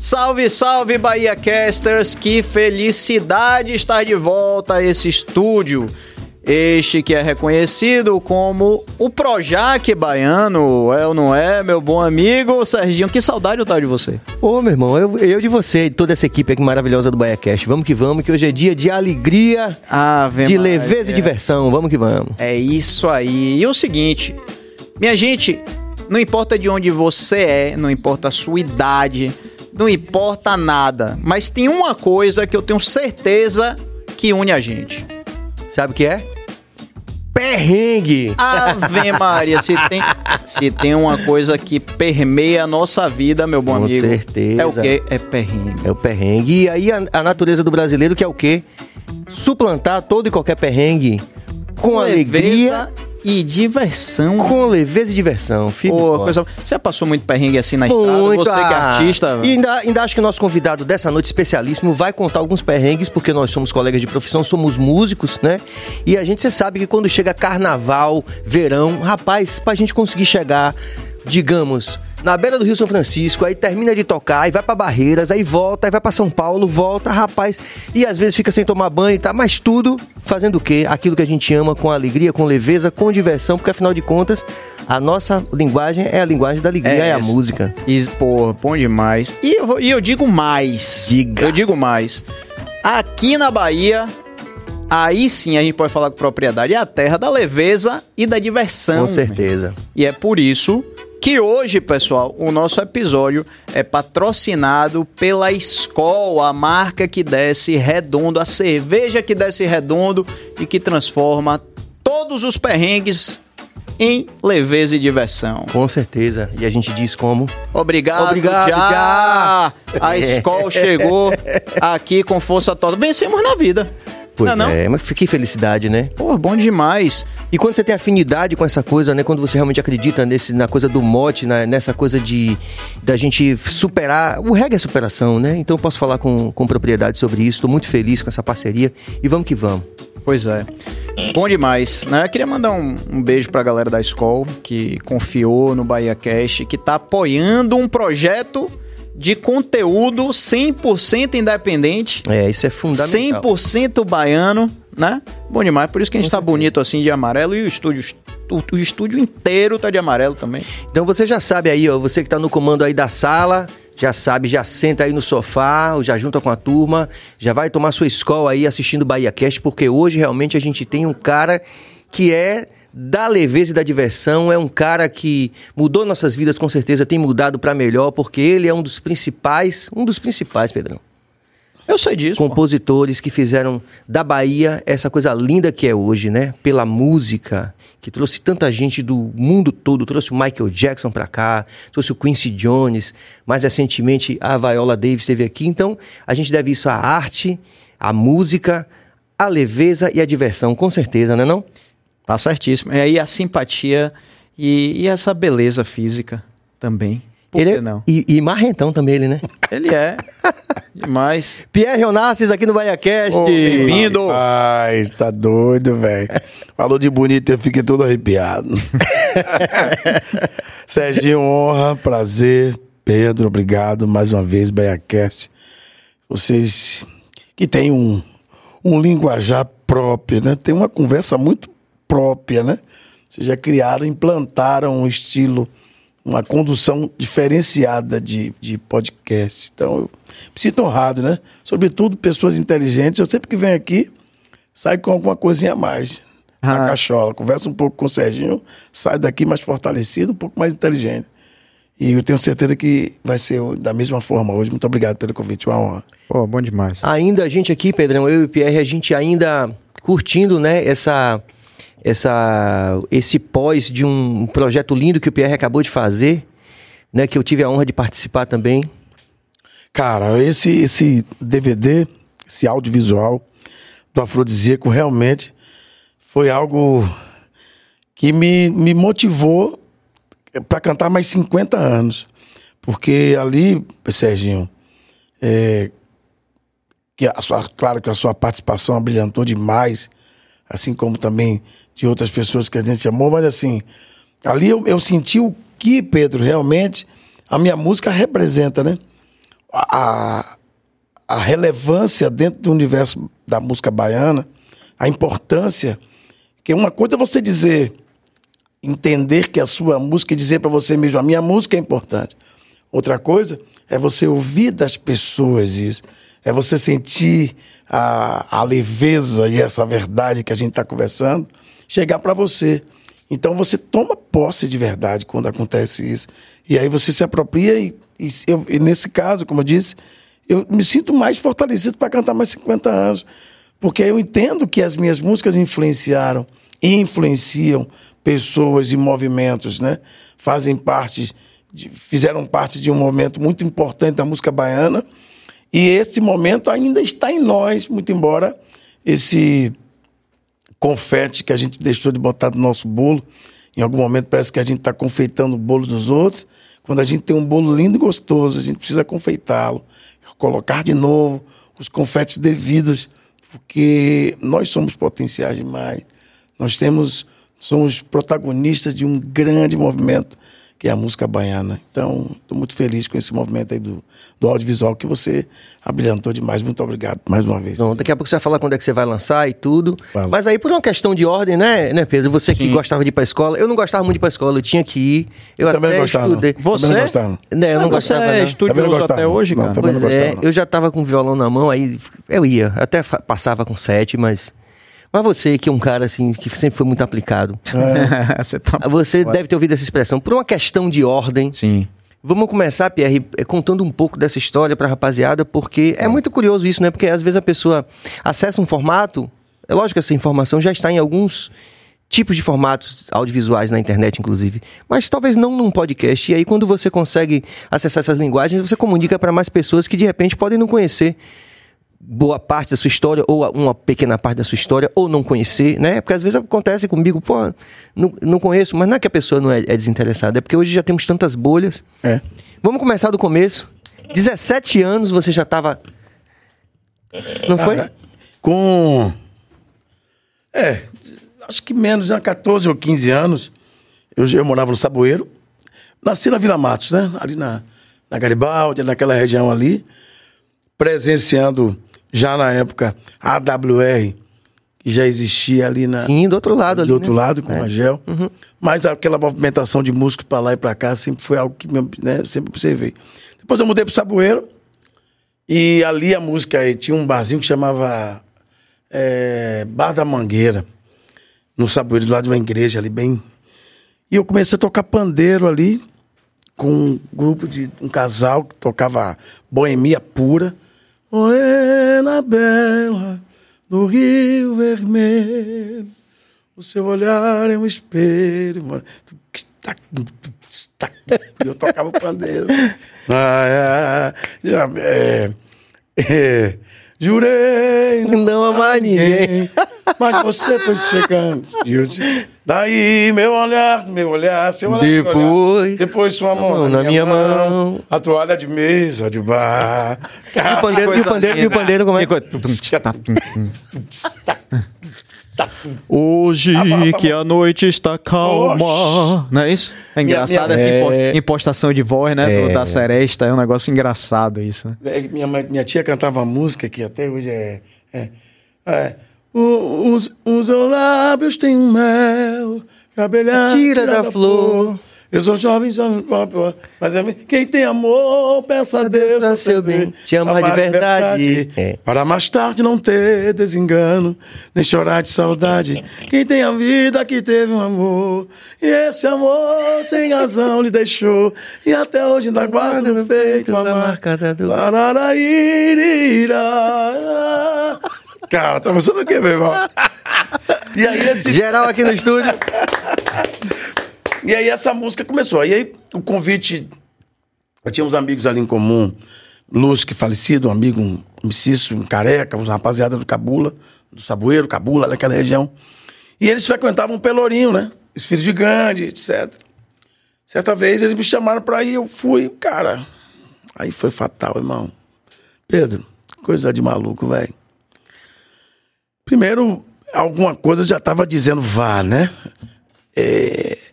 Salve, salve Bahia Casters! Que felicidade estar de volta a esse estúdio. Este que é reconhecido como o Projac baiano, é ou não é, meu bom amigo Serginho? Que saudade eu tava de você. Ô, meu irmão, eu, eu de você e toda essa equipe aqui maravilhosa do BaiaCast. Vamos que vamos, que hoje é dia de alegria, Ave de Maria. leveza e diversão. Vamos que vamos. É isso aí. E o seguinte, minha gente, não importa de onde você é, não importa a sua idade, não importa nada, mas tem uma coisa que eu tenho certeza que une a gente. Sabe o que é? Perrengue! Ave Maria, se tem, se tem uma coisa que permeia a nossa vida, meu bom Com amigo. certeza. É o quê? É perrengue. É o perrengue. E aí a, a natureza do brasileiro que é o quê? Suplantar todo e qualquer perrengue com alegria, Leveza e diversão. com leveza e diversão. Pô, forte. coisa... Você já passou muito perrengue assim na estrada? Muito, Você que é ah. artista. E ainda, ainda acho que o nosso convidado dessa noite especialíssimo vai contar alguns perrengues, porque nós somos colegas de profissão, somos músicos, né? E a gente, você sabe que quando chega carnaval, verão, rapaz, pra gente conseguir chegar, digamos, na beira do Rio São Francisco, aí termina de tocar, aí vai pra Barreiras, aí volta, aí vai pra São Paulo, volta, rapaz, e às vezes fica sem tomar banho e tá, mas tudo fazendo o quê? Aquilo que a gente ama com alegria, com leveza, com diversão, porque afinal de contas, a nossa linguagem é a linguagem da alegria, É é, a música. E, pô, bom demais. E eu, e eu digo mais. Diga. Eu digo mais. Aqui na Bahia, aí sim a gente pode falar com propriedade. É a terra da leveza e da diversão. Com certeza. E é por isso que hoje, pessoal, o nosso episódio é patrocinado pela Skol, a marca que desce redondo, a cerveja que desce redondo e que transforma todos os perrengues em leveza e diversão. Com certeza. E a gente diz como? Obrigado, Obrigado, já. A É. escola chegou aqui com força toda. Vencemos na vida. Pois não, é não? mas que felicidade, né? Pô, bom demais. E quando você tem afinidade com essa coisa, né? Quando você realmente acredita nesse, na coisa do mote, na- nessa coisa de da gente superar. O reggae é superação, né? Então eu posso falar com, com propriedade sobre isso. Estou muito feliz com essa parceria. E vamos que vamos. Pois é. Bom demais, né? Queria mandar um, um beijo pra galera da escola que confiou no Bahia Cash, que tá apoiando um projeto de conteúdo 100% independente, É, isso é fundamental. 100% baiano, né? Bom demais, por isso que a gente Com tá bonito assim de amarelo e o estúdio, o, o estúdio inteiro tá de amarelo também. Então você já sabe aí, ó, você que tá no comando aí da sala, já sabe, já senta aí no sofá, ou já junta com a turma, já vai tomar sua escola aí assistindo Bahia Cast, porque hoje realmente a gente tem um cara que é da leveza e da diversão, é um cara que mudou nossas vidas com certeza, tem mudado pra melhor, porque ele é um dos principais, um dos principais, Pedrão, Eu sei disso. pô. compositores que fizeram da Bahia essa coisa linda que é hoje, né? Pela música, que trouxe tanta gente do mundo todo, trouxe o Michael Jackson pra cá, trouxe o Quincy Jones, mais recentemente a Viola Davis esteve aqui. Então, a gente deve isso à arte, à música, à leveza e à diversão, com certeza, né não? Tá certíssimo. E aí a simpatia e, e essa beleza física também. Por ele que é, não? E, e marrentão também ele, né? Ele é demais. Pierre Onassis aqui no BaiaCast. Ô, bem-vindo. Ai, tá doido, velho. Falou de bonito, eu fiquei todo arrepiado. Serginho, honra, prazer. Pedro, obrigado mais uma vez, BaiaCast. Vocês que têm um, um linguajar próprio, né? Tem uma conversa muito própria, né? Vocês já criaram, implantaram um estilo, uma condução diferenciada de, de podcast. Então, eu me sinto honrado, né? Sobretudo pessoas inteligentes. Eu sempre que venho aqui, saio com alguma coisinha a mais na Ah. cachola. Conversa um pouco com o Serginho, sai daqui mais fortalecido, um pouco mais inteligente. E eu tenho certeza que vai ser da mesma forma hoje. Muito obrigado pelo convite, uma honra. Pô, bom demais. Ainda a gente aqui, Pedrão, eu e o Pierre, a gente ainda curtindo, né, essa, essa, esse pós de um projeto lindo que o Pierre acabou de fazer, né, que eu tive a honra de participar também. Cara, esse, esse DVD, esse audiovisual do Afrodisíaco realmente foi algo que me, me motivou para cantar mais 50 anos. Porque ali, Serginho, é, que a sua, claro que a sua participação abrilhantou demais, assim como também de outras pessoas que a gente amou, mas assim, ali eu, eu senti o que, Pedro, realmente a minha música representa, né? a, a relevância dentro do universo da música baiana, a importância, que uma coisa é você dizer, entender que a sua música e dizer para você mesmo, a minha música é importante. Outra coisa é você ouvir das pessoas isso, é você sentir a, a leveza e essa verdade que a gente está conversando chegar para você. Então você toma posse de verdade quando acontece isso. E aí você se apropria e, e, eu, e nesse caso, como eu disse, eu me sinto mais fortalecido para cantar mais 50 anos. Porque eu entendo que as minhas músicas influenciaram e influenciam pessoas e movimentos, né? Fazem parte, de, fizeram parte de um momento muito importante da música baiana. E esse momento ainda está em nós, muito embora esse confete que a gente deixou de botar no nosso bolo. Em algum momento parece que a gente está confeitando o bolo dos outros. Quando a gente tem um bolo lindo e gostoso, a gente precisa confeitá-lo, colocar de novo os confetes devidos, porque nós somos potenciais demais. Nós temos, somos protagonistas de um grande movimento que é a música baiana. Então, estou muito feliz com esse movimento aí do, do audiovisual que você abrilhantou demais. Muito obrigado mais uma vez. Bom, daqui a pouco você vai falar quando é que você vai lançar e tudo. Fala. Mas aí, por uma questão de ordem, né, né Pedro? Você Sim. que gostava de ir para a escola. Eu não gostava muito de ir para a escola, eu tinha que ir. Eu, eu também até gostava, estudei. Não. Você? Também gostava. Né, eu não, gostava. Você é estudioso até hoje, cara? Não, pois é, eu já estava com o violão na mão, aí eu ia. Até passava com sete, mas mas você, que é um cara assim, que sempre foi muito aplicado. É. você, tá... você deve ter ouvido essa expressão. Por uma questão de ordem. Sim. Vamos começar, Pierre, é, contando um pouco dessa história para a rapaziada, porque é muito curioso isso, né? Porque às vezes a pessoa acessa um formato, é lógico que essa informação já está em alguns tipos de formatos audiovisuais na internet, inclusive, mas talvez não num podcast. E aí, quando você consegue acessar essas linguagens, você comunica para mais pessoas que de repente podem não conhecer boa parte da sua história, ou uma pequena parte da sua história, ou não conhecer, né? Porque às vezes acontece comigo, pô, não, não conheço, mas não é que a pessoa não é, é desinteressada, é porque hoje já temos tantas bolhas. É. Vamos começar do começo. 17 anos você já estava. Não foi? Com. É, acho que menos, né? 14 ou 15 anos. Eu, eu morava no Saboeiro. Nasci na Vila Matos, né? Ali na, na Garibaldi, naquela região ali. Presenciando já na época AWR, que já existia ali na. Sim, do outro lado do ali. Do outro né? lado, com é. a Gel. Uhum. Mas aquela movimentação de músicos para lá e para cá sempre foi algo que né, sempre observei. Depois eu mudei para Saboeiro. E ali a música tinha um barzinho que chamava é, Bar da Mangueira, no Saboeiro, do lado de uma igreja ali, bem. E eu comecei a tocar pandeiro ali, com um grupo de um casal que tocava boemia pura. Morena bela do Rio Vermelho, o seu olhar é um espelho. Eu tocava o pandeiro. Ah, é, é, é, jurei não amar ninguém, mas você foi chegando. Daí, meu olhar, meu olhar, seu olhar. Depois. Olhar, depois sua mão na, na minha, mão, mão, A toalha de mesa de bar. E o pandeiro, e o pandeiro, e o pandeiro, como é? Hoje que a noite está calma. Não é isso? É engraçado minha, essa é... impostação de voz, né? É... Da seresta. É um negócio engraçado isso. Né? É, minha, minha tia cantava música que até hoje é. é, é os, os seus lábios têm mel, abelha tira, da flor. Eu sou jovem, mas é, quem tem amor, peça a Deus para seu bem, te de verdade. De verdade é. Para mais tarde não ter desengano, nem chorar de saudade. Quem tem a vida que teve um amor, e esse amor sem razão lhe deixou, e até hoje ainda guarda no peito a marca da dor. Cara, tá pensando o quê, meu irmão? E aí esse... Geral aqui no estúdio. E aí essa música começou. E aí o convite... Eu tinha uns amigos ali em comum. Lúcio, que falecido, um amigo, um miciço, um careca, uns rapaziada do Cabula, do Saboeiro, Cabula, naquela região. E eles frequentavam o Pelourinho, né? Os filhos de Gandhi, etc. Certa vez eles me chamaram pra ir, eu fui, cara. Aí foi fatal, irmão. Pedro, coisa de maluco, velho. Primeiro, alguma coisa já estava dizendo vá, né? É...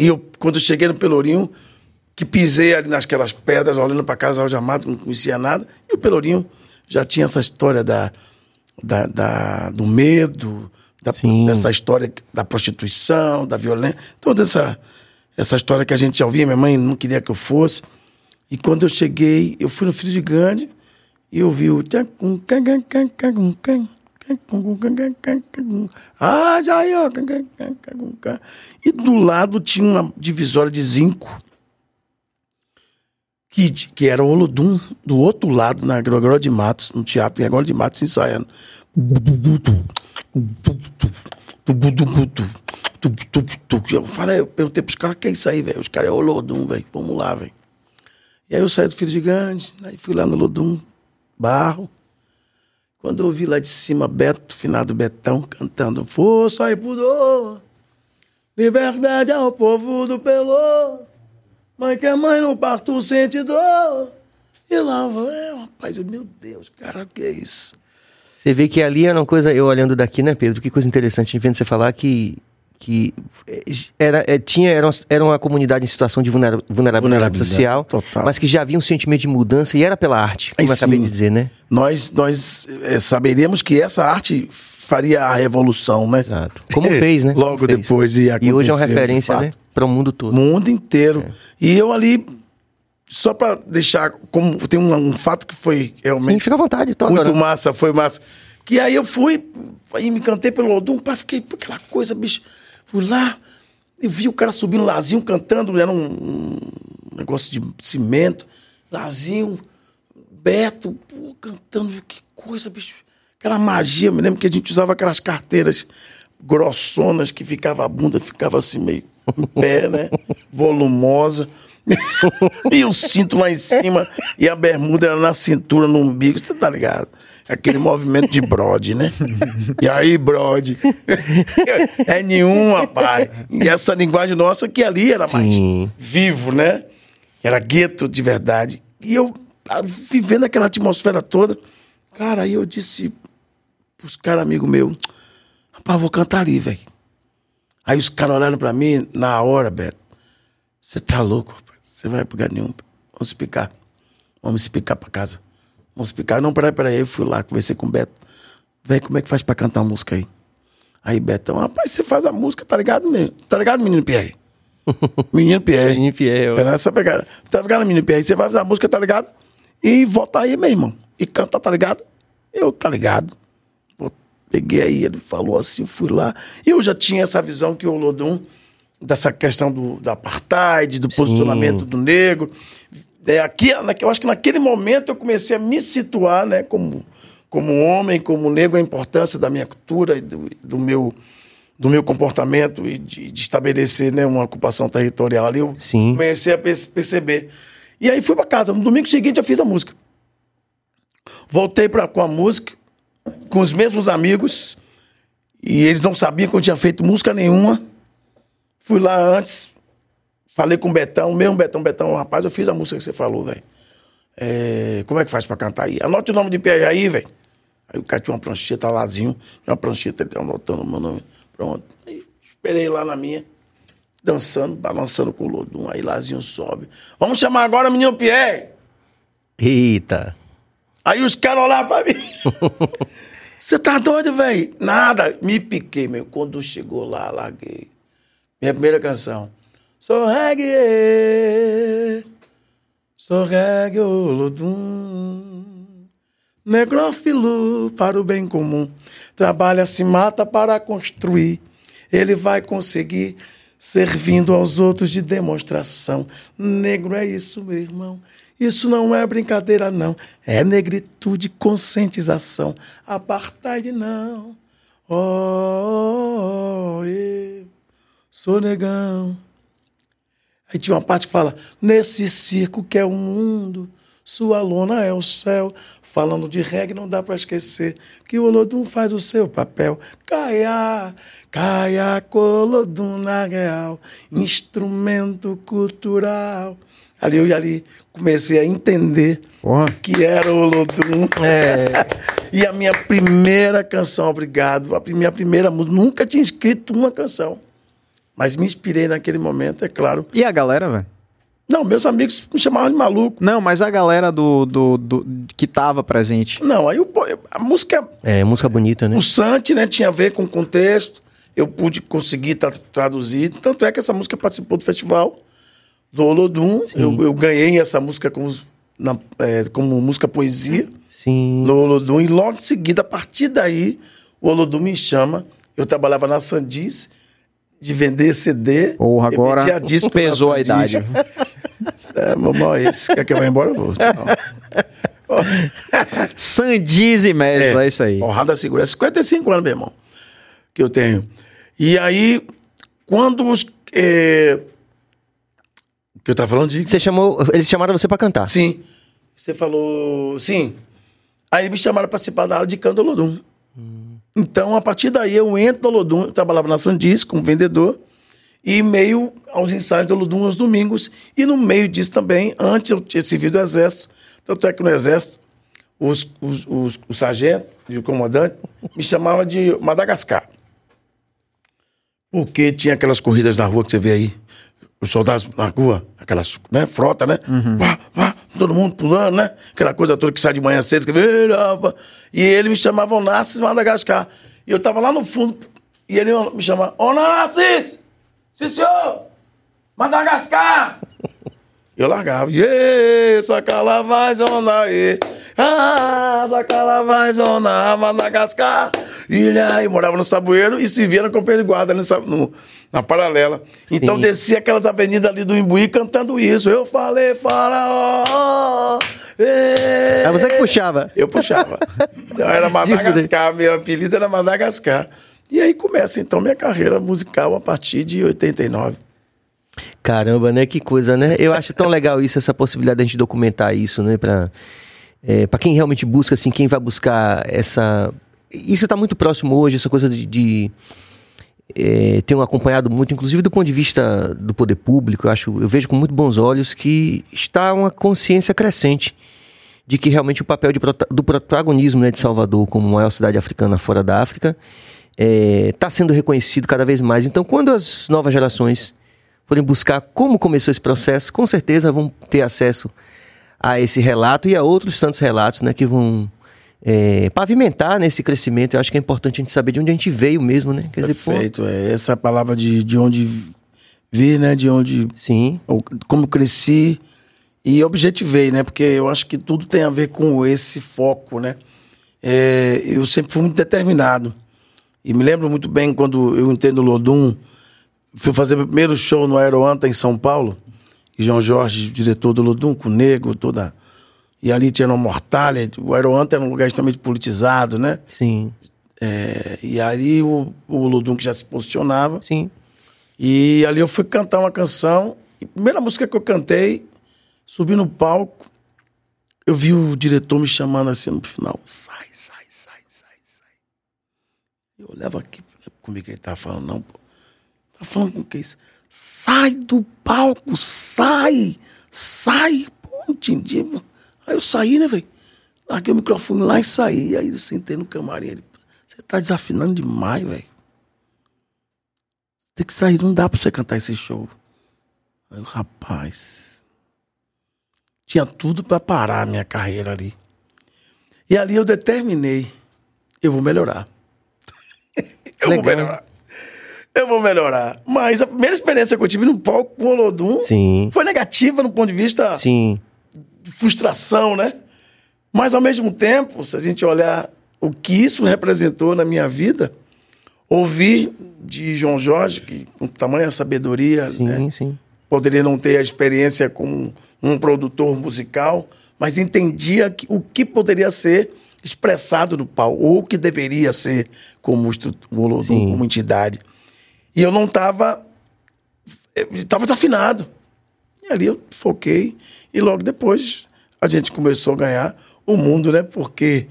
E eu, quando eu cheguei no Pelourinho, que pisei ali nasquelas pedras, olhando para casa algemado, não conhecia nada. E o Pelourinho já tinha essa história da, da, da- do medo, da, dessa história da prostituição, da violência, toda essa, essa história que a gente já ouvia. Minha mãe não queria que eu fosse. E quando eu cheguei, eu fui no Filho de Gandhi e eu vi o. Ah, já aí, ó. E do lado tinha uma divisória de zinco que, que era o Olodum, do outro lado, na Gregório de Matos, no teatro Gregório de Matos, ensaiando. Eu falei, eu perguntei pros caras, que é isso aí, velho? Os caras é Olodum, velho, vamos lá, velho. E aí eu saí do Filho Gigante, aí fui lá no Olodum, Barro. Quando eu ouvi lá de cima Beto, finado Betão, cantando Força aí pudor, liberdade ao povo do Pelô. Mãe que é mãe no parto sente dor. E lá eu, rapaz, eu, meu Deus, cara, que é isso? Você vê que ali era uma coisa, eu olhando daqui, né, Pedro? Que coisa interessante, vendo você falar que, que eh, era, eh, tinha, era, uma, era uma comunidade em situação de vulnera- vulnerabilidade, Vulnerabilidade, social, total. mas que já havia um sentimento de mudança e era pela arte, como Aí eu acabei sim. de dizer, né? Nós, nós eh, saberíamos que essa arte faria a revolução, né? Exato. Como fez, né? Logo fez. depois ia E hoje é uma referência, né? Para o mundo todo. mundo inteiro. E eu ali, só para deixar, como tem um, um fato que foi Sim, realmente fica à vontade, tô muito adorando. massa, foi massa. Que aí eu fui, aí me encantei pelo Lodum, pá, fiquei por aquela coisa, bicho. Fui lá, e vi o cara subindo Lazinho cantando, era um, negócio de cimento, Lazinho, Beto, pô, cantando, que coisa, bicho. Aquela magia, me lembro que a gente usava aquelas carteiras grossonas que ficava a bunda, ficava assim meio em pé, né? Volumosa. e o cinto lá em cima e a bermuda era na cintura, no umbigo, você tá ligado? Aquele movimento de brode, né? E aí, brode? é nenhum, rapaz. E essa linguagem nossa que ali era mais Sim. vivo, né? Era gueto de verdade. E eu, vivendo aquela atmosfera toda, cara, aí eu disse pros caras, amigo meu, rapaz, vou cantar ali, velho. Aí os caras olharam pra mim, na hora, Beto, você tá louco, rapaz. Você vai pra lugar nenhum. Vamos se picar. Vamos se picar pra casa. Picar. Não, peraí, peraí. Eu fui lá, conversei com o Beto. Velho, como é que faz pra cantar uma música aí? Aí, Betão, rapaz, você faz a música, tá ligado, menino? Tá ligado, menino Pierre? menino Pierre. Menino Pierre, ó. Pera essa pegada. Tá ligado, menino Pierre? Você vai fazer a música, tá ligado? E volta aí, meu irmão. E canta, tá ligado? Eu, tá ligado? Pô, peguei aí, ele falou assim, fui lá. E eu já tinha essa visão que o Lodum, dessa questão do, da apartheid, do posicionamento do negro. É, aqui, eu acho que naquele momento eu comecei a me situar, né, como, como homem, como negro, a importância da minha cultura e do, do meu do meu comportamento e de, de estabelecer né, uma ocupação territorial ali, eu Sim. comecei a perce- perceber. E aí fui para casa. No domingo seguinte eu fiz a música. Voltei pra, com a música, com os mesmos amigos, e eles não sabiam que eu tinha feito música nenhuma. Fui lá antes, falei com o Betão, mesmo Betão, Betão, rapaz, eu fiz a música que você falou, velho. É, como é que faz pra cantar aí? Anote o nome de Pierre aí, velho. Aí o cara tinha uma prancheta lázinho, tinha uma prancheta, ele anotando o meu nome. Pronto. Aí esperei lá na minha, dançando, balançando com o Lodum. Aí Lazinho sobe. Vamos chamar agora o menino Pierre. Eita. Aí os caras olharam pra mim. Você tá doido, velho? Nada. Me piquei, meu. Quando chegou lá, larguei. Minha primeira canção. Sou reggae, olodum. Negrófilo para o bem comum. Trabalha, se mata para construir. Ele vai conseguir servindo aos outros de demonstração. Negro é isso, meu irmão. Isso não é brincadeira, não. É negritude, conscientização. Apartheid, não. Oh, eu sou negão. Aí tinha uma parte que fala: Nesse circo que é o mundo, sua lona é o céu. Falando de reggae, não dá pra esquecer que o Olodum faz o seu papel. Caia, caia, Colodum na real, instrumento cultural. Ali eu ali comecei a entender Porra. que era o Olodum. É. E a minha primeira canção, obrigado, a minha primeira música, nunca tinha escrito uma canção. Mas me inspirei naquele momento, é claro. E a galera, velho? Não, meus amigos me chamavam de maluco. Não, mas a galera do, do, do- que tava presente. Não, aí o a música, É, música bonita, né? o Sante, né, tinha a ver com o contexto. Eu pude conseguir tra- traduzir. Tanto é que essa música participou do festival do Olodum. Eu, eu ganhei essa música como, na- é, como música poesia Sim. no Olodum. E logo em seguida, a partir daí, o Olodum me chama. Eu trabalhava na Sandiz de vender CD. Eu agora pesou a Sandiz. idade. É, mamãe, esse quer que eu vá embora? Eu vou. Não. Sandize mesmo, é, isso aí. Porrada segura. É 55 anos, meu irmão, que eu tenho. E aí, quando os. É... O que eu tava falando de. Você chamou, eles chamaram você pra cantar. Sim. Você falou. Sim. Aí me chamaram para participar da aula de canto do Olodum. Então, a partir daí, eu entro no Olodum. Eu trabalhava na Sandis como vendedor. E meio aos ensaios do Olodum aos domingos. E no meio disso também, antes eu tinha servido do Exército. Tanto é que no Exército, os, os, os, o sargento e o comandante me chamavam de Madagascar. Porque tinha aquelas corridas na rua que você vê aí. Os soldados na rua, aquelas, né, frota, né? Vá, vá, todo mundo pulando, né? Aquela coisa toda que sai de manhã cedo, que. E ele me chamava Onassis Madagascar. E eu tava lá no fundo, e ele me chamava, Onassis! Sim, senhor! Madagascar! Eu largava. Iê, sacala vai zona. Ah, sacala vai zona, Madagascar. Ilha, e morava no Saboeiro e se via na companhia de guarda ali no, no- na paralela. Então Sim. descia aquelas avenidas ali do Imbuí cantando isso. Eu falei, faraó. É você que puxava. Eu puxava. Então era Madagascar, meu apelido era Madagascar. E aí começa então minha carreira musical a partir de 89. Caramba, né? Que coisa, né? Eu acho tão legal isso, essa possibilidade de a gente documentar isso, né? Pra, é, pra quem realmente busca, assim, quem vai buscar essa. Isso tá muito próximo hoje, essa coisa de. de é, tenho acompanhado muito, inclusive do ponto de vista do poder público, eu acho, eu vejo com muito bons olhos que está uma consciência crescente de que realmente o papel de do protagonismo né, de Salvador como maior cidade africana fora da África está sendo reconhecido cada vez mais. Então, quando as novas gerações forem buscar como começou esse processo, com certeza vão ter acesso a esse relato e a outros tantos relatos né, que vão é, pavimentar né, esse crescimento. Eu acho que é importante a gente saber de onde a gente veio mesmo, né? Quer dizer, pô, Perfeito. É essa palavra de, de onde vi, né? De onde sim, ou como cresci e objetivei, né? Porque eu acho que tudo tem a ver com esse foco, né? É, eu sempre fui muito determinado. E me lembro muito bem quando eu entendo o Lodum, fui fazer meu primeiro show no Aeroanta em São Paulo, e João Jorge, diretor do Lodum, com o Nego, toda. E ali tinha uma mortalha, o Aeroanta era um lugar extremamente politizado, né? sim, É, e ali o, o Lodum que já se posicionava. sim. E ali eu fui cantar uma canção. E a primeira música que eu cantei, subi no palco, eu vi o diretor me chamando assim no final. Sai, sai, sai, sai, sai. Eu olhava aqui, não é comigo que ele tava falando, não, pô. Tá falando com o que isso? Sai do palco, sai, sai. Pô, não entendi. pô. Aí eu saí, né, velho? Larguei o microfone lá e saí. Aí eu sentei no camarim. Ele, você tá desafinando demais, velho. Tem que sair, não dá pra você cantar esse show. Aí, eu, rapaz. Tinha tudo pra parar a minha carreira ali. E ali eu determinei. Eu vou melhorar. eu vou Legal. melhorar. Eu vou melhorar. Mas a primeira experiência que eu tive no palco com o Olodum Sim, foi negativa no ponto de vista sim, frustração, né? Mas ao mesmo tempo, se a gente olhar o que isso representou na minha vida, ouvir de João Jorge, que com tamanha sabedoria, sim, né? sim. poderia não ter a experiência como um produtor musical, mas entendia que- o que poderia ser expressado no palco, ou o que deveria ser como, estru- o Olodum, Sim. como entidade. E eu não estava. Estava desafinado. E ali eu foquei. E logo depois a gente começou a ganhar o mundo, né? Porque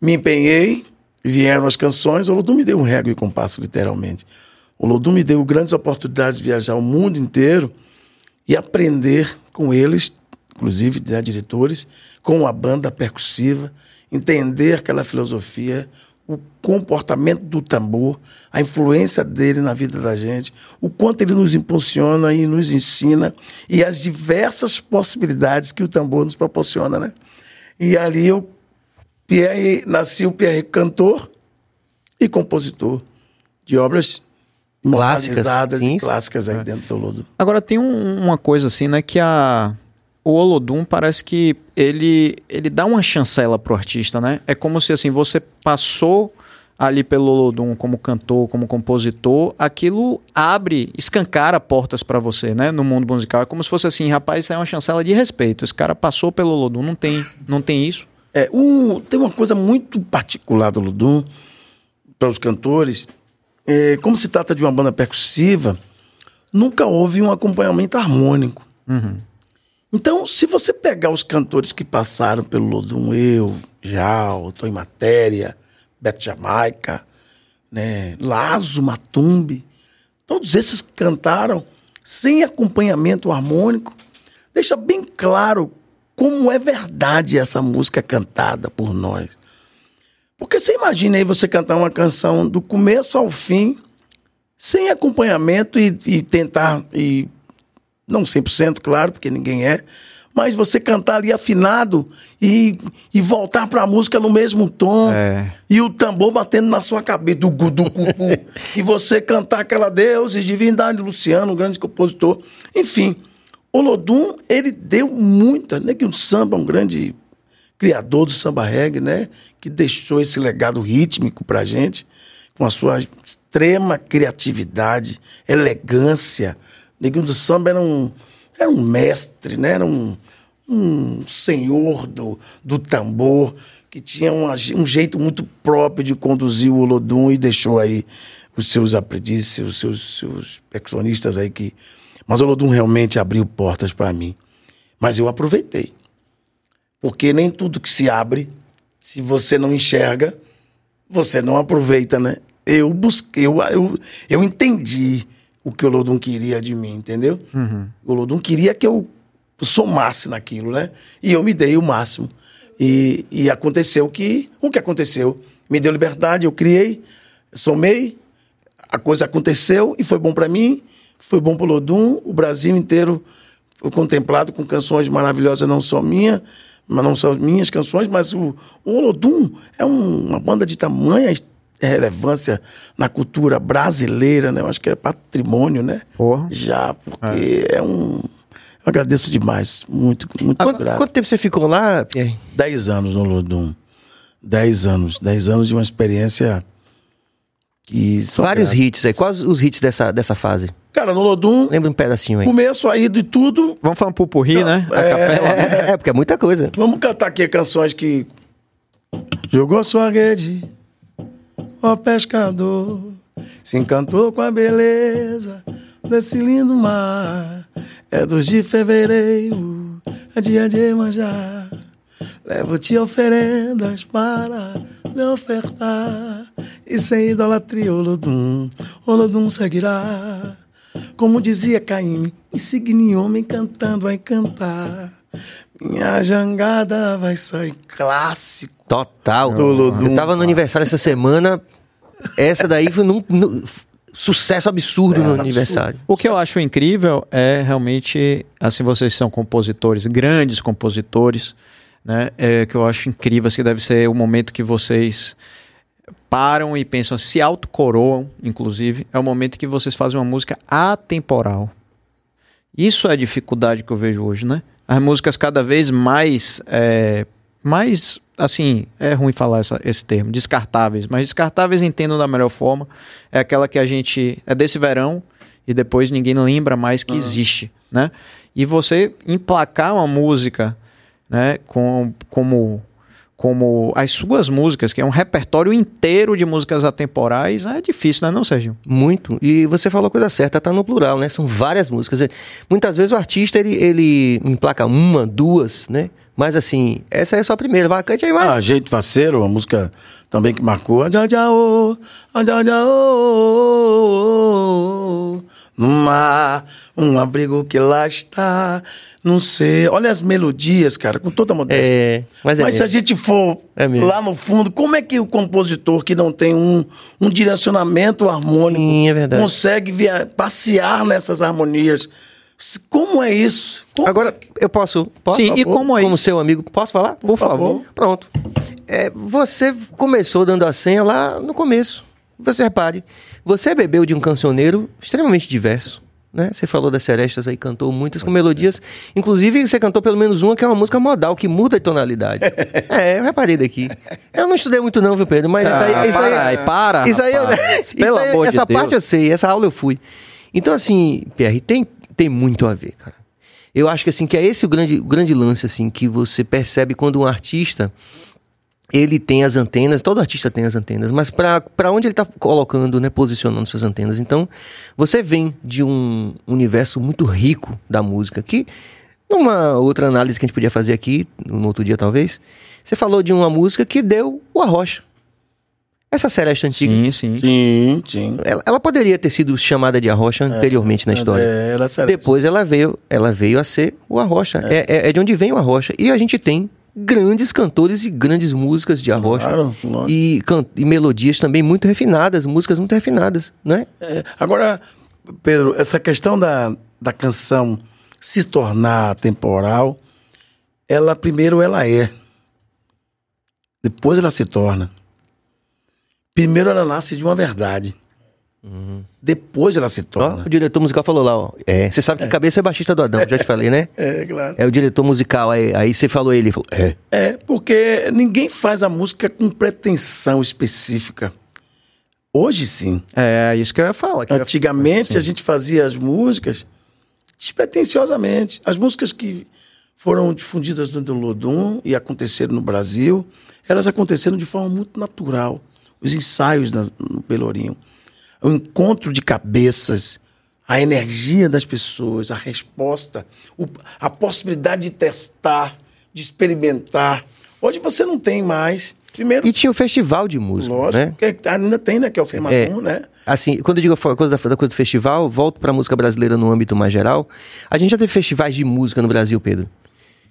me empenhei, vieram as canções, o Lodum me deu um régua e compasso, literalmente. O Lodum me deu grandes oportunidades de viajar o mundo inteiro e aprender com eles, inclusive né, diretores, com a banda percussiva, entender aquela filosofia, o comportamento do tambor, a influência dele na vida da gente, o quanto ele nos impulsiona e nos ensina e as diversas possibilidades que o tambor nos proporciona, né? E ali eu Pierre, nasci o Pierre cantor e compositor de obras Clássicas, sim, e clássicas aí É. dentro do Lodo. Agora tem um- uma coisa assim, né, que a o Olodum parece que ele ele dá uma chancela pro artista, né? É como se assim você passou ali pelo Olodum como cantor, como compositor, aquilo abre, escancara portas pra você, né, no mundo musical. É como se fosse assim, rapaz, isso é uma chancela de respeito. Esse cara passou pelo Olodum, não tem, não tem isso. É, um, tem uma coisa muito particular do Ludum para os cantores. É, como se trata de uma banda percussiva, nunca houve um acompanhamento harmônico. Então, se você pegar os cantores que passaram pelo Lodum, eu, Jal, Tô em Matéria, Beto Jamaica, né, Lazo Matumbi, todos esses que cantaram sem acompanhamento harmônico, deixa bem claro como é verdade essa música cantada por nós. Porque você imagina aí você cantar uma canção do começo ao fim, sem acompanhamento e, e tentar, e não 100%, claro, porque ninguém é, mas você cantar ali afinado e, e voltar para a música no mesmo tom. É. E o tambor batendo na sua cabeça, do cu, pu. e você cantar aquela Deus e Divindade Luciano, um grande compositor. Enfim, o Lodum, ele deu muita, né? Que o samba é um grande criador do samba reggae, né? Que deixou esse legado rítmico pra gente, com a sua extrema criatividade, elegância. Neguinho do samba era um, era um mestre, né? Era um, um senhor do, do tambor que tinha uma- um jeito muito próprio de conduzir o Olodum e deixou aí os seus aprendizes, os seus, seus percussionistas aí que... Mas o Olodum realmente abriu portas para mim. Mas eu aproveitei. Porque nem tudo que se abre, se você não enxerga, você não aproveita, né? Eu busquei, eu, eu, eu entendi o que o Lodum queria de mim, entendeu? O Lodum queria que eu somasse naquilo, né? E eu me dei o máximo. E, e aconteceu que, o que aconteceu? Me deu liberdade, eu criei, somei, a coisa aconteceu e foi bom para mim, foi bom pro Lodum, o Brasil inteiro foi contemplado com canções maravilhosas, não só minha, mas não só minhas canções, mas o, o Olodum é um- uma banda de tamanha relevância na cultura brasileira, né? Eu acho que é patrimônio, né? Porra. Já, porque é, um... Eu agradeço demais, muito, muito Quanto, grato. quanto tempo você ficou lá, Pierre? Dez anos no Olodum. Dez anos. Dez anos de uma experiência que... Vários hits aí. Quais os hits dessa, dessa fase? Cara, no Olodum, Lembra um pedacinho aí. começo aí de tudo, Vamos falar um pupurri, né? A é, capela. É, é, porque é muita coisa. Vamos cantar aqui canções que. Jogou sua rede, ó pescador, se encantou com a beleza desse lindo mar. É dos de fevereiro, é dia de manjar. Levo-te oferendas para me ofertar. E sem idolatria, Olodum, Olodum seguirá. Como dizia Caíme, insigne homem cantando vai cantar. Minha jangada vai sair clássico. Total. Do Olodum. Eu tava no aniversário essa semana. Essa daí foi num, num- sucesso absurdo no Sucesso aniversário. O que eu acho incrível é realmente, assim, vocês são compositores, grandes compositores, né? É, que eu acho incrível, assim, deve ser o momento que vocês param e pensam, se autocoroam, inclusive, é o momento que vocês fazem uma música atemporal. Isso é a dificuldade que eu vejo hoje, né? As músicas cada vez mais, é, mais assim, é ruim falar essa- esse termo, descartáveis, mas descartáveis entendo da melhor forma. É aquela que a gente é desse verão e depois ninguém lembra mais que existe, né? E você emplacar uma música, né, com, como como as suas músicas, que é um repertório inteiro de músicas atemporais, é difícil, não é não, Sérgio? Muito. E você falou a coisa certa, tá no plural, né? São várias músicas. Muitas vezes o artista, ele, ele emplaca uma, duas, né? Mas assim, essa é só a primeira. Vai, cante aí mais. Ah, Jeito Faceiro, uma música também que marcou. Adjadjaô, adjadjaô, no mar, um abrigo que lá está, não sei. Olha as melodias, cara, com toda a modéstia. É, mas Mas, é se a gente for É lá no fundo, como é que o compositor que não tem um, um direcionamento harmônico Sim, é verdade. consegue via- passear nessas harmonias? Como é isso? Como- Agora, eu posso. posso Sim, Por e favor? como é- Como seu amigo, posso falar? Por favor. Pronto. É, você começou dando a senha lá no começo. Você repare, você bebeu de um cancioneiro extremamente diverso. Né? Você falou das serestas aí, cantou muitas com melodias. Inclusive, você cantou pelo menos uma que é uma música modal, que muda de tonalidade. é, eu reparei daqui. Eu não estudei muito, não, viu, Pedro? Mas isso aí. Ah, isso aí, para aí, para, Isso aí, eu- rapaz. isso aí- de essa Deus. parte eu sei, essa aula eu fui. Então, assim, Pierre, tem, tem muito a ver, cara. Eu acho que assim, que é esse o grande, o grande lance, assim, que você percebe quando um artista ele tem as antenas, todo artista tem as antenas, mas para onde ele está colocando, né, posicionando suas antenas. Então, você vem de um universo muito rico da música, que numa outra análise que a gente podia fazer aqui, no outro dia talvez, você falou de uma música que deu o Arrocha. Essa Celeste antiga, Sim, sim. Sim, sim. ela, ela poderia ter sido chamada de Arrocha anteriormente na história. É, ela será- Depois ela veio, ela veio a ser o Arrocha. É. É, é de onde vem o Arrocha. E a gente tem grandes cantores e grandes músicas de Arrocha. Claro, claro. E, e melodias também muito refinadas, músicas muito refinadas, né? É, agora, Pedro, essa questão da, da canção se tornar temporal, ela primeiro ela é. Depois ela se torna. Primeiro ela nasce de uma verdade. Depois ela se Ó, torna. o diretor musical falou lá, ó. É, você sabe que cabeça é baixista do Adão, já te falei, né? É, claro. É o diretor musical, aí, aí você falou ele, falou, é. É, porque ninguém faz a música com pretensão específica. Hoje sim. É isso que eu ia falar. que eu ia- Antigamente a gente fazia as músicas despretensiosamente. As músicas que foram difundidas no Lodum e aconteceram no Brasil, elas aconteceram de forma muito natural. Os ensaios na- no Pelourinho, o encontro de cabeças, a energia das pessoas, a resposta, o- a possibilidade de testar, de experimentar. Hoje você não tem mais. Primeiro, E tinha o festival de música, lógico, né? que ainda tem, né? Que é o Fermatum, né? Assim, quando eu digo a coisa da, da coisa do festival, volto pra música brasileira no âmbito mais geral. A gente já teve festivais de música no Brasil, Pedro.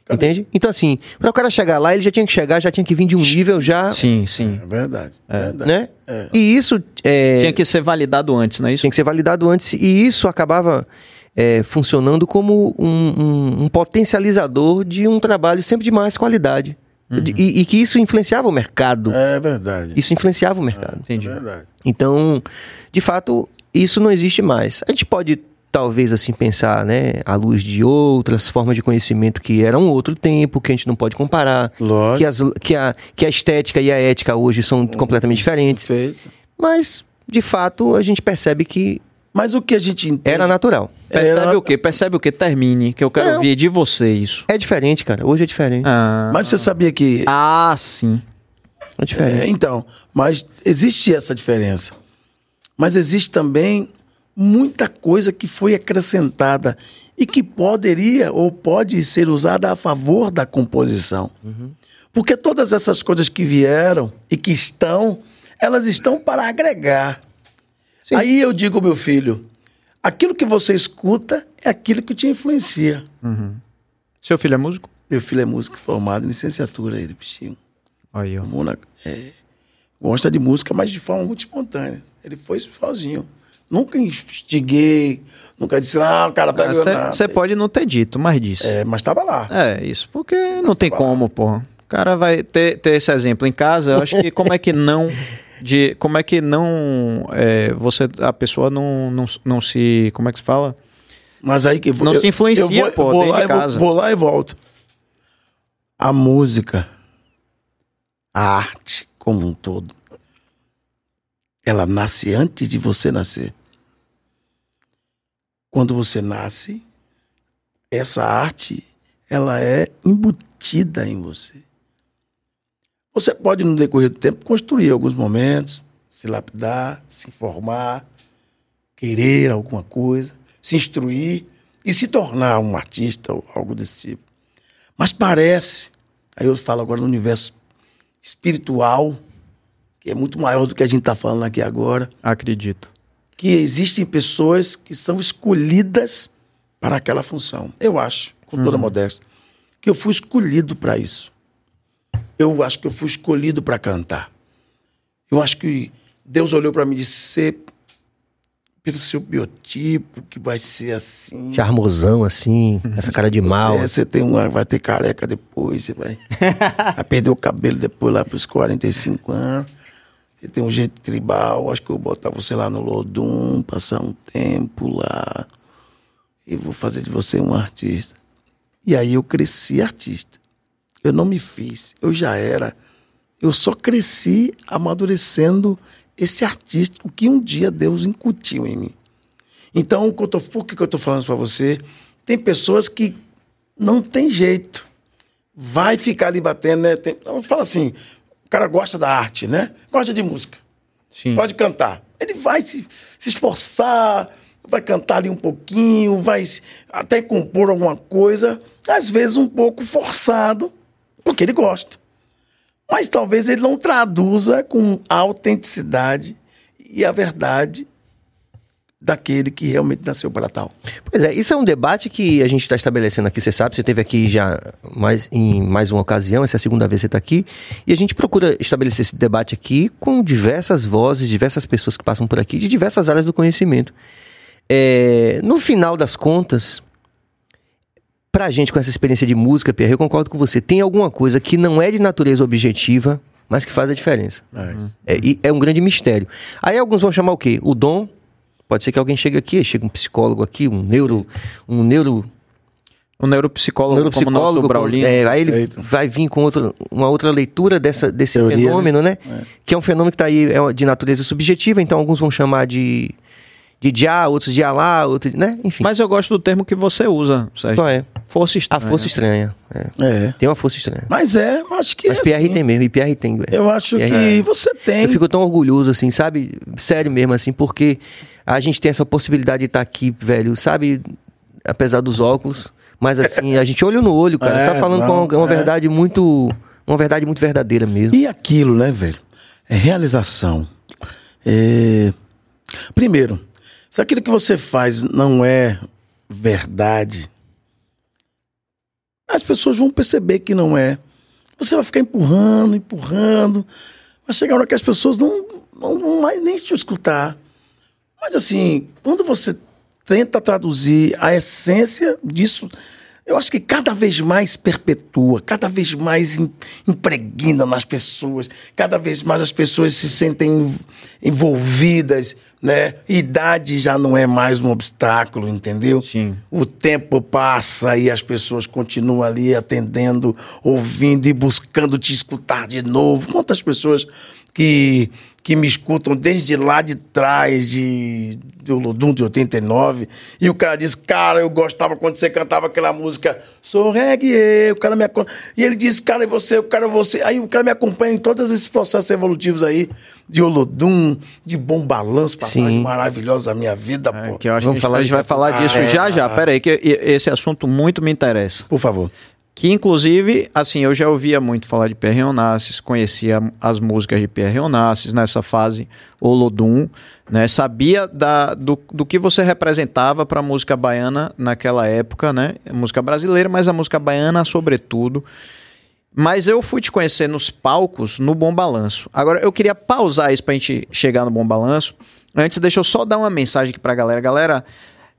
Entende? Então, assim, para o cara chegar lá, ele já tinha que chegar, já tinha que vir de um nível já. Sim, sim. É verdade. É. verdade. Né? E isso é, Tinha que ser validado antes, não é isso? tinha que ser validado antes. E isso acabava é, funcionando como um, um- um potencializador de um trabalho sempre de mais qualidade. De- E, e que isso influenciava o mercado. É verdade. Isso influenciava o mercado. Entendi. É verdade. Então, de fato, isso não existe mais. A gente pode, talvez, assim, pensar, né, à luz de outras formas de conhecimento que era um outro tempo, que a gente não pode comparar. Lógico. Que, as, que, a, que a estética e a ética hoje são completamente diferentes. Perfeito. Mas, de fato, a gente percebe que Mas o que a gente entende... era natural. Percebe Era- o quê? Percebe o quê? Termine, que eu quero Não. ouvir de você isso. É diferente, cara. Hoje é diferente. Ah, Mas você sabia que... ah sim. É diferente. É, então, mas existe essa diferença. Mas existe também muita coisa que foi acrescentada e que poderia ou pode ser usada a favor da composição. Porque todas essas coisas que vieram e que estão, elas estão para agregar. Sim. Aí eu digo, meu filho, aquilo que você escuta é aquilo que te influencia. Seu filho é músico? Meu filho é músico formado em licenciatura, ele, bichinho. Aí, ó. Mona, é, gosta de música, mas de forma muito espontânea. Ele foi sozinho. Nunca instiguei, nunca disse, ah, o cara pega nada. Você pode não ter dito, mas disse. É, mas estava lá. É, isso, porque não tem como, porra. O cara vai ter, ter esse exemplo em casa, eu acho que como é que não. De, como é que não. é, você, a pessoa não, não, não se. Como é que se fala? Mas aí que Não se influencia, eu vou, pô, vou lá de e vou- casa. Vou, lá e volto. A música, a arte como um todo, ela nasce antes de você nascer. Quando você nasce, essa arte, ela é embutida em você. Você pode, no decorrer do tempo, construir alguns momentos, se lapidar, se formar, querer alguma coisa, se instruir e se tornar um artista ou algo desse tipo. Mas parece, aí eu falo agora no universo espiritual, que é muito maior do que a gente está falando aqui agora, Acredito. Que existem pessoas que são escolhidas para aquela função. Eu acho, com toda modéstia, que eu fui escolhido para isso. Eu acho que eu fui escolhido para cantar. Eu acho que Deus olhou para mim e disse: "Você pelo seu biotipo, que vai ser assim. Charmosão, assim, essa cara de mal. Você, você tem uma, vai ter careca depois, você vai, vai perder o cabelo depois lá pros 45 anos. Você tem um jeito tribal, acho que eu vou botar você lá no Lodum, passar um tempo lá. E vou fazer de você um artista. E aí eu cresci artista. Eu não me fiz, eu já era. Eu só cresci amadurecendo esse artístico que um dia Deus incutiu em mim. Então, o que eu estou falando para você? Tem pessoas que não tem jeito. Vai ficar ali batendo, né? Tem, falo assim, o cara gosta da arte, né? Gosta de música. Sim. Pode cantar. Ele vai se, se esforçar, vai cantar ali um pouquinho, vai até compor alguma coisa, às vezes um pouco forçado, porque ele gosta. Mas talvez ele não traduza com a autenticidade e a verdade daquele que realmente nasceu para tal. Pois é, isso é um debate que a gente está estabelecendo aqui, você sabe, você teve aqui já mais, em mais uma ocasião, essa é a segunda vez que você está aqui, e a gente procura estabelecer esse debate aqui com diversas vozes, diversas pessoas que passam por aqui, de diversas áreas do conhecimento. É, no final das contas, pra gente com essa experiência de música, Pierre, eu concordo com você, tem alguma coisa que não é de natureza objetiva, mas que faz a diferença. É, e é um grande mistério. Aí alguns vão chamar o quê? O dom. Pode ser que alguém chegue aqui, chega um psicólogo aqui, um neuro, um neuro, O neuropsicólogo, um como o nosso neuropsicólogo. Braulino. é, aí ele Eita. vai vir com outra, uma outra leitura dessa, desse Teoria, fenômeno, né? Que é um fenômeno que está aí é de natureza subjetiva, então alguns vão chamar de de dia, outros de alá, outros, né? Enfim. Mas eu gosto do termo que você usa, Sérgio. qual é? Força A estranha. força estranha. é. É. Tem uma força estranha. Mas é, eu acho que Mas é Pierre assim. tem mesmo, e Pierre tem. Eu acho Pierre- que você tem. Eu fico tão orgulhoso, assim, sabe? Sério mesmo, assim, porque a gente tem essa possibilidade de estar aqui, velho, sabe? Apesar dos óculos. Mas assim, a gente olho no olho, cara. É, Você tá falando não, com uma, uma é. verdade muito. Uma verdade muito verdadeira mesmo. E aquilo, né, velho? É realização. É... Primeiro, se aquilo que você faz não é verdade, as pessoas vão perceber que não é. Você vai ficar empurrando, empurrando. Vai chegar uma hora que as pessoas não, não vão mais nem te escutar. Mas assim, quando você tenta traduzir a essência disso, eu acho que cada vez mais perpetua, cada vez mais im- impregna nas pessoas, cada vez mais as pessoas se sentem env- envolvidas, né? Idade já não é mais um obstáculo, entendeu? Sim. O tempo passa e as pessoas continuam ali atendendo, ouvindo e buscando te escutar de novo. Quantas pessoas que, que me escutam desde lá de trás, de, de Olodum, de 89, e o cara diz, cara, eu gostava quando você cantava aquela música, sou reggae, o cara me E ele diz, cara, é você, o cara é você. Aí o cara me acompanha em todos esses processos evolutivos aí, de Olodum, de Bom Balanço, passagem Sim. maravilhosa da minha vida, É, pô. que eu acho Vamos que a gente- falar a gente vai falar Ah, disso é. já já. Pera aí, que e- esse assunto muito me interessa. Por favor. Que inclusive, assim, eu já ouvia muito falar de Pierre Onassis, conhecia as músicas de Pierre Onassis nessa fase Olodum, né? Sabia da, do, do que você representava para a música baiana naquela época, né? Música brasileira, mas a música baiana sobretudo. Mas eu fui te conhecer nos palcos no Bom Balanço. Agora, eu queria pausar isso pra gente chegar no Bom Balanço. Antes, deixa eu só dar uma mensagem aqui pra galera. Galera,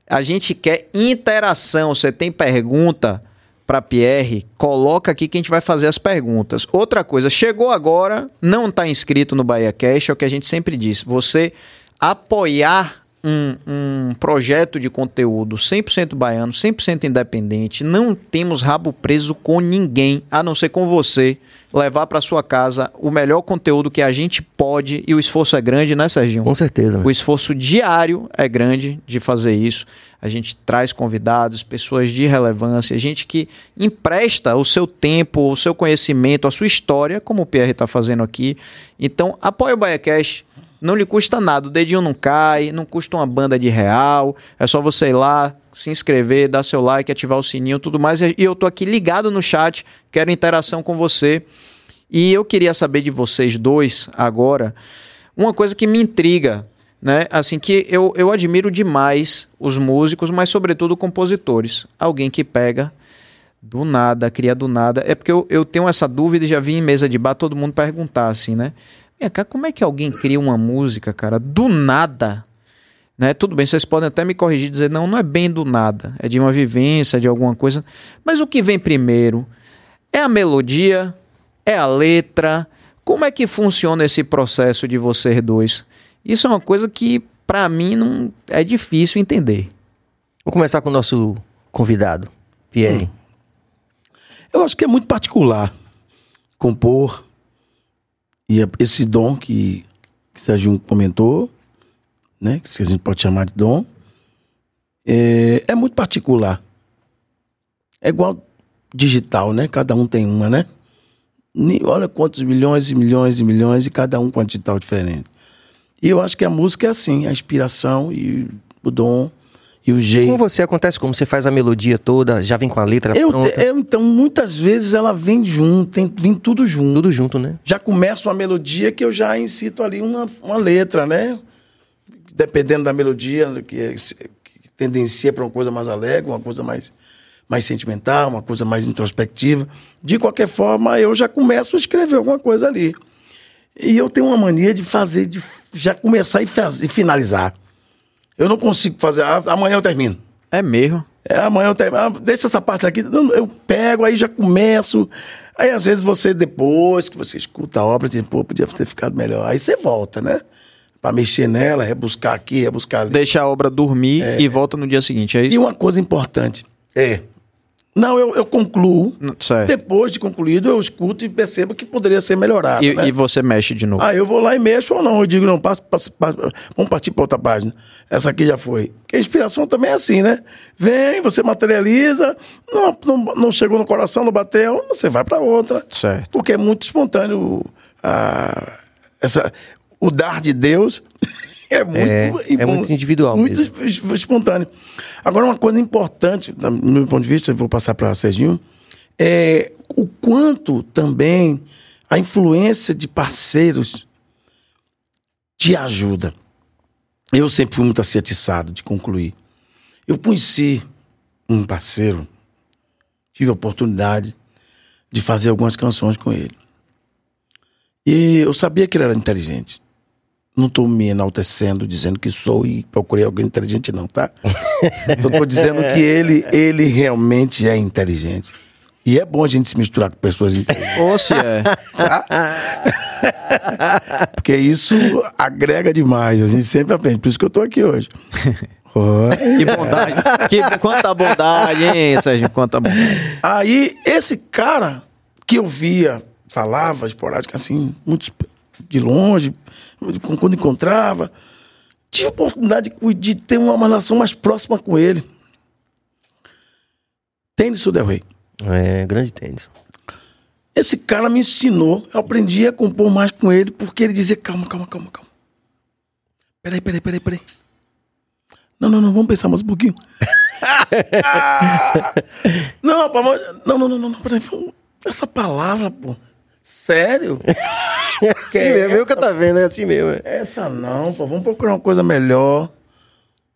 a gente quer interação. Você tem pergunta pra Pierre? Coloca aqui que a gente vai fazer as perguntas. Outra coisa, chegou agora, não tá inscrito no Bahia Cash, é o que a gente sempre diz. Você apoiar um, um projeto de conteúdo 100% baiano, 100% independente, não temos rabo preso com ninguém, a não ser com você, levar para sua casa o melhor conteúdo que a gente pode e o esforço é grande, né, Serginho? Com certeza. O esforço diário é grande de fazer isso. A gente traz convidados, pessoas de relevância, gente que empresta o seu tempo, o seu conhecimento, a sua história, como o Pierre está fazendo aqui. Então, apoia o BaiaCast. Não lhe custa nada, o dedinho não cai, não custa uma banda de real. É só você ir lá, se inscrever, dar seu like, ativar o sininho, tudo mais. E eu tô aqui ligado no chat, quero interação com você. E eu queria saber de vocês dois agora uma coisa que me intriga. né? Assim que eu, eu admiro demais os músicos, mas sobretudo compositores. Alguém que pega do nada, cria do nada. É porque eu, eu tenho essa dúvida e já vi em mesa de bar todo mundo perguntar assim, né? Vem cá, como é que alguém cria uma música, cara, do nada? Né? Tudo bem, vocês podem até me corrigir e dizer, não, não é bem do nada, é de uma vivência, de alguma coisa. Mas o que vem primeiro? É a melodia? É a letra? Como é que funciona esse processo de vocês dois? Isso é uma coisa que, para mim, não é difícil entender. Vamos começar com o nosso convidado, Pierre. Hum. Eu acho que é muito particular compor e é esse dom que, que Serginho comentou, né, que a gente pode chamar de dom, é, é muito particular. É igual digital, né? Cada um tem uma, né? Olha quantos milhões e milhões e milhões e cada um com um digital diferente. E eu acho que a música é assim, a inspiração e o dom e o jeito. Com você acontece como? Você faz a melodia toda, já vem com a letra eu, pronta? Eu, então, muitas vezes ela vem junto, tem, vem tudo junto. Tudo junto, né? Já começa uma melodia que eu já incito ali uma, uma letra, né? Dependendo da melodia, que, que tendencia para uma coisa mais alegre, uma coisa mais, mais sentimental, uma coisa mais introspectiva. De qualquer forma, eu já começo a escrever alguma coisa ali. E eu tenho uma mania de fazer, de já começar e, faz, e finalizar. Eu não consigo fazer. Ah, amanhã eu termino. É mesmo? É, amanhã eu termino. Ah, deixa essa parte aqui. Eu pego, aí já começo. Aí às vezes você, depois que você escuta a obra, diz, pô, podia ter ficado melhor. Aí você volta, né? Pra mexer nela, rebuscar aqui, rebuscar ali. Deixa a obra dormir é. e volta no dia seguinte, é isso? E uma coisa importante. É. Não, eu, eu concluo. Certo. Depois de concluído, eu escuto e percebo que poderia ser melhorado. E, né? e você mexe de novo? Ah, eu vou lá e mexo ou não. Eu digo, não, passa, passa, passa vamos partir para outra página. Essa aqui já foi. Porque a inspiração também é assim, né? Vem, você materializa, não, não, não chegou no coração, não bateu, você vai para outra. Certo. Porque é muito espontâneo a, essa, o dar de Deus. É muito, é, é muito individual. Muito mesmo. espontâneo. Agora, uma coisa importante, do meu ponto de vista, vou passar para Serginho, é o quanto também a influência de parceiros te ajuda. Eu sempre fui muito acetiçado de concluir. Eu conheci um parceiro, tive a oportunidade de fazer algumas canções com ele. E eu sabia que ele era inteligente. Não estou me enaltecendo, dizendo que sou e procurei alguém inteligente, não, tá? Só estou dizendo que ele, ele realmente é inteligente. E é bom a gente se misturar com pessoas inteligentes. Ou se é. Tá? Porque isso agrega demais. A gente sempre aprende. Por isso que eu estou aqui hoje. Oh. Que bondade. Que, quanta bondade, hein, Sérgio? Quanta bondade. Aí, esse cara que eu via, falava esporádico assim, muito de longe, quando encontrava, tive a oportunidade de, de ter uma relação mais próxima com ele. Tênis Del Rey. É, grande tênis. Esse cara me ensinou, eu aprendi a compor mais com ele, porque ele dizia, calma, calma, calma, calma. Peraí, peraí, peraí, peraí. Não, não, não, vamos pensar mais um pouquinho. não, rapaz, não, não, não, não, não, peraí. Essa palavra, pô. Sério? É assim é mesmo, eu que tá vendo, é assim mesmo. É. Essa não, pô, vamos procurar uma coisa melhor.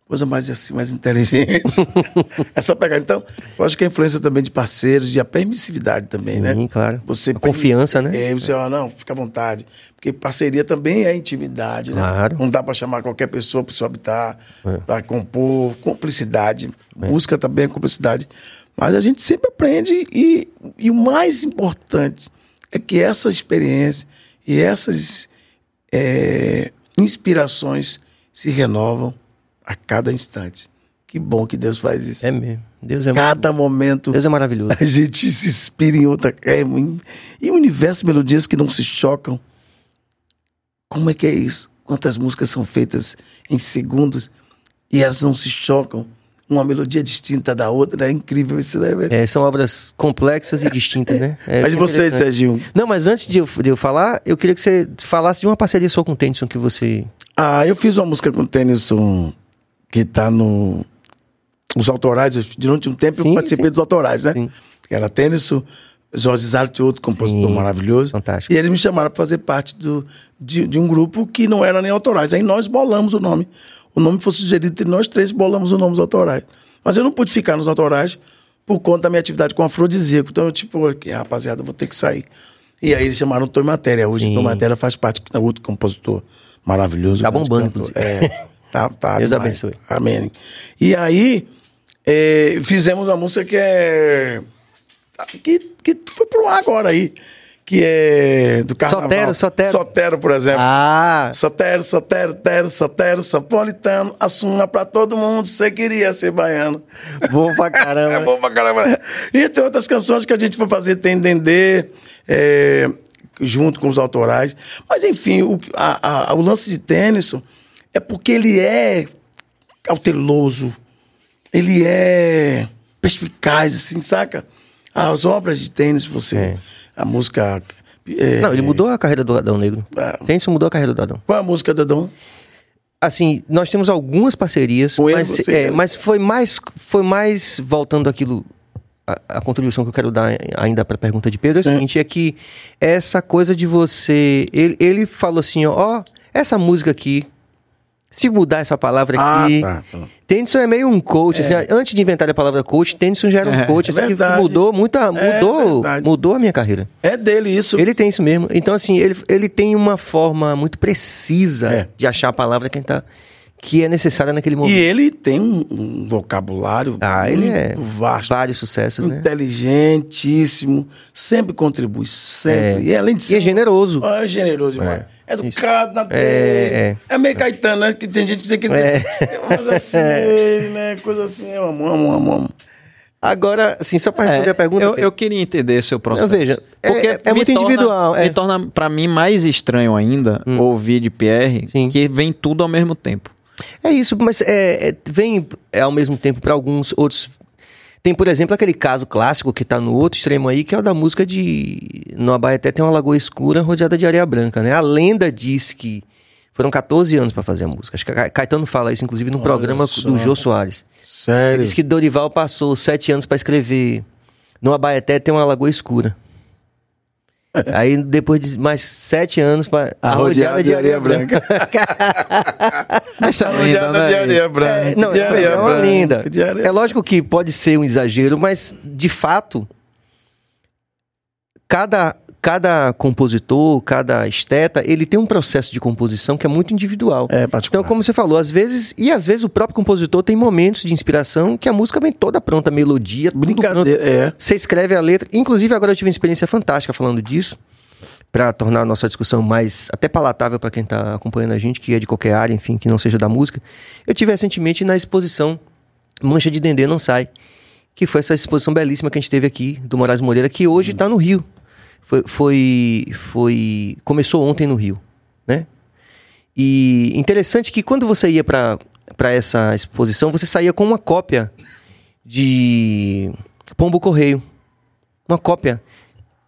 Coisa mais assim, mais inteligente. Essa pegada. Então, eu acho que a influência também de parceiros e a permissividade também, Sim, né? Sim, claro. Você a confiança, né? É, você, ó, não, fica à vontade. Porque parceria também é intimidade, né? Claro. Não dá para chamar qualquer pessoa para seu habitar, é. para compor. Cumplicidade. É. Busca também a cumplicidade. Mas a gente sempre aprende e, e o mais importante é que essa experiência e essas é, inspirações se renovam a cada instante. Que bom que Deus faz isso. É mesmo. Deus é Cada momento. Deus é maravilhoso. A gente se inspira em outra. É, e o universo melodias que não se chocam. Como é que é isso? Quantas músicas são feitas em segundos e elas não se chocam? Uma melodia distinta da outra, é incrível isso, né? É, são obras complexas e distintas, né? É mas você, Serginho? Não, mas antes de eu, de eu falar, eu queria que você falasse de uma parceria sua com o Tennyson que você... Ah, eu fiz uma música com o Tennyson que tá no... Os autorais, durante um tempo sim, eu participei sim. dos autorais, né? Sim. Que era Tennyson, Jorge Zarte, outro compositor Sim, maravilhoso. fantástico. E eles me chamaram para fazer parte do, de, de um grupo que não era nem autorais. Aí nós bolamos o nome. O nome foi sugerido e nós três bolamos os nomes autorais. Mas eu não pude ficar nos autorais por conta da minha atividade com afrodisíaco. Então eu, tipo, rapaziada, eu vou ter que sair. E aí eles chamaram o Tom Matéria. Hoje Sim. o Tom Matéria faz parte, é outro compositor maravilhoso. Tá bombando, cantor. inclusive. É, tá, tá Deus demais. abençoe. Amém. E aí, é, fizemos uma música que é. Que, que foi pro ar agora aí. Que é do carnaval. Sotero, Sotero. Sotero, por exemplo. Ah, Sotero, Sotero, Tero, Sotero, Sopolitano, assuma pra todo mundo, você queria ser baiano. bom pra É caramba. bom pra caramba. E tem outras canções que a gente foi fazer, tem Dendê, é, junto com os autorais. Mas, enfim, o, a- a- o lance de tênis é porque ele é cauteloso, ele é perspicaz, assim, saca? As obras de tênis, você. É. A música. é, Não, ele mudou a carreira do Adão Negro. É. Tenso mudou a carreira do Adão. Qual a música da Dom? Assim, nós temos algumas parcerias, Com mas, é, mas foi mais foi mais voltando aquilo a, a contribuição que eu quero dar ainda para a pergunta de Pedro é o Sim. seguinte, é que essa coisa de você ele, ele falou assim, ó, ó, essa música aqui se mudar essa palavra Ah, aqui, tá, tá. Tennyson é meio um coach, assim, antes de inventar a palavra coach, Tennyson já era um É, coach, é assim, que verdade. mudou muita, É mudou, mudou a minha carreira. É dele isso. Ele tem isso mesmo. Então, assim, ele, ele tem uma forma muito precisa É. de achar a palavra que, tá, que é necessária naquele E momento. ele tem um, um vocabulário Ah, ele é vasto, vários sucessos, né? inteligentíssimo, sempre contribui, sempre. E além de E ser é generoso. um- é generoso demais. É. É educado na É, dele. é. É, meio Caetano, né? Que tem gente que diz que ele É. tem umas assim, ele, né? Coisa assim, eu amo, amo, amo, amo. Agora, assim, só para responder É, a pergunta. eu, eu queria entender seu processo. Não, veja, é- Porque é, é me muito torna- individual. é. Me torna, pra mim, mais estranho ainda ouvir de Pierre Sim. que vem tudo ao mesmo tempo. É isso, mas é, é- vem é, ao mesmo tempo para alguns outros. Tem, por exemplo, aquele caso clássico que tá no outro extremo aí, que é o da música de. No Abaeté tem uma lagoa escura rodeada de areia branca, né? A lenda diz que foram 14 anos para fazer a música. Acho que Ca- Caetano fala isso, inclusive, num Olha programa só. do Jô Soares. Ele Sério. diz que Dorival passou sete anos para escrever. No Abaeté tem uma lagoa escura. Aí, depois de mais sete anos, pra, Arrodeada de areia Essa lenda, Rodeada de né? areia branca. É, não, de é, areia é uma branca, linda. de areia É lógico que pode ser um exagero, mas de fato, cada, cada compositor, cada esteta, ele tem um processo de composição que é muito individual. É, particular. Então, como você falou, às vezes, e às vezes o próprio compositor tem momentos de inspiração que a música vem toda pronta, a melodia, tudo pronto. Brincadeira, é. Você escreve a letra. Inclusive, agora eu tive uma experiência fantástica falando disso, para tornar a nossa discussão mais até palatável para quem está acompanhando a gente, que é de qualquer área, enfim, que não seja da música. Eu tive recentemente na exposição Mancha de Dendê Não Sai, que foi essa exposição belíssima que a gente teve aqui, do Moraes Moreira, que hoje está no Rio. Foi, foi, foi- Começou ontem no Rio, né? E interessante que quando você ia para essa exposição, você saía com uma cópia de Pombo Correio. Uma cópia.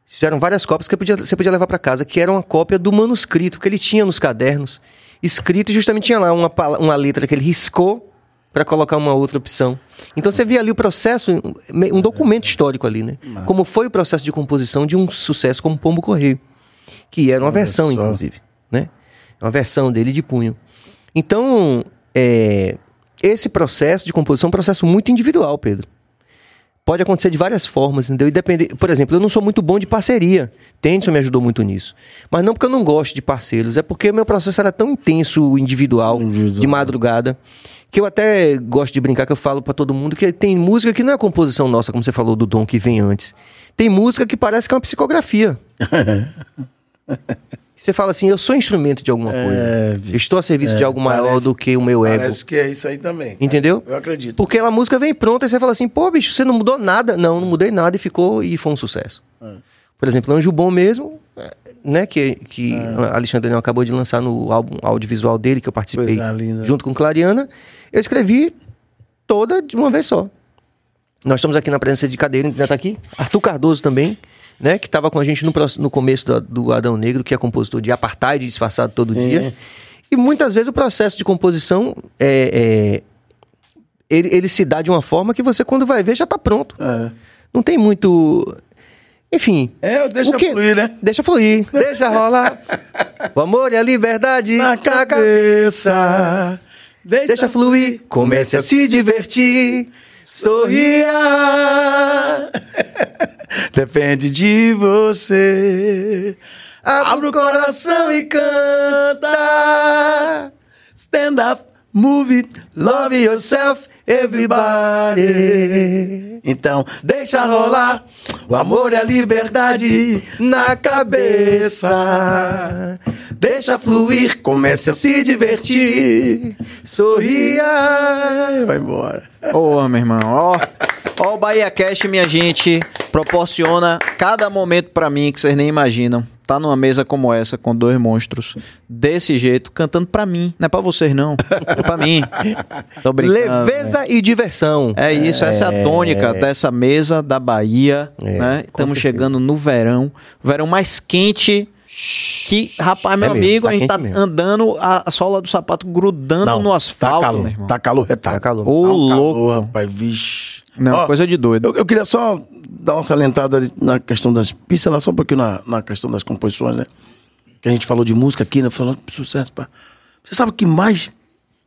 Fizeram várias cópias que podia- você podia levar para casa, que era uma cópia do manuscrito que ele tinha nos cadernos. Escrito e justamente tinha lá uma, uma letra que ele riscou para colocar uma outra opção. Então você via ali o processo, um um documento histórico ali, né? Como foi o processo de composição de um sucesso como Pombo Correio. Que era uma Olha versão, só. inclusive. Né? Uma versão dele de punho. Então, é, esse processo de composição é um processo muito individual, Pedro. Pode acontecer de várias formas, entendeu? E depende, por exemplo, eu não sou muito bom de parceria. Tennyson me ajudou muito nisso. Mas não porque eu não gosto de parceiros, é porque meu processo era tão intenso, individual, Individual. de madrugada, que eu até gosto de brincar, que eu falo pra todo mundo que tem música que não é composição nossa, como você falou do Dom que vem antes. Tem música que parece que é uma psicografia. você fala assim, eu sou instrumento de alguma coisa. É, Vi. Estou a serviço de algo maior parece- do que o meu ego. Parece que é isso aí também. Entendeu? Eu acredito. Porque a música vem pronta e você fala assim, pô, bicho, você não mudou nada. Não, não mudei nada e ficou e foi um sucesso. É. Por exemplo, Anjo Bom mesmo, é, né, que, que É. Alexandre Leão acabou de lançar no álbum audiovisual dele, que eu participei Coisa junto com Clariana, eu escrevi toda de uma vez só. Nós estamos aqui na presença de cadeira, já tá aqui, Arthur Cardoso também, né, que estava com a gente no, no começo da- do Adão Negro, que é compositor de Apartheid, disfarçado todo Sim. dia. E muitas vezes o processo de composição é, é, ele, ele se dá de uma forma que você, quando vai ver, já está pronto. É. Não tem muito. Enfim. É, deixa que- fluir, né? Deixa fluir, deixa rolar. O amor e a liberdade Na cabeça. Deixa, Deixa fluir, comece a se divertir. Sorria. Depende de você. Abra o coração e canta. Stand up, move Love yourself, everybody. Então, deixa rolar o amor e a liberdade na cabeça. Deixa fluir, comece a se divertir. Sorria. Vai embora. Ô, meu irmão, ó. Ó, o Bahia Cash, minha gente, proporciona cada momento pra mim que vocês nem imaginam. Tá numa mesa como essa, com dois monstros, desse jeito, cantando pra mim. Não é pra vocês, não. É pra mim. Tô brincando. Leveza e diversão. É isso, essa é a tônica dessa mesa da Bahia, É, né? Estamos chegando no verão, verão mais quente que, rapaz, meu É mesmo, amigo, tá a gente tá mesmo. andando a, sola do sapato grudando no asfalto, tá calor, meu irmão. Tá calor, tá, Tá calor. Ô, Tá um calor, louco. rapaz, vixe. Não, Ó, coisa de doido. Eu, eu queria só dar uma salientada ali na questão das. Pincelar só um pouquinho na, na questão das composições, né? Que a gente falou de música aqui, né? Falando de sucesso. Pá. Você sabe o que mais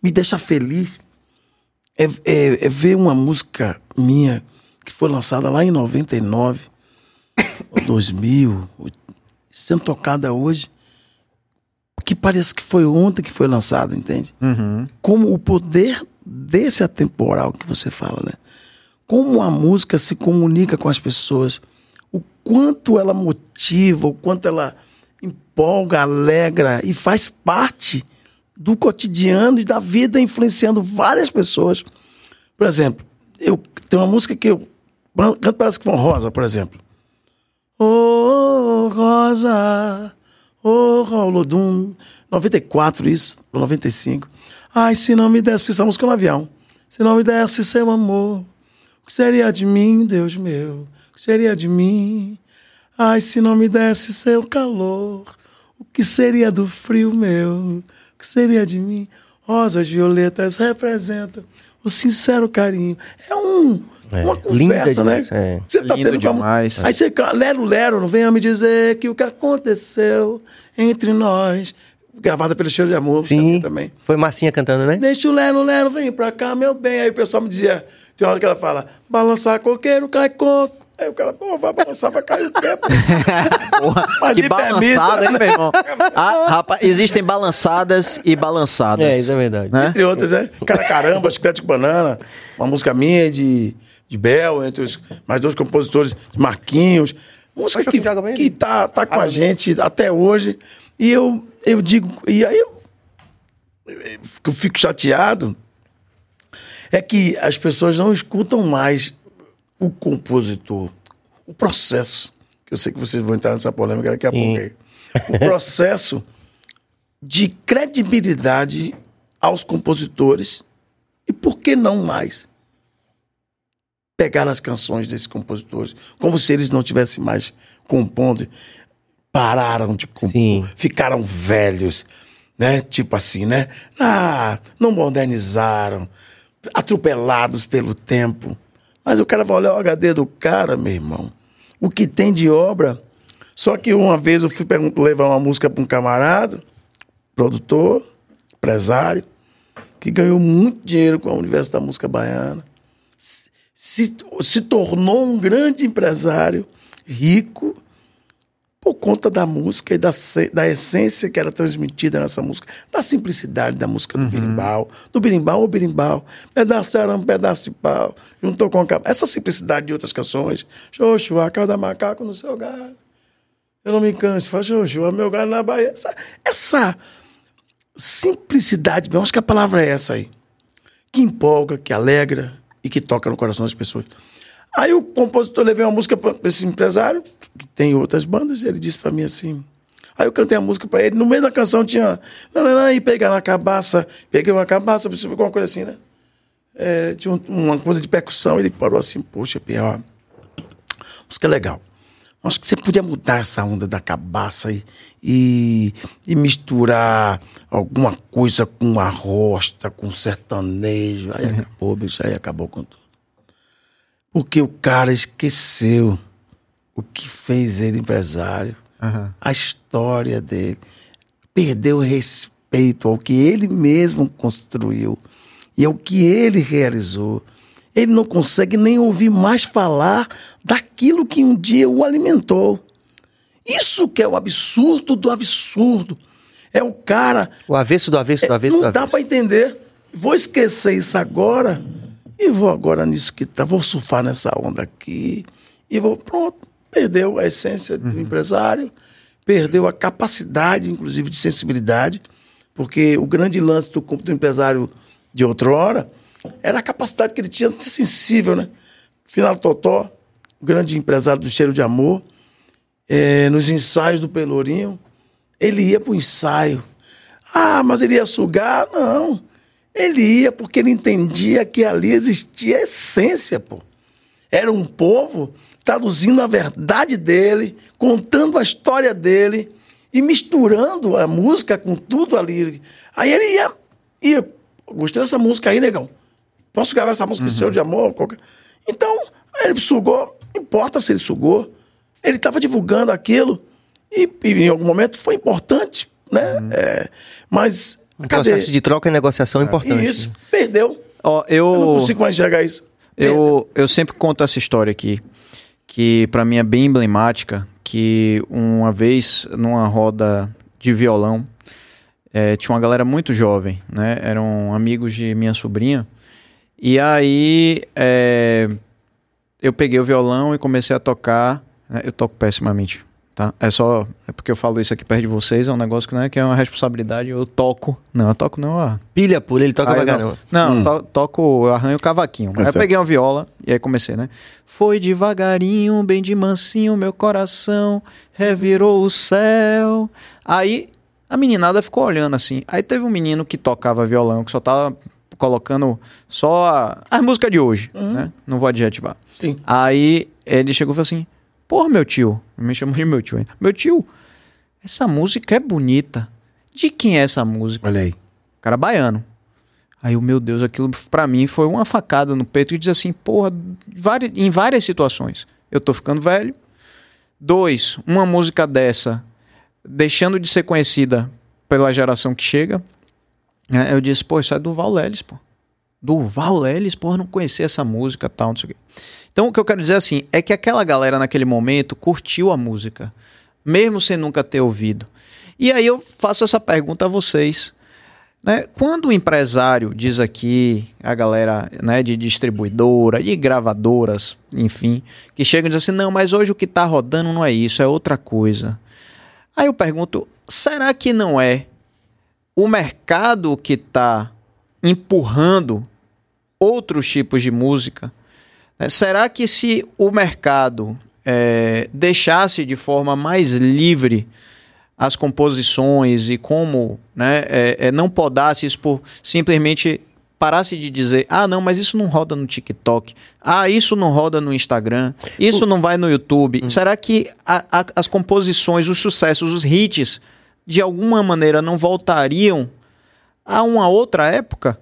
me deixa feliz? É, é- é ver uma música minha que foi lançada lá em 99, ou 2000, sendo tocada hoje, que parece que foi ontem que foi lançada, entende? Uhum. como o poder desse atemporal que você fala, né? Como a música se comunica com as pessoas, o quanto ela motiva, o quanto ela empolga, alegra e faz parte do cotidiano e da vida, influenciando várias pessoas. Por exemplo, eu tem uma música que eu canto parece que foi Rosa, por exemplo. Oh, Rosa, oh, Raulodum. 94 isso, ou 95. Ai, se não me desse, fiz essa música no avião. Se não me desse seu amor, que seria de mim, Deus meu? O que seria de mim? Ai, se não me desse seu calor, o que seria do frio meu? O que seria de mim? Rosas violetas representam o sincero carinho. É um, É, uma linda conversa, né? demais, é. Você tá Lindo tendo demais. Aí você, lero, lero, não venha me dizer que o que aconteceu entre nós. Gravada pelo Cheiro de Amor Sim. também. Foi Marcinha cantando, né? Deixa o Lero, Lero, vem pra cá, meu bem. Aí o pessoal me dizia, tem uma hora que ela fala, balançar coqueiro, cai coco. Aí o cara, pô, vai balançar, vai cair o pô? Porra, que balançada, hein, meu irmão? Ah, rapaz, existem balançadas e balançadas. É, isso é verdade. Né? Entre outras, é. Cara, caramba, Chiclete com Banana, uma música minha de, de Bel, entre os mais dois compositores, Marquinhos. Música que, que tá, tá com a gente até hoje. E eu, eu digo, e aí eu eu fico chateado, é que as pessoas não escutam mais o compositor, o processo. Que eu sei que vocês vão entrar nessa polêmica daqui a pouco. O processo de credibilidade aos compositores e por que não mais pegar as canções desses compositores como se eles não tivessem mais compondo pararam de compor Sim. ficaram velhos né tipo assim né ah, não modernizaram atropelados pelo tempo. Mas o cara vai olhar o HD do cara meu irmão. O que tem de obra? Só que uma vez eu fui levar uma música para um camarada produtor, empresário, que ganhou muito dinheiro com a Universo da Música Baiana, se, se tornou um grande empresário, rico, por conta da música e da, da essência que era transmitida nessa música, da simplicidade da música do birimbau, do birimbau ou birimbau, pedaço de arame, pedaço de pau, juntou com a essa simplicidade de outras canções, xoxo, a cada macaco no seu galho, eu não me canso, faz xoxo, meu galho na Bahia, essa, essa simplicidade, eu acho que a palavra é essa aí, que empolga, que alegra e que toca no coração das pessoas. Aí o compositor levei uma música para esse empresário, que tem outras bandas, e ele disse para mim assim. Aí eu cantei a música para ele, no meio da canção tinha. Não, não, não, e pegar na cabaça, peguei uma cabaça, você alguma coisa assim, né? É, tinha um- uma coisa de percussão, ele parou assim, poxa, pior. Música legal. Acho que você podia mudar essa onda da cabaça e, e, e misturar alguma coisa com a rosta, com sertanejo. Aí acabou, bicho, aí acabou com tudo. Porque o cara esqueceu o que fez ele empresário, Aham. a história dele. Perdeu o respeito ao que ele mesmo construiu e ao que ele realizou. Ele não consegue nem ouvir mais falar daquilo que um dia o alimentou. Isso que é o absurdo do absurdo. É o cara O avesso do avesso do é, avesso não do dá avesso. para entender. Vou esquecer isso agora e vou agora nisso que tá. Vou surfar nessa onda aqui e vou. Pronto. Perdeu a essência do empresário, perdeu a capacidade, inclusive, de sensibilidade, porque o grande lance do, do empresário de outrora era a capacidade que ele tinha de ser sensível, né? Final Totó, o grande empresário do cheiro de amor, eh, nos ensaios do Pelourinho, ele ia para o ensaio. Ah, mas ele ia sugar? Não. Ele ia porque ele entendia que ali existia essência, pô. Era um povo traduzindo a verdade dele, contando a história dele e misturando a música com tudo ali. Aí ele ia, ia gostei dessa música aí, negão. Posso gravar essa música seu de amor? Qualquer... Então, ele sugou, não importa se ele sugou, ele estava divulgando aquilo e, e em algum momento foi importante, né? É, mas Um cadê? processo de troca e negociação é importante. Isso, perdeu. Ó, Eu não eu, consigo mais enxergar isso. eu, eu sempre conto essa história aqui, que pra mim é bem emblemática, que uma vez numa roda de violão, eh, tinha uma galera muito jovem, né? Eram amigos de minha sobrinha. E aí eh, eu peguei o violão e comecei a tocar. né? Eu toco pessimamente, tá? É só. É porque eu falo isso aqui perto de vocês, é um negócio que não é que é uma responsabilidade. Eu toco. Não, eu toco não, ó. Pilha pula, ele toca devagarinho. não, não to- toco, eu arranho o cavaquinho. Tá aí certo. peguei uma viola e aí comecei, né? Foi devagarinho, bem de mansinho, meu coração revirou o céu. Aí a meninada ficou olhando assim. Aí teve um menino que tocava violão, que só tava colocando só a, a música de hoje, né? Não vou adjetivar. Sim. Aí ele chegou e falou assim: Porra, meu tio, me chamou de meu tio? Meu tio, essa música é bonita. De quem é essa música? Olha aí. cara baiano. Aí o meu Deus, aquilo pra mim foi uma facada no peito e diz assim, porra, vari- em várias situações. Eu tô ficando velho. Dois, uma música dessa deixando de ser conhecida pela geração que chega. né, eu disse, pô, isso é do Val Lelis, pô. Do Val Lelis, eu não conhecia essa música tal, não sei o quê. Então o que eu quero dizer assim é que aquela galera naquele momento curtiu a música, mesmo sem nunca ter ouvido. E aí eu faço essa pergunta a vocês. Né? Quando o empresário diz aqui, a galera né, de distribuidora, de gravadoras, enfim, que chegam e dizem assim, não, mas hoje o que está rodando não é isso, é outra coisa. Aí eu pergunto, será que não é o mercado que está empurrando outros tipos de música? né? Será que se o mercado eh, deixasse de forma mais livre as composições e como né, é, é, não podasse isso por simplesmente parasse de dizer, ah, não, mas isso não roda no TikTok, ah, isso não roda no Instagram, isso não vai no YouTube. Será que a- a- as composições, os sucessos, os hits, de alguma maneira não voltariam a uma outra época?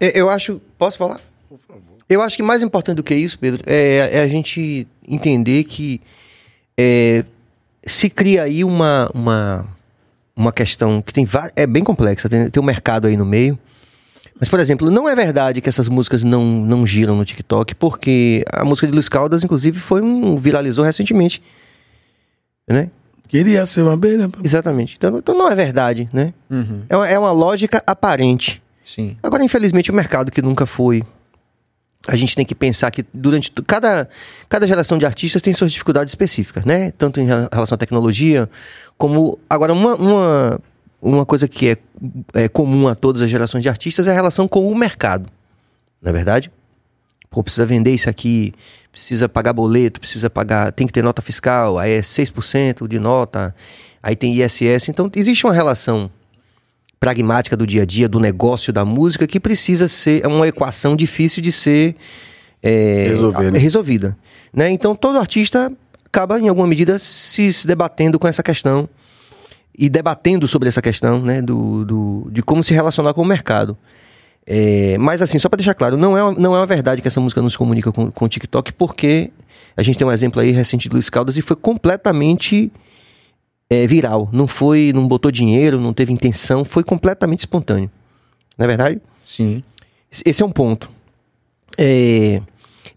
Eu, acho. Posso falar? Por favor. Eu acho que mais importante do que isso, Pedro, é, é a gente entender que é, se cria aí uma, uma, uma questão que tem é bem complexa, tem, tem um mercado aí no meio. Mas, por exemplo, não é verdade que essas músicas não, não giram no TikTok, porque a música de Luiz Caldas, inclusive, foi um. viralizou recentemente. Né? Queria ser uma abelha. Exatamente. Então, então não é verdade, né? É uma, é uma lógica aparente. Sim. Agora, infelizmente, o mercado que nunca foi. A gente tem que pensar que durante cada, cada geração de artistas tem suas dificuldades específicas, né? Tanto em rela- relação à tecnologia, como. Agora, uma, uma, uma coisa que é, é comum a todas as gerações de artistas é a relação com o mercado. Não é verdade? Pô, precisa vender isso aqui, precisa pagar boleto, precisa pagar. Tem que ter nota fiscal, aí é 6% de nota, aí tem ISS. Então, existe uma relação pragmática do dia a dia, do negócio da música, que precisa ser é uma equação difícil de ser é, Resolver, né? resolvida. Né? Então todo artista acaba, em alguma medida, se, se debatendo com essa questão e debatendo sobre essa questão né? do, do- de como se relacionar com o mercado. É, mas assim, só para deixar claro, não é, uma- não é uma verdade que essa música nos comunica com, com o TikTok, porque A gente tem um exemplo aí recente de Luiz Caldas e foi completamente é, viral. Não foi, não botou dinheiro, não teve intenção, foi completamente espontâneo. Não é verdade? Sim. Esse é um ponto. É,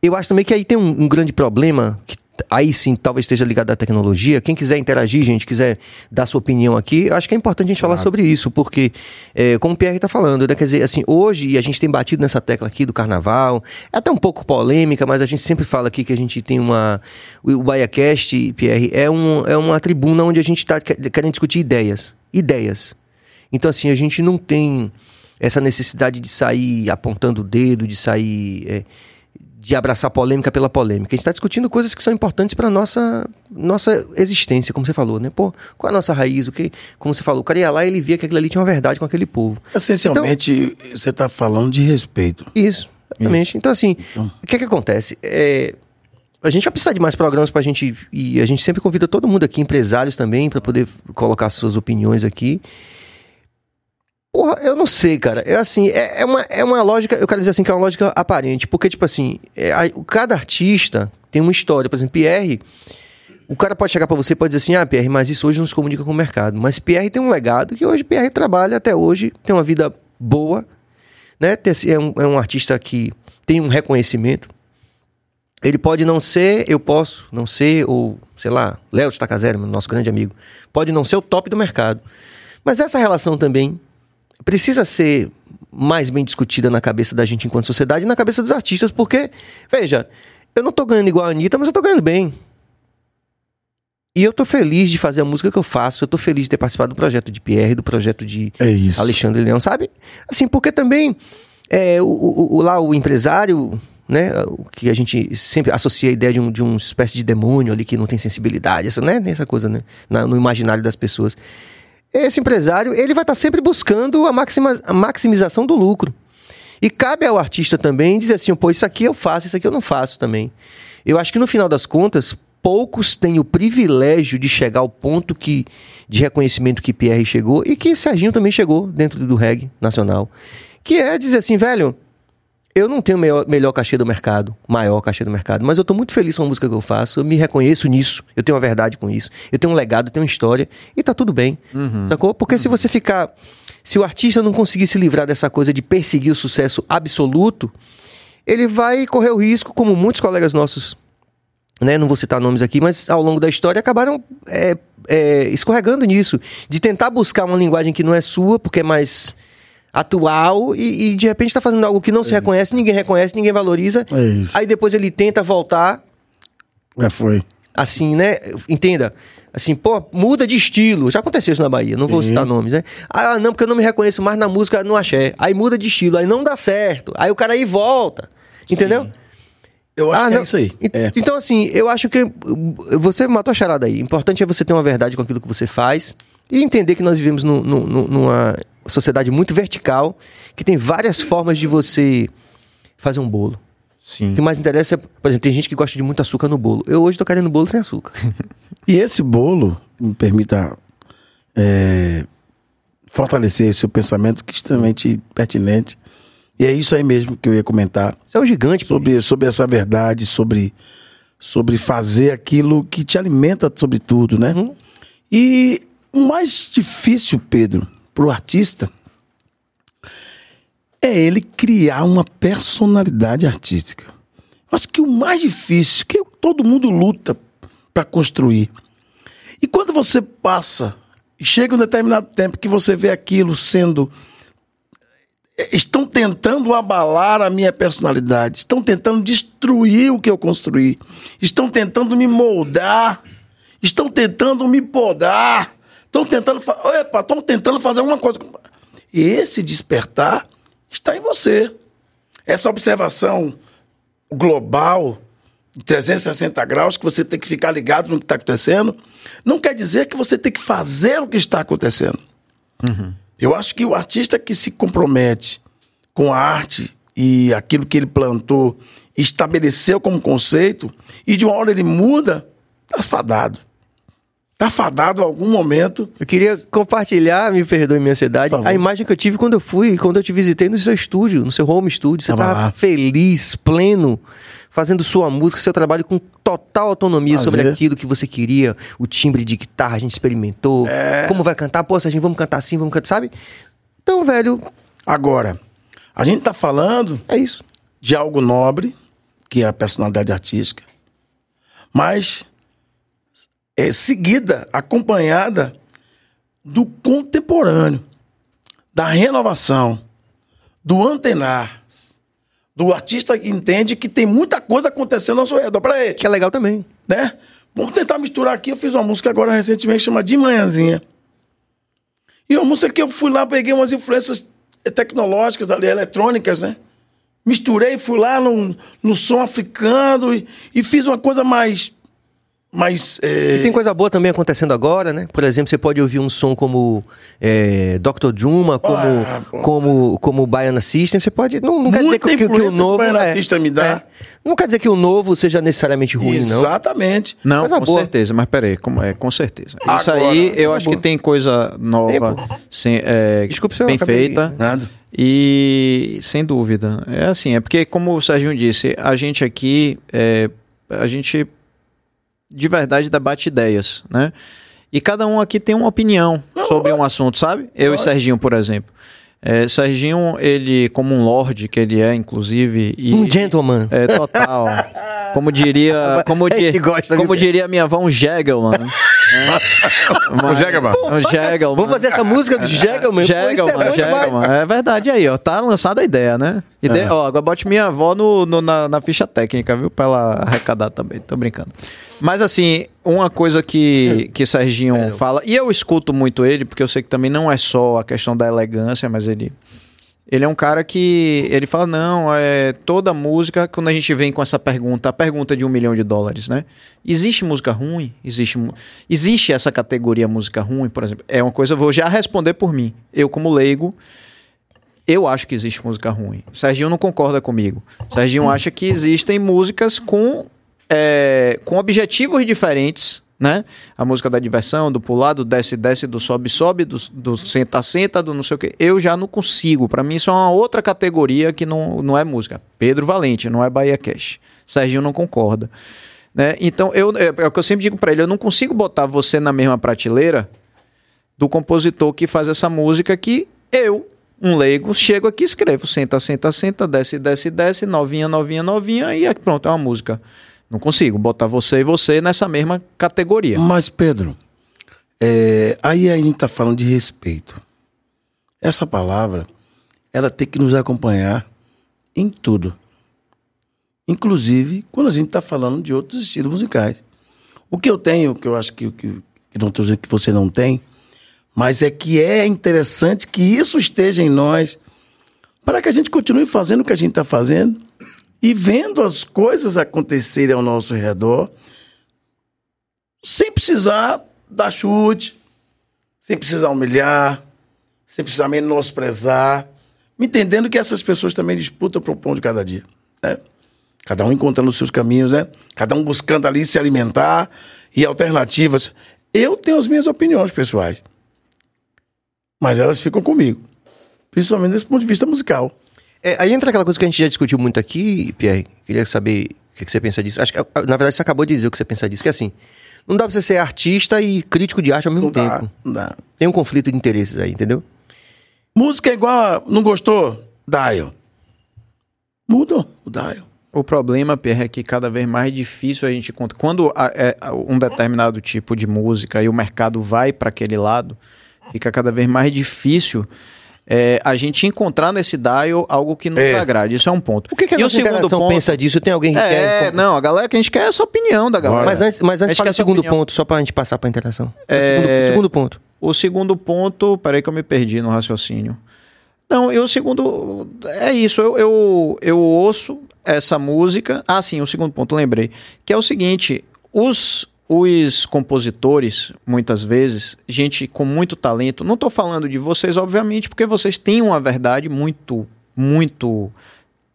eu acho também que aí tem um, um grande problema que aí sim talvez esteja ligado à tecnologia. Quem quiser interagir, gente, quiser dar sua opinião aqui, acho que é importante a gente falar sobre isso, porque, é, como o Pierre está falando, né, quer dizer, assim, hoje a gente tem batido nessa tecla aqui do carnaval, é até um pouco polêmica, mas a gente sempre fala aqui que a gente tem uma. O BaiaCast, Pierre, é, um, é uma tribuna onde a gente está querendo discutir ideias. Ideias. Então, assim, a gente não tem essa necessidade de sair apontando o dedo, de sair. É, de abraçar polêmica pela polêmica. A gente está discutindo coisas que são importantes para nossa nossa existência, como você falou, né? Pô, qual é a nossa raiz? O que, como você falou, o cara ia lá e ele via que aquilo ali tinha uma verdade com aquele povo. Essencialmente, então, você está falando de respeito. Isso, exatamente. Isso. Então, assim, então. o que é que acontece? É, a gente vai precisar de mais programas para a gente. E a gente sempre convida todo mundo aqui, empresários também, para poder colocar suas opiniões aqui. Porra, eu não sei, cara. É assim, é, é, uma, é uma lógica, eu quero dizer assim, que é uma lógica aparente. Porque, tipo assim, é, a, cada artista tem uma história. Por exemplo, Pierre, o cara pode chegar para você e pode dizer assim, ah, Pierre, mas isso hoje não se comunica com o mercado. Mas Pierre tem um legado que hoje Pierre trabalha até hoje, tem uma vida boa, né? É um, é um artista que tem um reconhecimento. Ele pode não ser, eu posso não ser, ou, sei lá, Léo de nosso grande amigo, pode não ser o top do mercado. Mas essa relação também precisa ser mais bem discutida na cabeça da gente enquanto sociedade e na cabeça dos artistas, porque, veja, eu não tô ganhando igual a Anitta, mas eu tô ganhando bem. E eu tô feliz de fazer a música que eu faço, eu tô feliz de ter participado do projeto de Pierre, do projeto de é Alexandre Leão, sabe? Assim, porque também é, o, o, o, lá o empresário, né, o que a gente sempre associa a ideia de um, de uma espécie de demônio ali que não tem sensibilidade, essa, né, essa coisa, né, na, no imaginário das pessoas esse empresário ele vai estar sempre buscando a, maxima, a maximização do lucro. E cabe ao artista também dizer assim, pô, isso aqui eu faço, isso aqui eu não faço também. Eu acho que no final das contas, poucos têm o privilégio de chegar ao ponto que, de reconhecimento que Pierre chegou e que Serginho também chegou dentro do reggae nacional. Que é dizer assim, velho, eu não tenho o melhor, melhor cachê do mercado, maior cachê do mercado, mas eu estou muito feliz com a música que eu faço, eu me reconheço nisso, eu tenho uma verdade com isso, eu tenho um legado, eu tenho uma história, e tá tudo bem, uhum. sacou? Porque uhum. se você ficar. Se o artista não conseguir se livrar dessa coisa de perseguir o sucesso absoluto, ele vai correr o risco, como muitos colegas nossos, né, não vou citar nomes aqui, mas ao longo da história acabaram é, é, escorregando nisso, de tentar buscar uma linguagem que não é sua, porque é mais atual e, e, de repente está fazendo algo que não é se reconhece, ninguém reconhece, ninguém valoriza. É aí depois ele tenta voltar. É, foi. Assim, né? Entenda. Assim, pô, muda de estilo. Já aconteceu isso na Bahia, não Sim. vou citar nomes, né? Ah, não, porque eu não me reconheço mais na música no axé. Aí muda de estilo, aí não dá certo. Aí o cara aí volta. Entendeu? Sim. Eu acho ah, que é não. é isso aí. É. Então, assim, eu acho que você matou a charada aí. O importante é você ter uma verdade com aquilo que você faz e entender que nós vivemos no, no, no, numa sociedade muito vertical, que tem várias formas de você fazer um bolo. Sim. O que mais interessa é, por exemplo, tem gente que gosta de muito açúcar no bolo. Eu hoje estou querendo bolo sem açúcar. e esse bolo, me permita é, fortalecer seu pensamento, que é extremamente pertinente. E é isso aí mesmo que eu ia comentar. Você é um gigante. Sobre, sobre essa verdade, sobre, sobre fazer aquilo que te alimenta sobre tudo, né? Uhum. E o mais difícil, Pedro, para o artista é ele criar uma personalidade artística. Acho que o mais difícil, que todo mundo luta para construir. E quando você passa, chega um determinado tempo que você vê aquilo sendo. Estão tentando abalar a minha personalidade, estão tentando destruir o que eu construí, estão tentando me moldar, estão tentando me podar. Estão tentando, epa, estão tentando fazer alguma coisa. E esse despertar está em você. Essa observação global, 360 graus, que você tem que ficar ligado no que está acontecendo, não quer dizer que você tem que fazer o que está acontecendo. Uhum. Eu acho que o artista que se compromete com a arte e aquilo que ele plantou, estabeleceu como conceito, e de uma hora ele muda, está fadado. Tá fadado a algum momento. Eu queria compartilhar, me perdoe minha ansiedade, a imagem que eu tive quando eu fui, quando eu te visitei no seu estúdio, no seu home studio. Você tava, tava feliz, pleno, fazendo sua música, seu trabalho com total autonomia Prazer. sobre aquilo que você queria, o timbre de guitarra, a gente experimentou, como vai cantar, pô, Serginho, vamos cantar assim, vamos cantar, sabe? Então, velho, Agora, a gente tá falando é isso. de algo nobre, que é a personalidade artística, mas é seguida, acompanhada do contemporâneo, da renovação, do antenar, do artista que entende que tem muita coisa acontecendo ao seu redor. Para ele, Que é legal também. né? Vamos tentar misturar aqui. Eu fiz uma música agora recentemente chama De Manhãzinha. E uma música que eu fui lá, peguei umas influências tecnológicas ali, eletrônicas, né? Misturei, fui lá no, no som africano e, e fiz uma coisa mais. Mais é, E tem coisa boa também acontecendo agora, né? Por exemplo, você pode ouvir um som como é, Dr. Juma, como, Ah, como, como Baiana System. Você pode. Não, não quer dizer que, que- que o novo. o Baiana é, System me dá. é. Não quer dizer que o novo seja necessariamente ruim, não. Exatamente. Não, com boa. certeza, mas peraí, como, é, com certeza. Isso Agora, aí, eu acho boa. que tem coisa nova, sem, é, eu bem feita. Nada. E sem dúvida. É assim, é porque, como o Serginho disse, a gente aqui, é, a gente de verdade debate ideias, né? E cada um aqui tem uma opinião sobre um assunto, sabe? Eu e Serginho, por exemplo. É, Serginho, ele, como um lorde que ele é, inclusive. E, Um gentleman. É, total. Como diria. Como, di- gosta, como diria minha avó, um Jagelman. O Jagelman. Um Jagelman. Vamos fazer essa música do isso é demais. Jagelman. É verdade aí, ó. Tá lançada a ideia, né? Ideia, Ó, agora bote minha avó no, no- na, na ficha técnica, viu? Pra ela arrecadar também. Tô brincando. Mas assim, uma coisa que, que Serginho fala, e eu escuto muito ele, porque eu sei que também não é só a questão da elegância, mas ele. Ele é um cara que. Ele fala, não, é toda música, quando a gente vem com essa pergunta, a pergunta de um milhão de dólares, né? Existe música ruim? Existe, existe essa categoria música ruim, por exemplo? É uma coisa, vou já responder por mim. Eu, como leigo, eu acho que existe música ruim. Serginho não concorda comigo. Serginho acha que existem músicas com, é, com objetivos diferentes, né? A música da diversão, do pular, do desce-desce, do sobe-sobe, do, do senta-senta, do não sei o quê. Eu já não consigo. Pra mim, isso é uma outra categoria que não, não é música. Pedro Valente, não é Bahia Cash. Serginho não concorda. Né? Então, eu, é, é o que eu sempre digo pra ele: eu não consigo botar você na mesma prateleira do compositor que faz essa música que eu, um leigo, chego aqui escrevo. Senta, senta, senta, desce, desce, desce, novinha, novinha, novinha, e aqui, pronto, é uma música. Não consigo botar você e você nessa mesma categoria. Mas, Pedro, é, aí a gente está falando de respeito. Essa palavra, ela tem que nos acompanhar em tudo. Inclusive, quando a gente está falando de outros estilos musicais. O que eu tenho, que eu acho que, que, que não estou dizendo que você não tem, mas é que é interessante que isso esteja em nós para que a gente continue fazendo o que a gente está fazendo e vendo as coisas acontecerem ao nosso redor sem precisar dar chute, sem precisar humilhar, sem precisar menosprezar, me entendendo que essas pessoas também disputam pro pão de cada dia, né? Cada um encontrando os seus caminhos, né? Cada um buscando ali se alimentar e alternativas. Eu tenho as minhas opiniões pessoais, mas elas ficam comigo, principalmente desse ponto de vista musical. É, aí entra aquela coisa que a gente já discutiu muito aqui, Pierre. Queria saber o que, que você pensa disso. Acho que, na verdade, você acabou de dizer o que você pensa disso, que é assim. Não dá pra você ser artista e crítico de arte ao mesmo Não dá, tempo. não dá. Tem um conflito de interesses aí, entendeu? Música é igual a, não gostou? Dial. Muda o dial. O problema, Pierre, é que cada vez mais difícil a gente encontra. Quando a- é, um determinado tipo de música e o mercado vai para aquele lado, fica cada vez mais difícil é, a gente encontrar nesse dial algo que nos É. agrade. Isso é um ponto. O que, que a e o segundo ponto, pensa disso? Tem alguém que É, quer... não, a galera que a gente quer é essa opinião da galera. Mas antes, mas A antes fala o segundo opinião. ponto, só pra gente passar pra interação. É. Segundo, segundo ponto. O segundo ponto, peraí que eu me perdi no raciocínio. Não, e o segundo é isso. Eu, eu, eu ouço essa música. Ah, sim, o segundo ponto, lembrei. Que é o seguinte: os, os compositores, muitas vezes, gente com muito talento, não estou falando de vocês, obviamente, porque vocês têm uma verdade muito, muito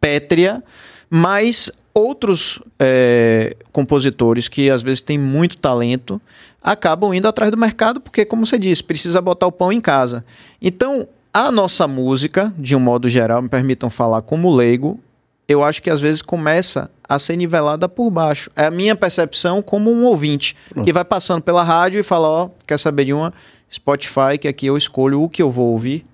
pétrea, mas outros é, compositores que às vezes têm muito talento acabam indo atrás do mercado porque, como você disse, precisa botar o pão em casa. Então, a nossa música, de um modo geral, me permitam falar como leigo, eu acho que às vezes começa a ser nivelada por baixo. É a minha percepção como um ouvinte que vai passando pela rádio e fala, ó, quer saber de uma Spotify, que aqui eu escolho o que eu vou ouvir,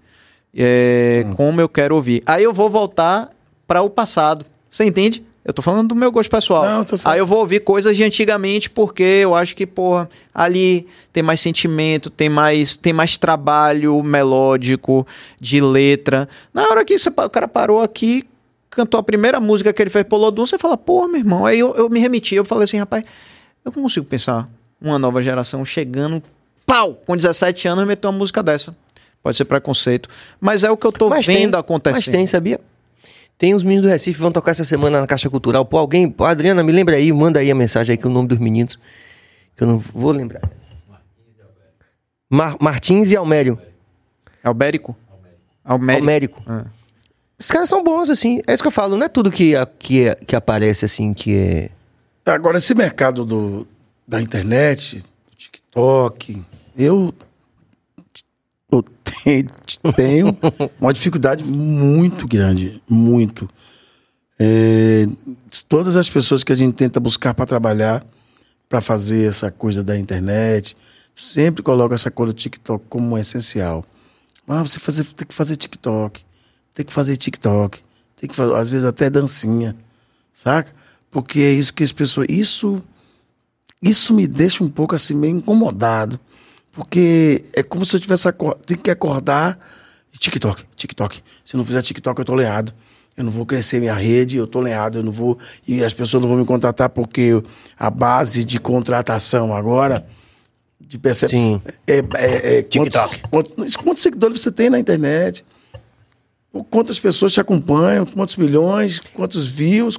é, como eu quero ouvir. Aí eu vou voltar para o passado. Você entende? Eu tô falando do meu gosto pessoal. Não, certo. Aí eu vou ouvir coisas de antigamente porque eu acho que, porra, ali tem mais sentimento, tem mais, tem mais trabalho melódico, de letra. Na hora que você o cara parou aqui, cantou a primeira música que ele fez pro Lodum, você fala, porra, meu irmão. Aí eu, eu me remeti, eu falei assim, rapaz, eu não consigo pensar uma nova geração chegando, pau, com 17 anos, meteu uma música dessa. Pode ser preconceito. Mas é o que eu tô Mas vendo tem, acontecendo. Mas tem, sabia? Tem uns meninos do Recife que vão tocar essa semana na Caixa Cultural. Pô, alguém... Pô, Adriana, me lembra aí, manda aí a mensagem aí que o nome dos meninos. Que eu não vou lembrar. Mar- Martins e Almério. Albérico? Almérico. Almérico. Ah. Os caras são bons, assim. É isso que eu falo. Não é tudo que, que, é- que aparece, assim, que é... Agora, esse mercado do, da internet, do TikTok, eu, eu tenho, tenho uma dificuldade muito grande, muito. É, todas as pessoas que a gente tenta buscar para trabalhar, para fazer essa coisa da internet, sempre colocam essa coisa do TikTok como essencial. Ah, você fazer, tem que fazer TikTok, tem que fazer TikTok, tem que fazer, às vezes até dancinha, saca? Porque é isso que as pessoas. Isso, isso me deixa um pouco assim meio incomodado. Porque é como se eu tivesse tem que acordar e TikTok, TikTok. Se eu não fizer TikTok, eu tô lenhado. Eu não vou crescer minha rede, eu tô lenhado, eu não vou. E as pessoas não vão me contratar porque a base de contratação agora, de percepção. Sim. É, é, é TikTok. Quantos, quantos, quantos seguidores você tem na internet? Quantas pessoas te acompanham? Quantos milhões? Quantos views?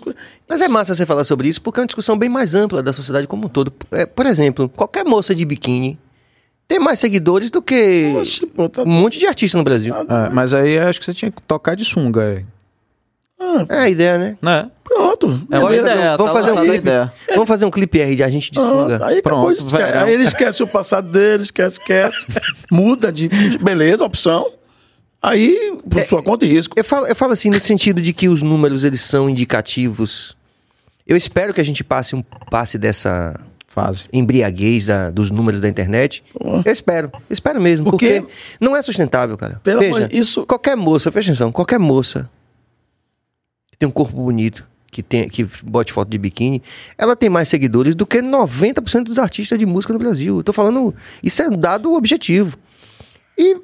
Mas é massa você falar sobre isso porque é uma discussão bem mais ampla da sociedade como um todo. É, por exemplo, qualquer moça de biquíni tem mais seguidores do que Oxe, pô, tá- um monte de artista no Brasil. É, mas aí eu acho que você tinha que tocar de sunga, é. É a ideia, né? né? Pronto. É uma Vamos ideia. fazer- vamos tá fazer um clipe. ideia. Vamos fazer um clipe aí de a gente de sunga. Pronto, aí acabou, Pronto, verão. Aí ele esquece o passado dele, esquece, esquece. muda de. Beleza, opção. Aí, por sua conta e risco. Eu falo, eu falo assim, no sentido de que os números eles são indicativos. Eu espero que a gente passe um passe dessa Fase. embriaguez da- dos números da internet. Eu espero, espero mesmo, Porque- porque, não é sustentável, cara. Pelo Veja, amor- isso- qualquer moça, presta atenção, qualquer moça que tem um corpo bonito, que tem que bote foto de biquíni, ela tem mais seguidores do que 90% dos artistas de música no Brasil. Eu tô falando, isso é um dado objetivo. E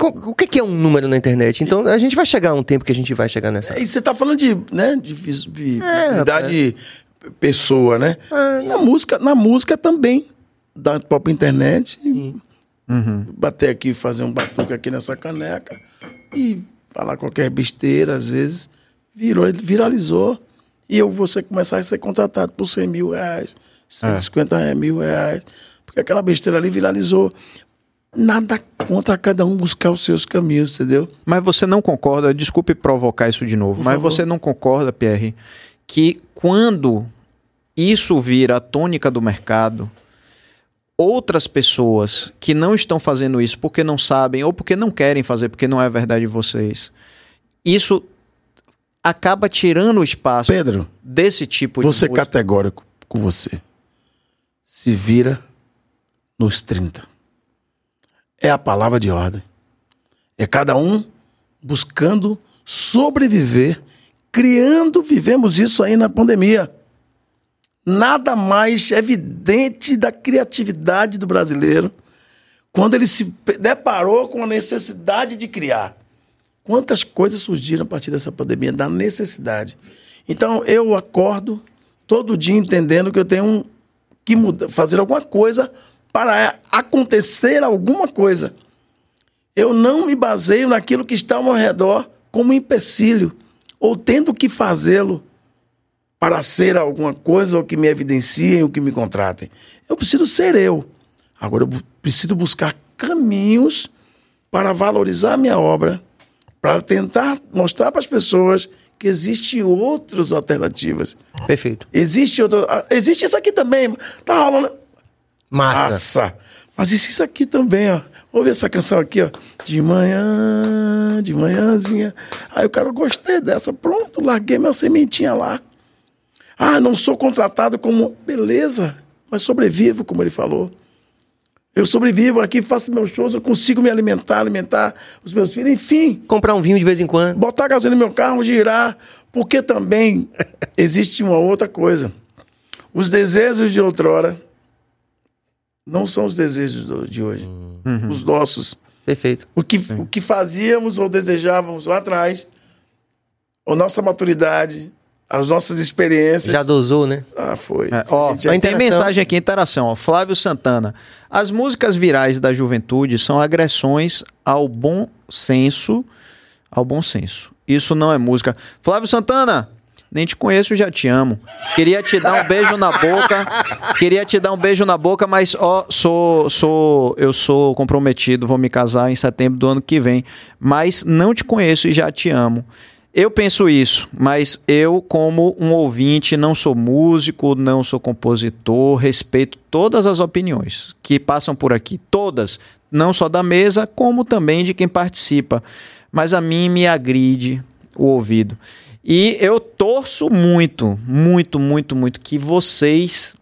o que é um número na internet? Então a gente vai chegar a um tempo que a gente vai chegar nessa. E você tá falando de, né, de É, visibilidade pessoa, né? na, música, na música também, da própria internet. Uhum. Bater aqui, fazer um batuque aqui nessa caneca e falar qualquer besteira, às vezes, virou, viralizou. E eu você começar a ser contratado por 100 mil reais, 150 mil reais, porque aquela besteira ali viralizou. Nada contra cada um buscar os seus caminhos, entendeu? Mas você não concorda, desculpe provocar isso de novo, Por mas favor. você não concorda, Pierre, que quando isso vira a tônica do mercado, outras pessoas que não estão fazendo isso porque não sabem ou porque não querem fazer, porque não é verdade de vocês, isso acaba tirando o espaço Pedro, desse tipo de vou ser música. categórico com você. Se vira nos 30. É a palavra de ordem. É cada um buscando sobreviver, criando, vivemos isso aí na pandemia. Nada mais evidente da criatividade do brasileiro quando ele se deparou com a necessidade de criar. Quantas coisas surgiram a partir dessa pandemia, da necessidade. Então, eu acordo todo dia entendendo que eu tenho que mudar, fazer alguma coisa para acontecer alguma coisa. Eu não me baseio naquilo que está ao meu redor como empecilho, ou tendo que fazê-lo para ser alguma coisa, ou que me evidenciem, ou que me contratem. Eu preciso ser eu. Agora, eu preciso buscar caminhos para valorizar a minha obra, para tentar mostrar para as pessoas que existem outras alternativas. Perfeito. Existe outro, ah, existe isso aqui também. Tá rolando. Massa. Massa. Mas isso aqui também, ó. ouve essa canção aqui, ó. De manhã, de manhãzinha. Aí o cara, gostei dessa. Pronto, larguei minha sementinha lá. Ah, não sou contratado como. Beleza, mas sobrevivo, como ele falou. Eu sobrevivo aqui, faço meus shows, eu consigo me alimentar, alimentar os meus filhos, enfim. Comprar um vinho de vez em quando. Botar gasolina no meu carro, girar. Porque também existe uma outra coisa. Os desejos de outrora não são os desejos do- de hoje. Uhum. Os nossos. Perfeito. O que, o que fazíamos ou desejávamos lá atrás, a nossa maturidade, as nossas experiências. Já dosou, né? Ah, foi. É, ó, A gente- tem interação. mensagem aqui, interação. Ó, Flávio Santana. As músicas virais da juventude são agressões ao bom senso. Ao bom senso. Isso não é música. Flávio Santana, nem te conheço, já te amo. Queria te dar um beijo na boca. Queria te dar um beijo na boca, mas ó, sou, sou, eu sou comprometido, vou me casar em setembro do ano que vem. Mas não te conheço e já te amo. Eu penso isso, mas eu, como um ouvinte, não sou músico, não sou compositor, respeito todas as opiniões que passam por aqui, todas, não só da mesa, como também de quem participa. Mas a mim me agride o ouvido. E eu torço muito, muito, muito, muito que vocês,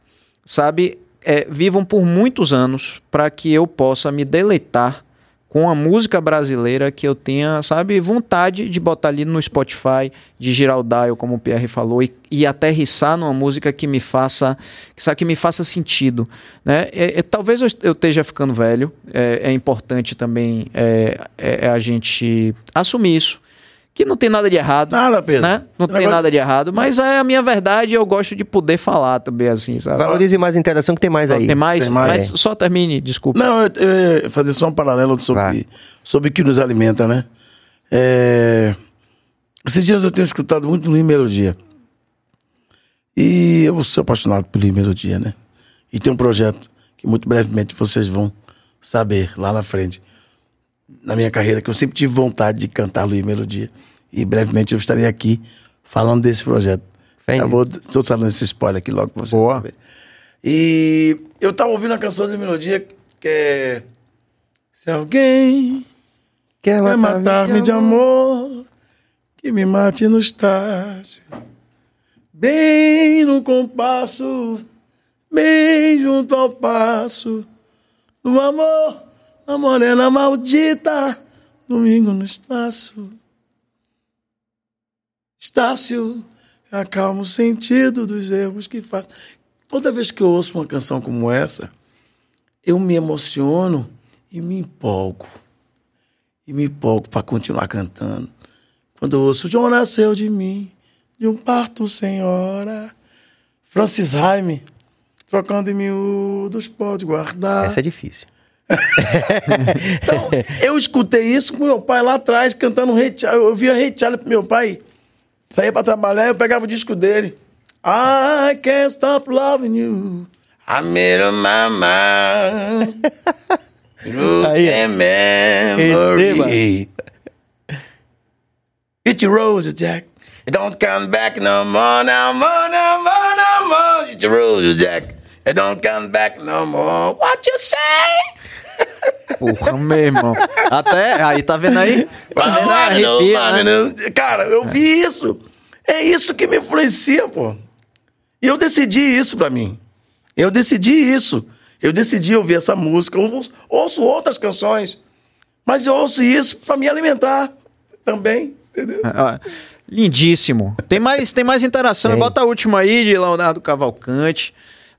sabe, é, vivam por muitos anos para que eu possa me deleitar com a música brasileira que eu tenha, sabe, vontade de botar ali no Spotify, de girar o dial, como o Pierre falou, e, e aterrissar numa música que me faça, que, sabe, que me faça sentido, né? É, é, talvez eu, eu esteja ficando velho, é, é importante também a gente assumir isso, que não tem nada de errado, Nada, Pedro. né? Não tem nada de errado, mas é a minha verdade e eu gosto de poder falar também assim, sabe? Valorize mais a interação que tem mais aí. Tem mais? Tem mais. Mas só termine, desculpa. Não, eu, eu fazer só um paralelo sobre, Vai. sobre o que nos alimenta, né? É, Esses dias eu tenho escutado muito Luiz Melodia. E eu sou apaixonado por Luiz Melodia, né? E tem um projeto que muito brevemente vocês vão saber lá na frente. Na minha carreira, que eu sempre tive vontade de cantar Luiz Melodia. E brevemente eu estarei aqui falando desse projeto. Em Eu vou, estou dando esse spoiler aqui logo pra vocês Boa. saberem. E eu tava ouvindo uma canção de melodia que é. Se alguém Quer matar-me de amor, que me mate no estágio. Bem no compasso, bem junto ao passo. Do amor, a morena maldita, domingo no Estácio. Estácio, acalma o sentido dos erros que faz. Toda vez que eu ouço uma canção como essa, eu me emociono e me empolgo. E me empolgo para continuar cantando. Quando eu ouço João nasceu de mim, de um parto sem hora. Francis Raime, trocando em miúdos, pode guardar. Essa é difícil. Então, eu escutei isso com meu pai lá atrás, cantando Rei Charlie. Eu ouvia Rei Charlie pro meu pai. Saía pra trabalhar, eu pegava o disco dele. I can't stop loving you. I made up my mind. You memory. Hit your rose, Jack. It don't come back no more, no more, no more, no more. Hit your rose, Jack. It don't come back no more. What you say? Porra, meu irmão. Até, aí, tá vendo aí? Tá vendo aí? Arrepia, né? Cara, eu vi isso. É isso que me influencia, pô. E eu decidi isso pra mim. Eu decidi isso. Eu decidi ouvir essa música. Eu ouço, outras canções. Mas eu ouço isso pra me alimentar também. Entendeu? Ó, Lindíssimo. Tem mais, tem mais interação. Tem. Bota a última aí de Leonardo Cavalcante.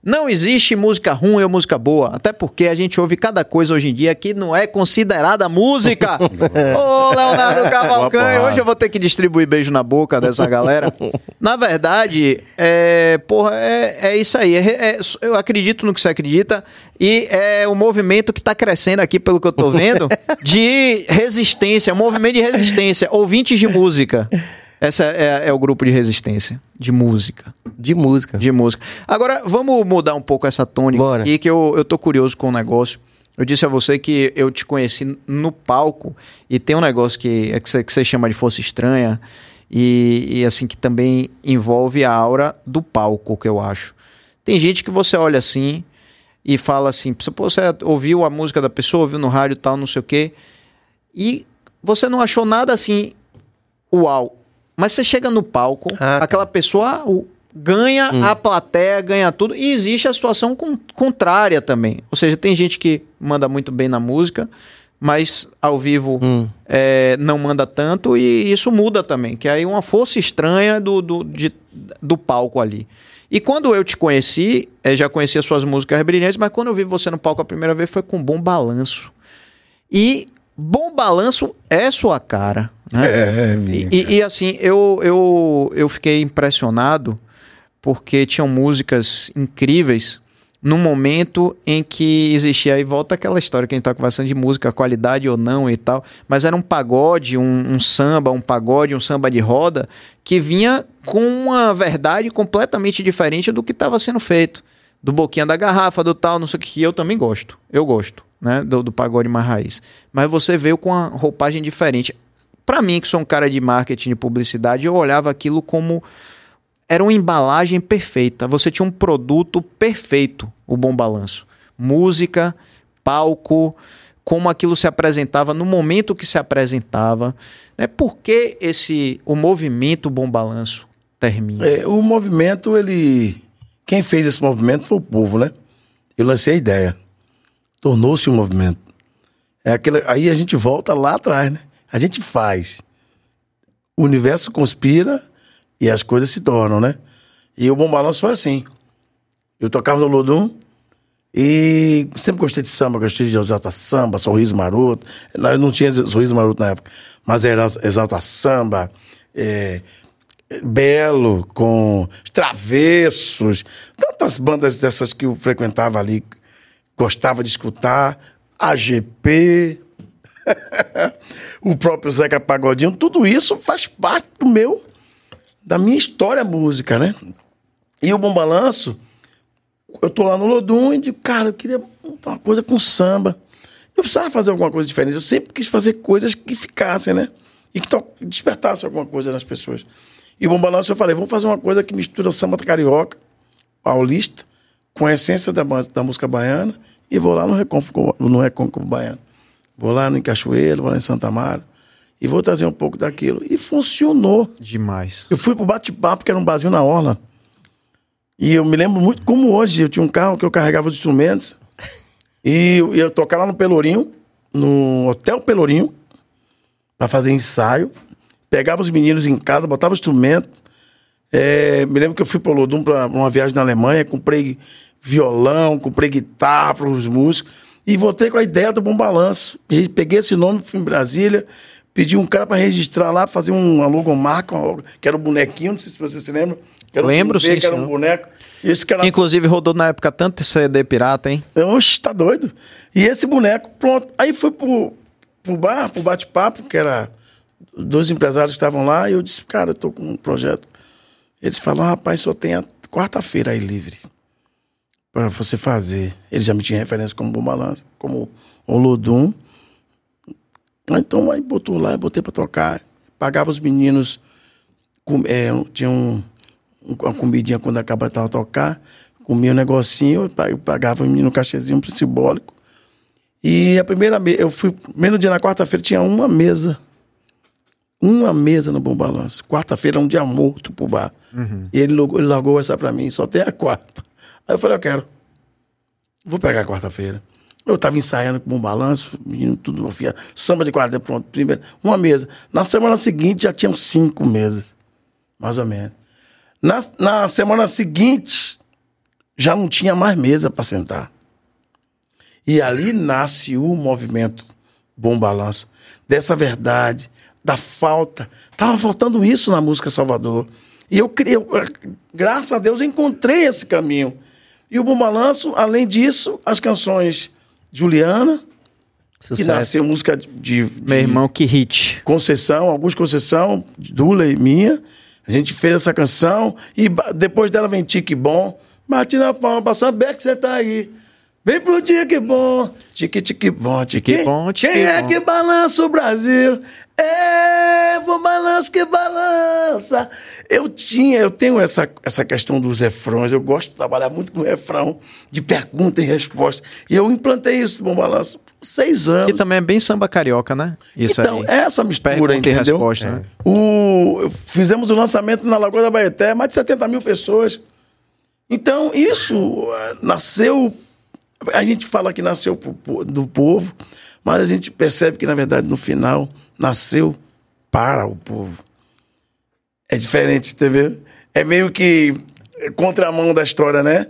Não existe música ruim ou música boa, até porque a gente ouve cada coisa hoje em dia que não é considerada música. Ô, Leonardo Cavalcante, hoje eu vou ter que distribuir beijo na boca dessa galera. Na verdade, é, porra, é, é isso aí. É- é- eu acredito no que você acredita e é o movimento que está crescendo aqui, pelo que eu tô vendo, de resistência, um movimento de resistência, ouvintes de música. Essa é, é o grupo de resistência, de música. De música. De música. Agora, vamos mudar um pouco essa tônica Bora. aqui, que eu, eu tô curioso com o negócio. Eu disse a você que eu te conheci no palco e tem um negócio que, é que, você, que você chama de força estranha e, e, assim, que também envolve a aura do palco, que eu acho. Tem gente que você olha assim e fala assim, pô, você ouviu a música da pessoa, ouviu no rádio tal, não sei o quê, e você não achou nada assim, uau. Mas você chega no palco, Ah, tá. aquela pessoa o- ganha Hum. a plateia, ganha tudo, e existe a situação con- contrária também. Ou seja, tem gente que manda muito bem na música, mas ao vivo Hum. é, não manda tanto e isso muda também, que aí uma força estranha do, do, de- do palco ali. E quando eu te conheci, eh, já conhecia suas músicas brilhantes, mas quando eu vi você no palco a primeira vez foi com Bom Balanço. E Bom Balanço é sua cara, né? É, minha. E, e- e, assim, eu, eu, eu fiquei impressionado porque tinham músicas incríveis no momento em que existia, aí volta aquela história que a gente tá conversando de música, qualidade ou não e tal, mas era um pagode, um, um samba, um pagode, um samba de roda, que vinha com uma verdade completamente diferente do que estava sendo feito. Do boquinha da garrafa, do tal, não sei o que, que eu também gosto. Eu gosto, né? Do, do pagode mais raiz. Mas você veio com uma roupagem diferente. Pra mim, que sou um cara de marketing e publicidade, eu olhava aquilo como era uma embalagem perfeita. Você tinha um produto perfeito, o Bom Balanço. Música, palco, como aquilo se apresentava no momento que se apresentava. Né? Por que esse, o movimento Bom Balanço termina? É, o movimento, ele. Quem fez esse movimento foi o povo, né? Eu lancei a ideia. Tornou-se um movimento. É aquele, aí a gente volta lá atrás, né? A gente faz. O universo conspira e as coisas se tornam, né? E o Bom Balanço foi assim. Eu tocava no Lodum e sempre gostei de samba, gostei de exalta samba, sorriso maroto. Eu não tinha sorriso maroto na época, mas era exalta samba, é, Belo, com os Travessos, tantas bandas dessas que eu frequentava ali, gostava de escutar, AGP, o próprio Zeca Pagodinho, tudo isso faz parte do meu, da minha história música, né? E o Bom Balanço, eu tô lá no Lodum e digo, cara, eu queria uma coisa com samba. Eu precisava fazer alguma coisa diferente. Eu sempre quis fazer coisas que ficassem, né? E que despertassem alguma coisa nas pessoas. E o Bom Balanço eu falei, vamos fazer uma coisa que mistura samba carioca, paulista, com a essência da, da música baiana e vou lá no Recôncavo, no Recôncavo Baiano. Vou lá no Cachoeiro, vou lá em Santa Amaro e vou trazer um pouco daquilo. E funcionou. Demais. Eu fui pro bate-papo, que era um barzinho na Orla. E eu me lembro muito como hoje. Eu tinha um carro que eu carregava os instrumentos. E eu tocar lá no Pelourinho, no Hotel Pelourinho, para fazer ensaio. Pegava os meninos em casa, botava o instrumento. É, me lembro que eu fui para Lodum para uma viagem na Alemanha, comprei violão, comprei guitarra para os músicos e voltei com a ideia do Bom Balanço. E peguei esse nome, fui em Brasília, pedi um cara para registrar lá, fazer um, uma logomarca, uma- que era o bonequinho, não sei se você se lembra. Um Lembro, bebê, sim, Que era um boneco. Esse cara Que inclusive rodou na época tanto CD pirata, hein? Oxe, tá doido? E esse boneco, pronto. Aí fui pro, pro bar, pro bate-papo, que era dois empresários que estavam lá, e eu disse, cara, eu tô com um projeto. Eles falaram, rapaz, só tem a quarta-feira aí livre para você fazer. Eles já me tinham referência como Bom Balanço, como o Lodum. Ah, Então, aí botou lá, botei para tocar. Pagava os meninos, com, é, tinha um, um- uma comidinha quando acabava de tocar, comia um negocinho, eu pa- eu pagava o menino um cachezinho simbólico. E a primeira mesa, eu fui, primeiro dia na quarta-feira tinha uma mesa. Uma mesa no Bom Balanço. Quarta-feira é um dia morto pro bar. E ele, largou- ele largou essa pra mim, só tem a quarta. Aí eu falei, eu quero. Vou pegar a quarta-feira. Eu tava ensaiando com um balanço, menino tudo novinha, samba de quadra, pronto, primeiro, uma mesa. Na semana seguinte já tinham cinco mesas, mais ou menos. Na, na semana seguinte, já não tinha mais mesa para sentar. E ali nasce o movimento Bom Balanço, dessa verdade, da falta. Tava faltando isso na música Salvador. E eu eu, graças a Deus, eu encontrei esse caminho. E o Bom Balanço, além disso, as canções Juliana, que Sucesso. nasceu música de, de Meu irmão, que hit. Conceição, Augusto Conceição, Dula e minha. A gente fez essa canção e depois dela vem Tique Bom. Bate na palma pra saber que você tá aí. Vem pro Tique Bom. Tique, tique bom, tique Tique bom, tique Quem é que balança o Brasil? É bom balanço que balança. Eu tinha, eu tenho essa, essa questão dos refrões, eu gosto de trabalhar muito com refrão, de pergunta e resposta. E eu implantei isso, bom balanço, por seis anos. Que também é bem samba carioca, né? Isso então, aí. é essa mistura, Pergunta e entendeu? resposta, né? O, fizemos o lançamento na Lagoa da Baeté, mais de 70 mil pessoas. Então, isso eh, nasceu. A gente fala que nasceu do povo, mas a gente percebe que, na verdade, no final, nasceu para o povo. É diferente, entendeu? É meio que contramão da história, né?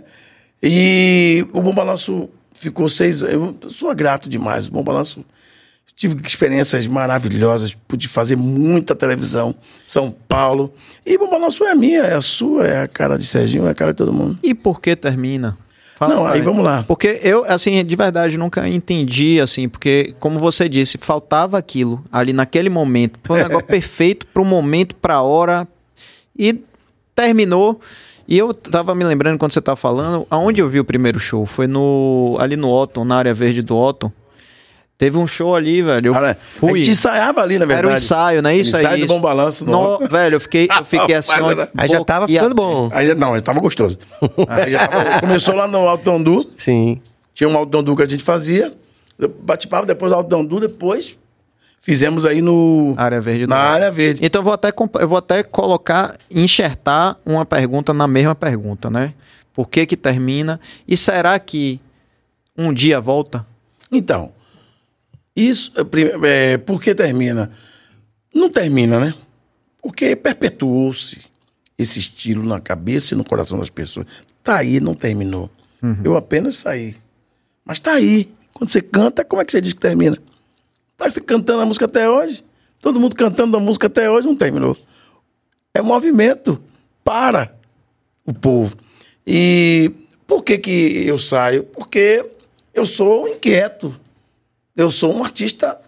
E o Bom Balanço ficou seis anos. Eu sou grato demais. O Bom Balanço. Tive experiências maravilhosas, pude fazer muita televisão, São Paulo. E Bom Balanço é minha, é a sua, é a cara de Serginho, é a cara de todo mundo. E por que termina? Fala Não, aí mim. vamos lá. Porque eu, assim, de verdade, nunca entendi, assim, porque, como você disse, faltava aquilo ali naquele momento. Foi um negócio perfeito pro momento, pra hora. E terminou. E eu tava me lembrando quando você tava falando, aonde eu vi o primeiro show? Foi no ali no Otton, na área verde do Otton. Teve um show ali, velho. Eu Olha, A fui. gente ensaiava ali, na verdade. Era um ensaio, não é isso ensaio aí? do Bom Balanço. No, No... velho, eu fiquei, eu fiquei assim. Aí já tava ficando bom. Aí, não, tava gostoso. Aí já tava- começou lá no Alto Dondu. Sim. Tinha um Alto Dondu que a gente fazia. Bate-papo, depois Alto Dondu, depois fizemos aí no... Área verde Na área verde. Então eu vou até comp- eu vou até colocar, enxertar uma pergunta na mesma pergunta, né? Por que que termina? E será que um dia volta? Então, isso, é, por que termina? Não termina, né? Porque perpetuou-se esse estilo na cabeça e no coração das pessoas. Tá aí, não terminou. Eu apenas saí. Mas tá aí. Quando você canta, como é que você diz que termina? Tá você cantando a música até hoje? Todo mundo cantando a música até hoje, não terminou. É movimento para o povo. E por que, que eu saio? Porque eu sou inquieto. Eu sou um artista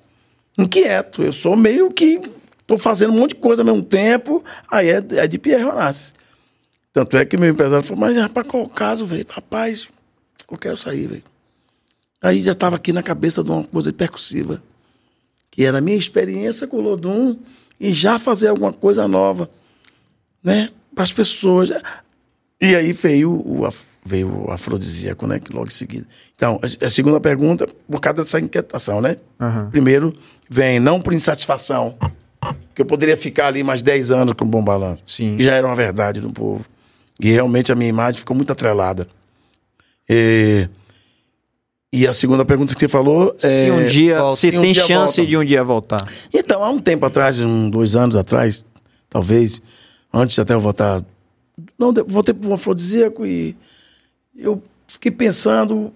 inquieto. Eu sou meio que. Estou fazendo um monte de coisa ao mesmo tempo. Aí é, é de Pierre Onassis. Tanto é que meu empresário falou: Mas rapaz, qual o caso, velho? Rapaz, eu quero sair, velho. Aí já estava aqui na cabeça de uma coisa percussiva, que era a minha experiência com o Lodum e já fazer alguma coisa nova, né? Para as pessoas. E aí veio o, af- veio o afrodisíaco, né? Que logo em seguida. Então, a, a segunda pergunta, por causa dessa inquietação, né? Aham. Primeiro, vem não por insatisfação, que eu poderia ficar ali mais 10 anos com o Bom Balanço. Sim. Já era uma verdade do povo. E realmente a minha imagem ficou muito atrelada. E, e a segunda pergunta que você falou é... se um dia, volta. se Se um tem dia chance volta. de um dia voltar. Então, há um tempo atrás, um, dois anos atrás, talvez, antes até eu voltar. Não, voltei para o afrodisíaco e eu fiquei pensando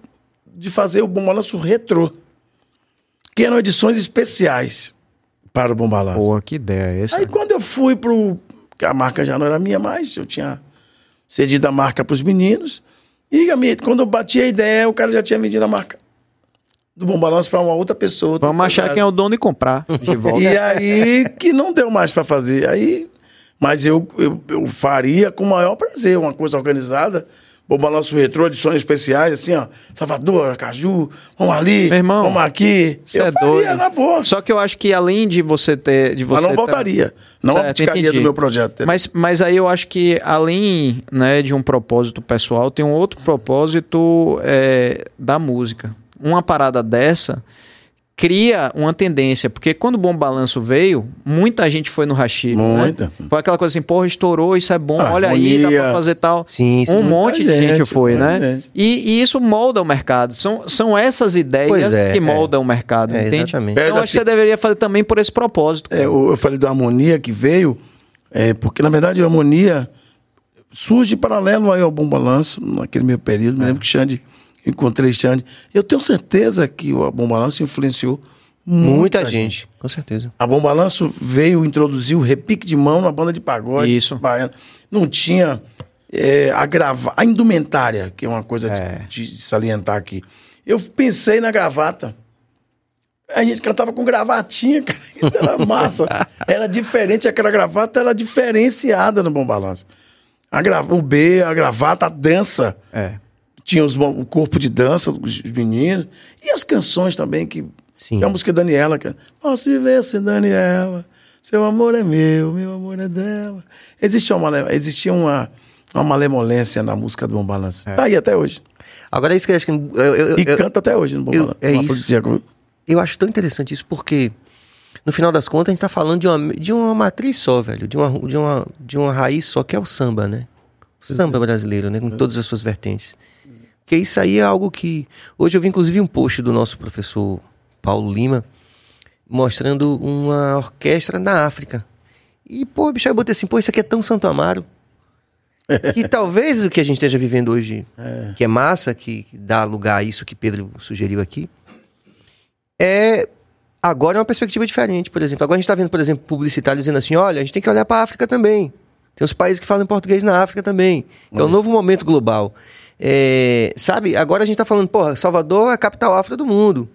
de fazer o Bom Balanço retrô. Que eram edições especiais para o Bom Balanço. Pô, que ideia é essa? Aí quando eu fui pro. que a marca já não era minha mais, eu tinha cedido a marca para os meninos. E quando eu bati a ideia, o cara já tinha vendido a marca do Bom Balanço para uma outra pessoa. Vamos achar quem é o dono e comprar de volta. E aí que não deu mais para fazer. Aí, mas eu, eu, eu faria com o maior prazer uma coisa organizada. O Balanço Retrô, edições especiais, assim, ó. Salvador, Caju, vamos ali, Meu irmão, vamos aqui. Você é faria doido. na boa. Só que eu acho que além de você ter. De você Mas não voltaria. Não Certo, abdicaria entendi. do meu projeto. Mas, mas aí eu acho que além né, de um propósito pessoal, tem um outro propósito é, da música. Uma parada dessa cria uma tendência, porque quando o Bom Balanço veio, muita gente foi no Rashid. Muita. Né? Foi aquela coisa assim, porra, estourou, isso é bom, Ah, olha aí, dá pra harmonia. fazer tal. Sim, sim. um monte de gente, gente, foi, né? gente. E, e isso molda o mercado. São, são essas ideias é, que é. moldam o mercado, É, entende? exatamente. Então É, acho que você deveria fazer também por esse propósito. É, eu, eu falei da harmonia que veio, é, porque na verdade a harmonia surge paralelo aí ao Bom Balanço, naquele meu período. Me lembro que Xande, encontrei Xande. Eu tenho certeza que o Bom Balanço influenciou Muita, muita, gente. com certeza. A Bom Balanço veio introduzir o repique de mão na banda de pagode. Isso. baiana. Não tinha é, a, grava... a indumentária, que é uma coisa de- É. de, de salientar aqui. Eu pensei na gravata. A gente cantava com gravatinha, cara. Isso era massa. era diferente, aquela gravata era diferenciada no Bom Balanço. A gra... O B, a gravata, a dança. É. Tinha os, o corpo de dança dos meninos. E as canções também, que Sim. é a música Daniela. Que é, Posso viver sem Daniela, Seu amor é meu, meu amor é dela. Existia uma, existia uma, uma malemolência na música do Bom Balanço. Tá aí até hoje. Agora é isso que eu acho que. Eu, eu, E eu- canta até hoje no Bom eu- Balanço. é isso. eu acho tão interessante isso porque, no final das contas, a gente tá falando de uma, de uma matriz só, velho. De uma, de, uma, de uma raiz só, que é o samba, né? O samba brasileiro, né? Com todas as suas vertentes. Porque isso aí é algo que. Hoje eu vi, inclusive, um post do nosso professor Paulo Lima mostrando uma orquestra na África. E, pô, bicho, eu botei assim, pô, isso aqui é tão Santo Amaro. que talvez o que a gente esteja vivendo hoje, que é massa, que, dá lugar a isso que Pedro sugeriu aqui, é agora é uma perspectiva diferente, por exemplo. Agora a gente está vendo, por exemplo, publicitários dizendo assim, olha, a gente tem que olhar para a África também. Tem os países que falam português na África também. É um novo momento global. É, sabe, agora a gente está falando, porra, Salvador é a capital afro do mundo.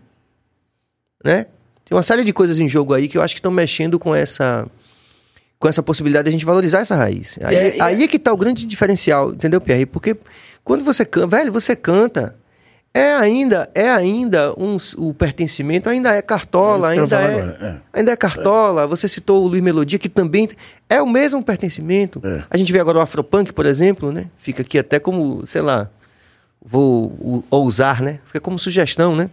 Né? Tem uma série de coisas em jogo aí que eu acho que estão mexendo com essa com essa possibilidade de a gente valorizar essa raiz. Aí É, é, aí é que tá o grande diferencial, entendeu, Pierre? Porque quando você canta, velho, você canta, é ainda, é ainda um, o pertencimento ainda é cartola, É ainda é, agora, ainda é cartola. Você citou o Luiz Melodia, que também é o mesmo pertencimento. É. A gente vê agora o Afropunk, por exemplo, né? Fica aqui até como, sei lá, vou ousar, né? Fica como sugestão, né?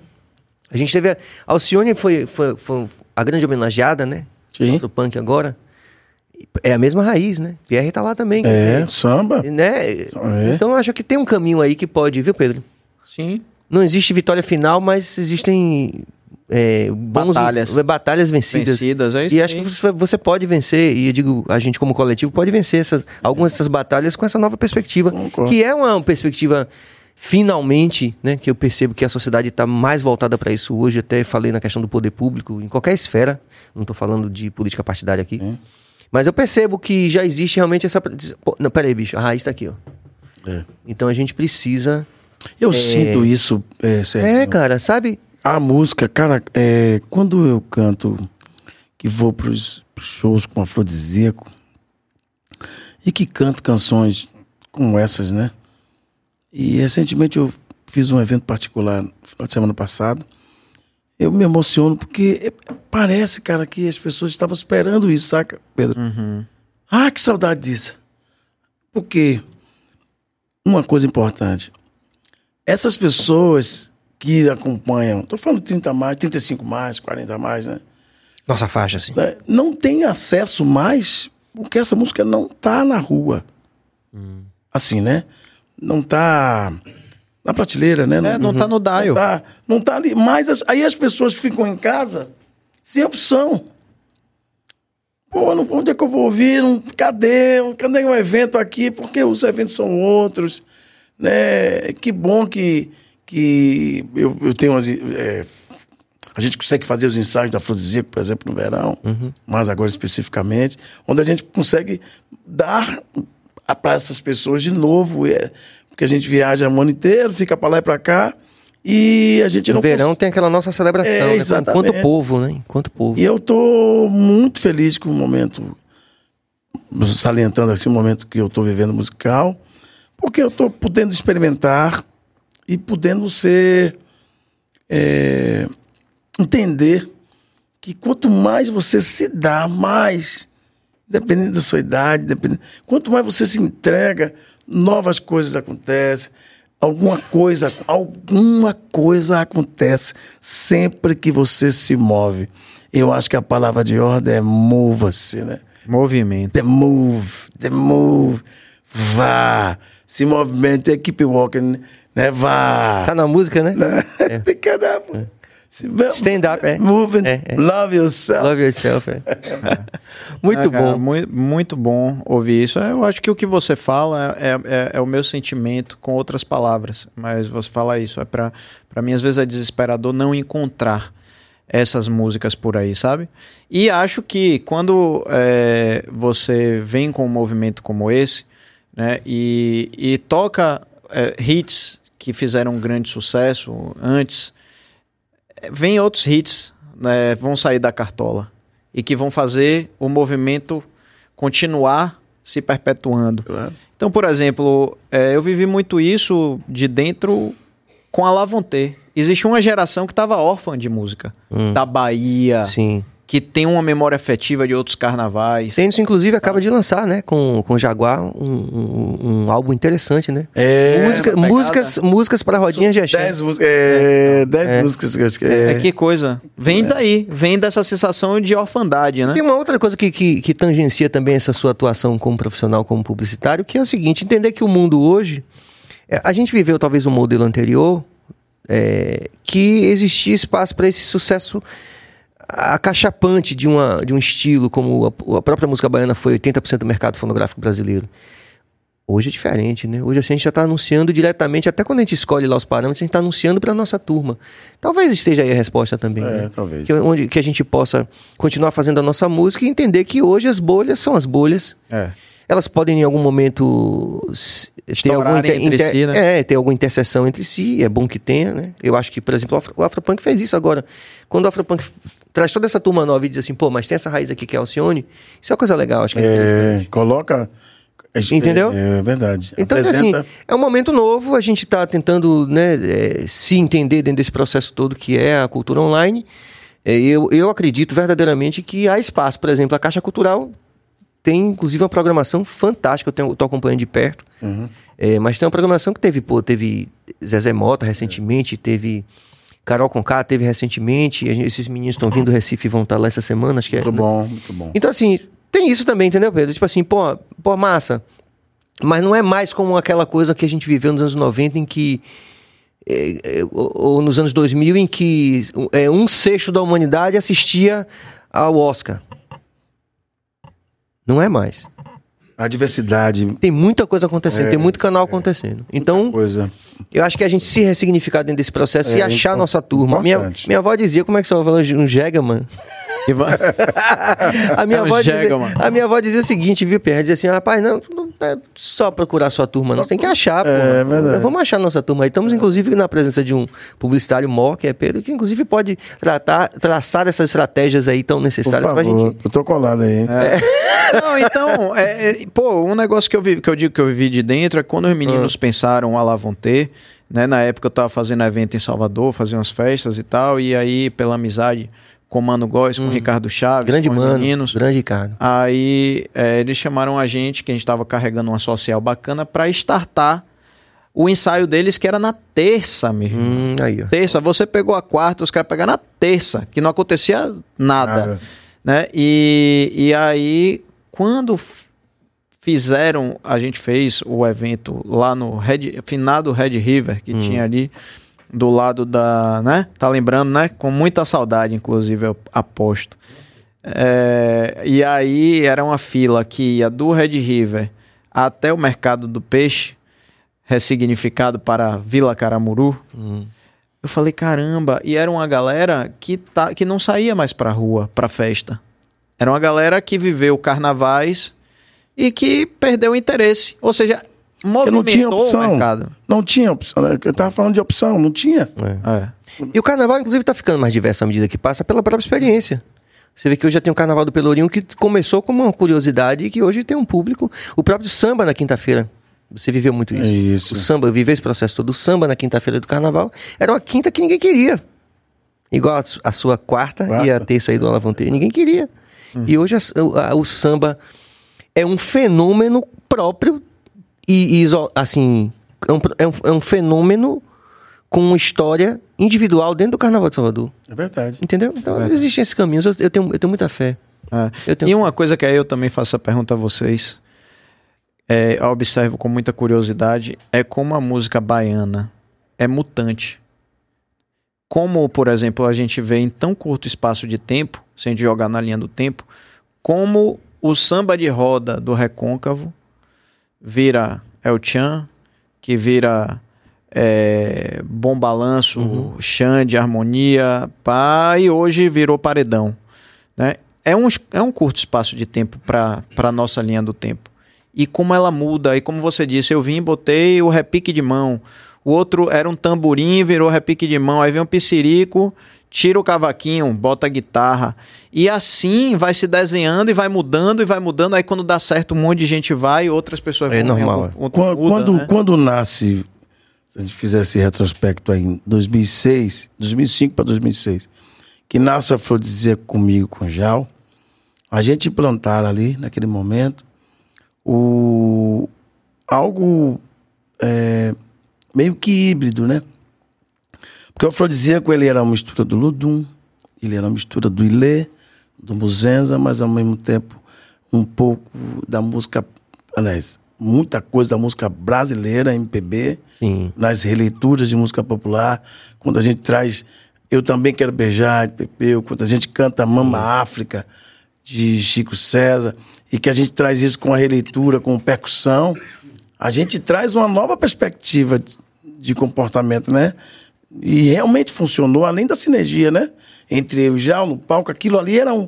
A gente teve a Alcione foi, foi, foi a grande homenageada, né? Sim. Afropunk agora. É a mesma raiz, né? Pierre tá lá também. É, dizer, samba. né? É. Então eu acho que tem um caminho aí que pode, viu, Pedro? Sim. Não existe vitória final, mas existem é, bons, Batalhas. batalhas vencidas. Vencidas, é isso E acho que você, você pode vencer, e eu digo, a gente como coletivo pode vencer essas, algumas dessas batalhas com essa nova perspectiva, Concordo. que é uma perspectiva finalmente, né, que eu percebo que a sociedade está mais voltada para isso hoje, até falei na questão do poder público, em qualquer esfera, não estou falando de política partidária aqui, Sim. mas eu percebo que já existe realmente essa... Pô, Não, peraí, bicho, a raiz está aqui, ó. É. Então a gente precisa... Eu sinto isso, é, Sérgio. É, cara, sabe? A música, cara, é, quando eu canto, que vou pros, pros shows com afrodisíaco, e que canto canções como essas, né? E recentemente eu fiz um evento particular no final de semana passado. Eu me emociono porque é- parece, cara, que as pessoas estavam esperando isso, saca, Pedro? Ah, que saudade disso. Porque uma coisa importante, essas pessoas que acompanham, tô falando 30 mais, 35 mais, 40 mais, né? Nossa faixa, assim. né, Não tem acesso mais, porque essa música não tá na rua. Assim, né? Não tá na prateleira, né? É, não tá no dial. Não tá, não tá ali. Mas as- aí as pessoas ficam em casa sem opção. Pô, não- onde é que eu vou ouvir? Não- cadê? Cadê um evento aqui? Porque os eventos são outros. Né? Que bom que, que eu, eu tenho as, é, a gente consegue fazer os ensaios da Afrodisíaco, por exemplo, no verão, mas agora especificamente, onde a gente consegue dar para essas pessoas de novo, é, porque a gente viaja o ano inteiro, fica para lá e para cá, e a gente No não verão cons- tem aquela nossa celebração, É, né? Enquanto povo, né? Enquanto povo. E eu tô muito feliz com o momento, salientando assim o momento que eu tô vivendo musical, porque eu tô podendo experimentar e podendo ser. é, entender que quanto mais você se dá, mais, dependendo da sua idade, dependendo, quanto mais você se entrega, novas coisas acontecem. Alguma coisa, alguma coisa acontece sempre que você se move. Eu acho que a palavra de ordem é mova-se, né? Movimento. The move, the move. Vá, se movimente, keep walking, né? Vá. Tá na música, né? Tem que andar, pô. Se- Stand up, é. Moving, É, é. love yourself. Love yourself, é. Muito cara, bom. mui- Muito, bom ouvir isso. Eu acho que o que você fala é, é- é o meu sentimento com outras palavras. Mas você fala isso. É pra mim, às vezes, é desesperador não encontrar essas músicas por aí, sabe? E acho que quando é, você vem com um movimento como esse, né, e, e toca hits que fizeram um grande sucesso antes, vem outros hits, né, vão sair da cartola e que vão fazer o movimento continuar se perpetuando. Claro. Então, por exemplo, é, eu vivi muito isso de dentro com a Lavonté. Existe uma geração que estava órfã de música. Hum. Da Bahia, Sim. Que tem uma memória afetiva de outros carnavais. Tênis, inclusive, acaba de lançar, né, com, com o Jaguar, um, um, um álbum interessante, né? É, Música- músicas, músicas para rodinhas de axé. 10 músicas. É, 10 músicas que eu acho que É é. que coisa. Vem daí, vem dessa sensação de orfandade, né? Tem uma outra coisa que, que, que tangencia também essa sua atuação como profissional, como publicitário, que é o seguinte: entender que o mundo hoje. é, A gente viveu talvez um modelo anterior é, que existia espaço para esse sucesso acachapante de, uma, de um estilo, como a, a própria música baiana foi 80% do mercado fonográfico brasileiro. Hoje é diferente, né? Hoje assim, a gente já está anunciando diretamente, até quando a gente escolhe lá os parâmetros, a gente está anunciando para a nossa turma. Talvez esteja aí a resposta também. É, né? talvez. que, onde, que a gente possa continuar fazendo a nossa música e entender que hoje as bolhas são as bolhas. É. Elas podem em algum momento ter alguma, Estourarem entre si, né? é, ter alguma interseção entre si, é bom que tenha, né? Eu acho que, por exemplo, o, Afro, o Afropunk fez isso agora. Quando o Afropunk traz toda essa turma nova e diz assim, pô, mas tem essa raiz aqui que é Alcione, isso é uma coisa legal, acho que é, É, coloca. Entendeu? É, é verdade. Então, Apresenta- assim, é um momento novo, a gente está tentando né, é, se entender dentro desse processo todo que é a cultura online. É, eu, eu acredito verdadeiramente que há espaço. Por exemplo, a Caixa Cultural tem, inclusive, uma programação fantástica, eu estou acompanhando de perto. Uhum. É, mas tem uma programação que teve, pô, teve Zezé Mota recentemente, teve Carol Conká teve recentemente, gente- esses meninos estão vindo do Recife e vão estar lá essa semana, acho que é. Muito bom, muito bom. Então, assim, tem isso também, entendeu, Pedro? Tipo assim, pô, pô, massa. Mas não é mais como aquela coisa que a gente viveu nos anos 90 em que. é, é, ou, ou nos anos 2000 em que é, um sexto da humanidade assistia ao Oscar. Não é mais. A diversidade, Tem muita coisa acontecendo, É, tem muito canal acontecendo. Então, coisa. eu acho que a gente se ressignificar dentro desse processo É, e achar nossa turma. Minha, importante. minha avó dizia, como é que você vai falar um jega, mano? A minha, É um avó dizia, a minha avó dizia o seguinte, viu, Pierre? Dizia assim, rapaz, não, não é só procurar sua turma, não. Você tem que achar, pô. É, verdade. Vamos achar nossa turma aí. Estamos, inclusive, na presença de um publicitário maior, que é Pedro, que inclusive pode tratar, traçar essas estratégias aí tão Por necessárias pra favor, gente. eu tô colado aí. hein? Não, então, é, é, pô, um negócio que eu, vi, que eu digo que eu vivi de dentro é quando os meninos pensaram, ah lá vão ter, né? Na época eu tava fazendo evento em Salvador, fazia umas festas e tal, e aí, pela amizade com o Mano Góes, com o Ricardo Chaves, Grande com os mano, meninos, grande Ricardo. Aí é, eles chamaram a gente, que a gente estava carregando uma social bacana, para startar o ensaio deles, que era na terça, meu irmão. Hum, aí, ó. Terça, você pegou a quarta, os caras pegaram na terça, que não acontecia nada. Nada. Né? E, e aí, quando fizeram, a gente fez o evento lá no Red, finado Red River, que tinha ali do lado da, né? Tá lembrando, né? Com muita saudade, inclusive, eu aposto. É, e aí era uma fila que ia do Red River até o mercado do peixe, ressignificado para Vila Caramuru. Hum. Eu falei, caramba, e era uma galera que, tá, que não saía mais pra rua, pra festa. Era uma galera que viveu carnavais e que perdeu o interesse. Ou seja, Porque não tinha movimentou o opção. mercado. Não tinha opção. né? Eu tava falando de opção, não tinha. É. É. E o carnaval, inclusive, tá ficando mais diverso à medida que passa pela própria experiência. Você vê que hoje já tem o Carnaval do Pelourinho que começou como uma curiosidade e que hoje tem um público. O próprio samba na quinta-feira. Você viveu muito isso. É isso. O samba, eu vivi esse processo todo. O samba na quinta-feira do carnaval era uma quinta que ninguém queria. Igual a, a sua quarta, Quarta. e a terça aí do Alavante. Ninguém queria. E hoje a- a- o samba é um fenômeno próprio e, e assim, é um, é um- é um fenômeno com uma história individual dentro do Carnaval de Salvador. É verdade. Entendeu? Então existem esses caminhos. Eu, eu tenho, eu tenho muita fé. É. Tenho- E uma coisa que aí eu também faço a pergunta a vocês, é, eu observo com muita curiosidade, é como a música baiana é mutante. Como, por exemplo, a gente vê em tão curto espaço de tempo, se a gente jogar na linha do tempo, como o samba de roda do Recôncavo vira El Chan, que vira é, Bom Balanço, Uhum. Xande, Harmonia, pá, e hoje virou Paredão. Né? É, um, é um curto espaço de tempo para a nossa linha do tempo. E como ela muda, e como você disse, eu vim e botei o repique de mão. O outro era um tamborim, virou repique de mão. Aí vem um piscirico, tira o cavaquinho, bota a guitarra. E assim vai se desenhando e vai mudando e vai mudando. Aí quando dá certo, um monte de gente vai e outras pessoas É vão. normal, outro- é. outro Quando, muda, quando, né? quando nasce, se a gente fizesse retrospecto aí em 2006, 2005 para 2006, que nasce o afrodisíaco comigo, com o Jal, a gente plantar ali, naquele momento, o, algo é, meio que híbrido, né? Porque o afrodisíaco ele era uma mistura do Ludum, ele era uma mistura do Ilê, do Muzenza, mas ao mesmo tempo um pouco da música, aliás, muita coisa da música brasileira, MPB, Sim. nas releituras de música popular, quando a gente traz Eu Também Quero Beijar, de Pepeu, quando a gente canta Mama África, de Chico César, e que a gente traz isso com a releitura, com percussão, a gente traz uma nova perspectiva de comportamento, né? E realmente funcionou, além da sinergia, né? Entre eu e Jal no palco, aquilo ali era um.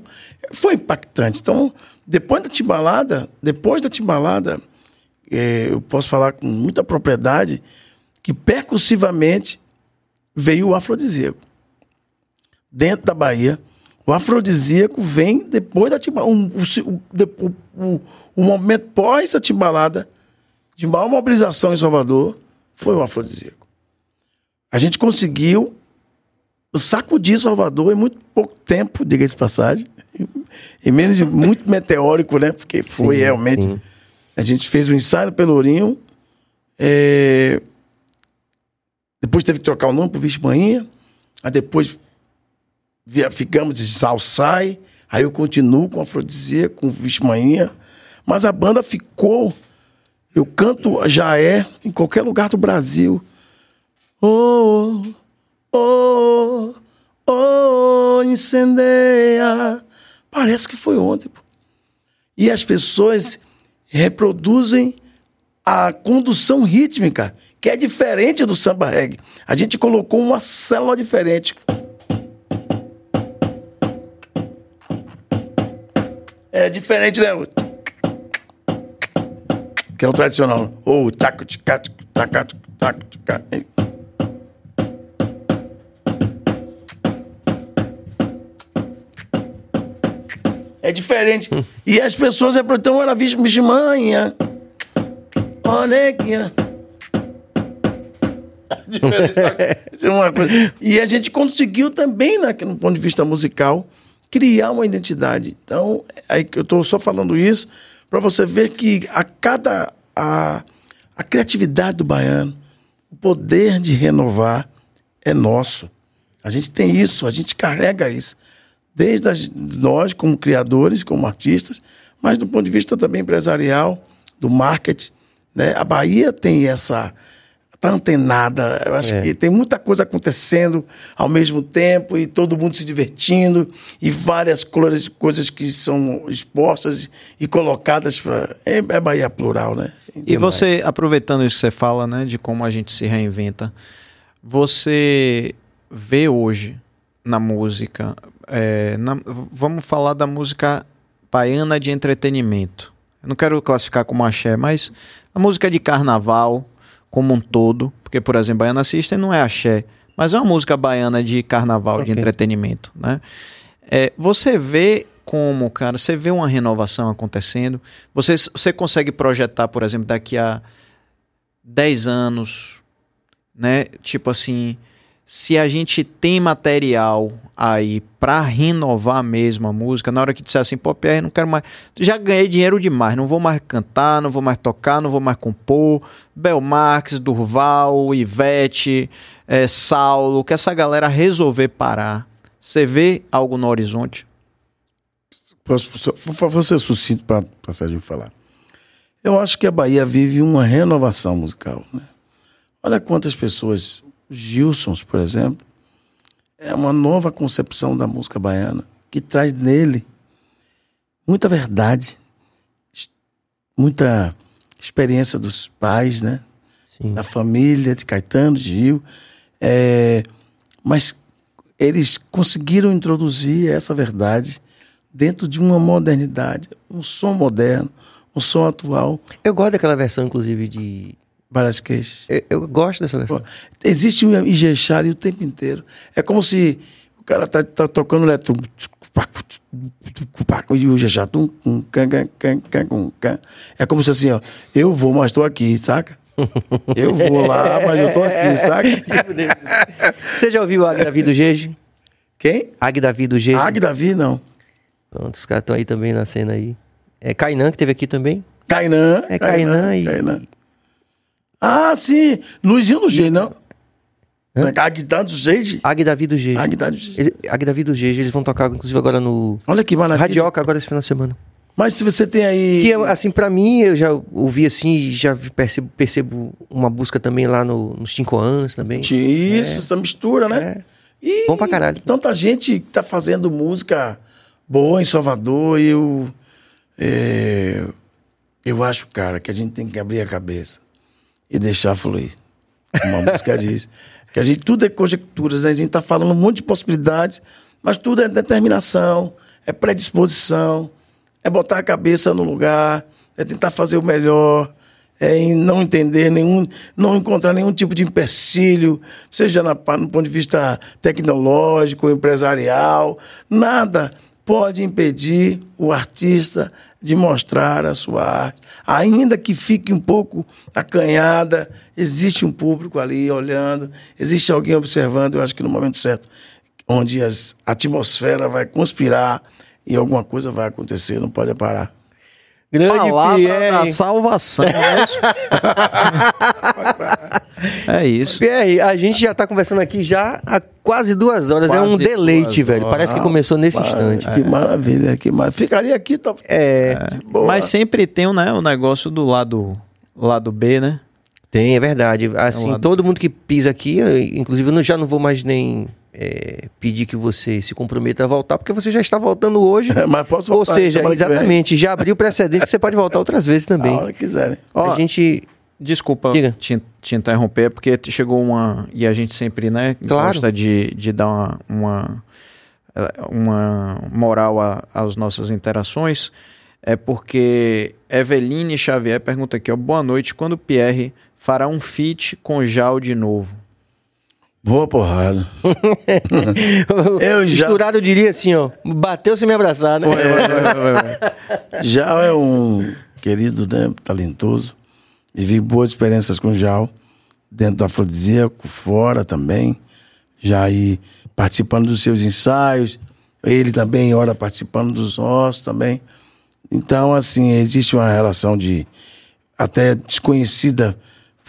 Foi impactante. Então, depois da timbalada, depois da timbalada, eh, eu posso falar com muita propriedade que percussivamente veio o afrodisíaco. Dentro da Bahia, o afrodisíaco vem depois da timbalada. O, o, o, o, momento pós a timbalada, de maior mobilização em Salvador, foi o afrodisíaco. A gente conseguiu sacudir Salvador em muito pouco tempo, diga-se de passagem. Em menos de muito meteórico, né? Porque foi Sim, realmente. sim. A gente fez o ensaio no Pelourinho. é, Depois teve que trocar o nome para Vixe Manhinha. Aí depois via- ficamos de Salsai. Aí eu continuo com Afrodisia, com Vixe Manhinha. Mas a banda ficou. Eu canto já é em qualquer lugar do Brasil. Oh, oh, oh, incendeia. Parece que foi ontem. pô. E as pessoas reproduzem a condução rítmica, que é diferente do samba reggae. A gente colocou uma célula diferente. É diferente, né? Que é o tradicional. Ou taco, taco, taco, taco, taco. É diferente. E as pessoas então neguinha. Diferença de uma coisa. E a gente conseguiu também, né, no ponto de vista musical, criar uma identidade. Então, aí eu estou só falando isso para você ver que a cada a, a criatividade do baiano, o poder de renovar é nosso. A gente tem isso, a gente carrega isso. Desde as- nós, como criadores, como artistas, mas do ponto de vista também empresarial, do marketing. Né? A Bahia tem essa. Está antenada. Eu acho É. que tem muita coisa acontecendo ao mesmo tempo e todo mundo se divertindo e várias cores- coisas que são expostas e colocadas para. É, é Bahia plural, né? E você, aproveitando isso que você fala, né, de como a gente se reinventa, você vê hoje na música, é, na- vamos falar da música baiana de entretenimento. Eu não quero classificar como axé, mas a música de carnaval como um todo, porque, por exemplo, Baiana System não é axé, mas é uma música baiana de carnaval, de Ok. entretenimento, né? É, você vê como, cara, você vê uma renovação acontecendo, você, você consegue projetar, por exemplo, daqui a 10 anos, né? Tipo assim, se a gente tem material aí pra renovar mesmo a música, na hora que disser assim, pô, Pierre, não quero mais. Já ganhei dinheiro demais, não vou mais cantar, não vou mais tocar, não vou mais compor. Belmarx, Durval, Ivete, eh, Saulo, que essa galera resolver parar. Você vê algo no horizonte? Posso, favor, ser sucinto para a Sérgio falar. Eu acho que a Bahia vive uma renovação musical. Né? Olha quantas pessoas, Gilsons, por exemplo, é uma nova concepção da música baiana que traz nele muita verdade, muita experiência dos pais, né? Sim. da família de Caetano, de Gil, é, mas eles conseguiram introduzir essa verdade dentro de uma modernidade, um som moderno, um som atual, Eu gosto daquela versão, inclusive, de. Várias queixas. Eu, eu gosto dessa versão. Existe um Ijexá ali o tempo inteiro. É como se o cara tá, tá tocando eletro... E o can. É como se assim, ó, eu vou, mas estou aqui, saca? Eu vou lá, mas eu tô aqui, saca? Você já ouviu a Gravi do Gege? Quem? Ag Davi do G. Ag Davi, não. Pronto, os caras estão aí também na cena aí. É Kainan que teve aqui também. Kainan. É Kainan e- Kainan. Ah, sim. Luizinho do G, não? Hã? Ag do G. Ag Davi do G. Ag do G. Ele- Ag Davi do eles vão tocar inclusive agora no Olha que maravilha. Radioca agora esse final de semana. Mas se você tem aí. Que, assim, pra mim, eu já ouvi assim, e já percebo, percebo uma busca também lá no, nos Cinco Anos também. Isso, essa mistura, né? É. E Bom pra caralho. Tanta gente que tá fazendo música boa em Salvador e eu. é, eu acho, cara, que a gente tem que abrir a cabeça e deixar fluir. Uma música diz. Que a gente, tudo é conjecturas, né? A gente tá falando um monte de possibilidades, mas tudo é determinação, é predisposição, é botar a cabeça no lugar, é tentar fazer o melhor, é não entender nenhum, não encontrar nenhum tipo de empecilho, seja na, no ponto de vista tecnológico, empresarial, nada pode impedir o artista de mostrar a sua arte. Ainda que fique um pouco acanhada, existe um público ali olhando, existe alguém observando, eu acho que no momento certo, onde a atmosfera vai conspirar e alguma coisa vai acontecer, não pode parar. Grande Palavra Pierre. da salvação. é isso? é isso. Pierre, a gente já tá conversando aqui já há quase duas horas. é um Quase deleite, velho. horas. Parece que começou nesse Mas, instante. Que maravilha, que maravilha. Ficaria aqui, tá? É, boa. Mas sempre tem né, o negócio do lado, lado B, né? tem, é verdade. Assim, lado- todo mundo que pisa aqui, eu, inclusive eu já não vou mais nem é, pedir que você se comprometa a voltar, porque você já está voltando hoje. Mas posso Ou voltar seja, que vem. exatamente, já abriu precedente que você pode voltar outras vezes A também. hora que quiserem. Ó, a gente. Desculpa te, te interromper, porque chegou uma. E a gente sempre, né, Claro. gosta de, de dar uma, uma, uma moral a- às nossas interações. É porque Eveline Xavier pergunta aqui, ó, boa noite, quando o Pierre fará um feat com Jal de novo? Boa porrada. Eu já- Misturado, eu diria assim, ó. Bateu sem me abraçar, né? Jal é um querido, né, talentoso. Vivi boas experiências com o Jal, dentro do afrodisíaco, fora também. Já aí participando dos seus ensaios. Ele também, ora, participando dos nossos também. Então, assim, existe uma relação de até desconhecida.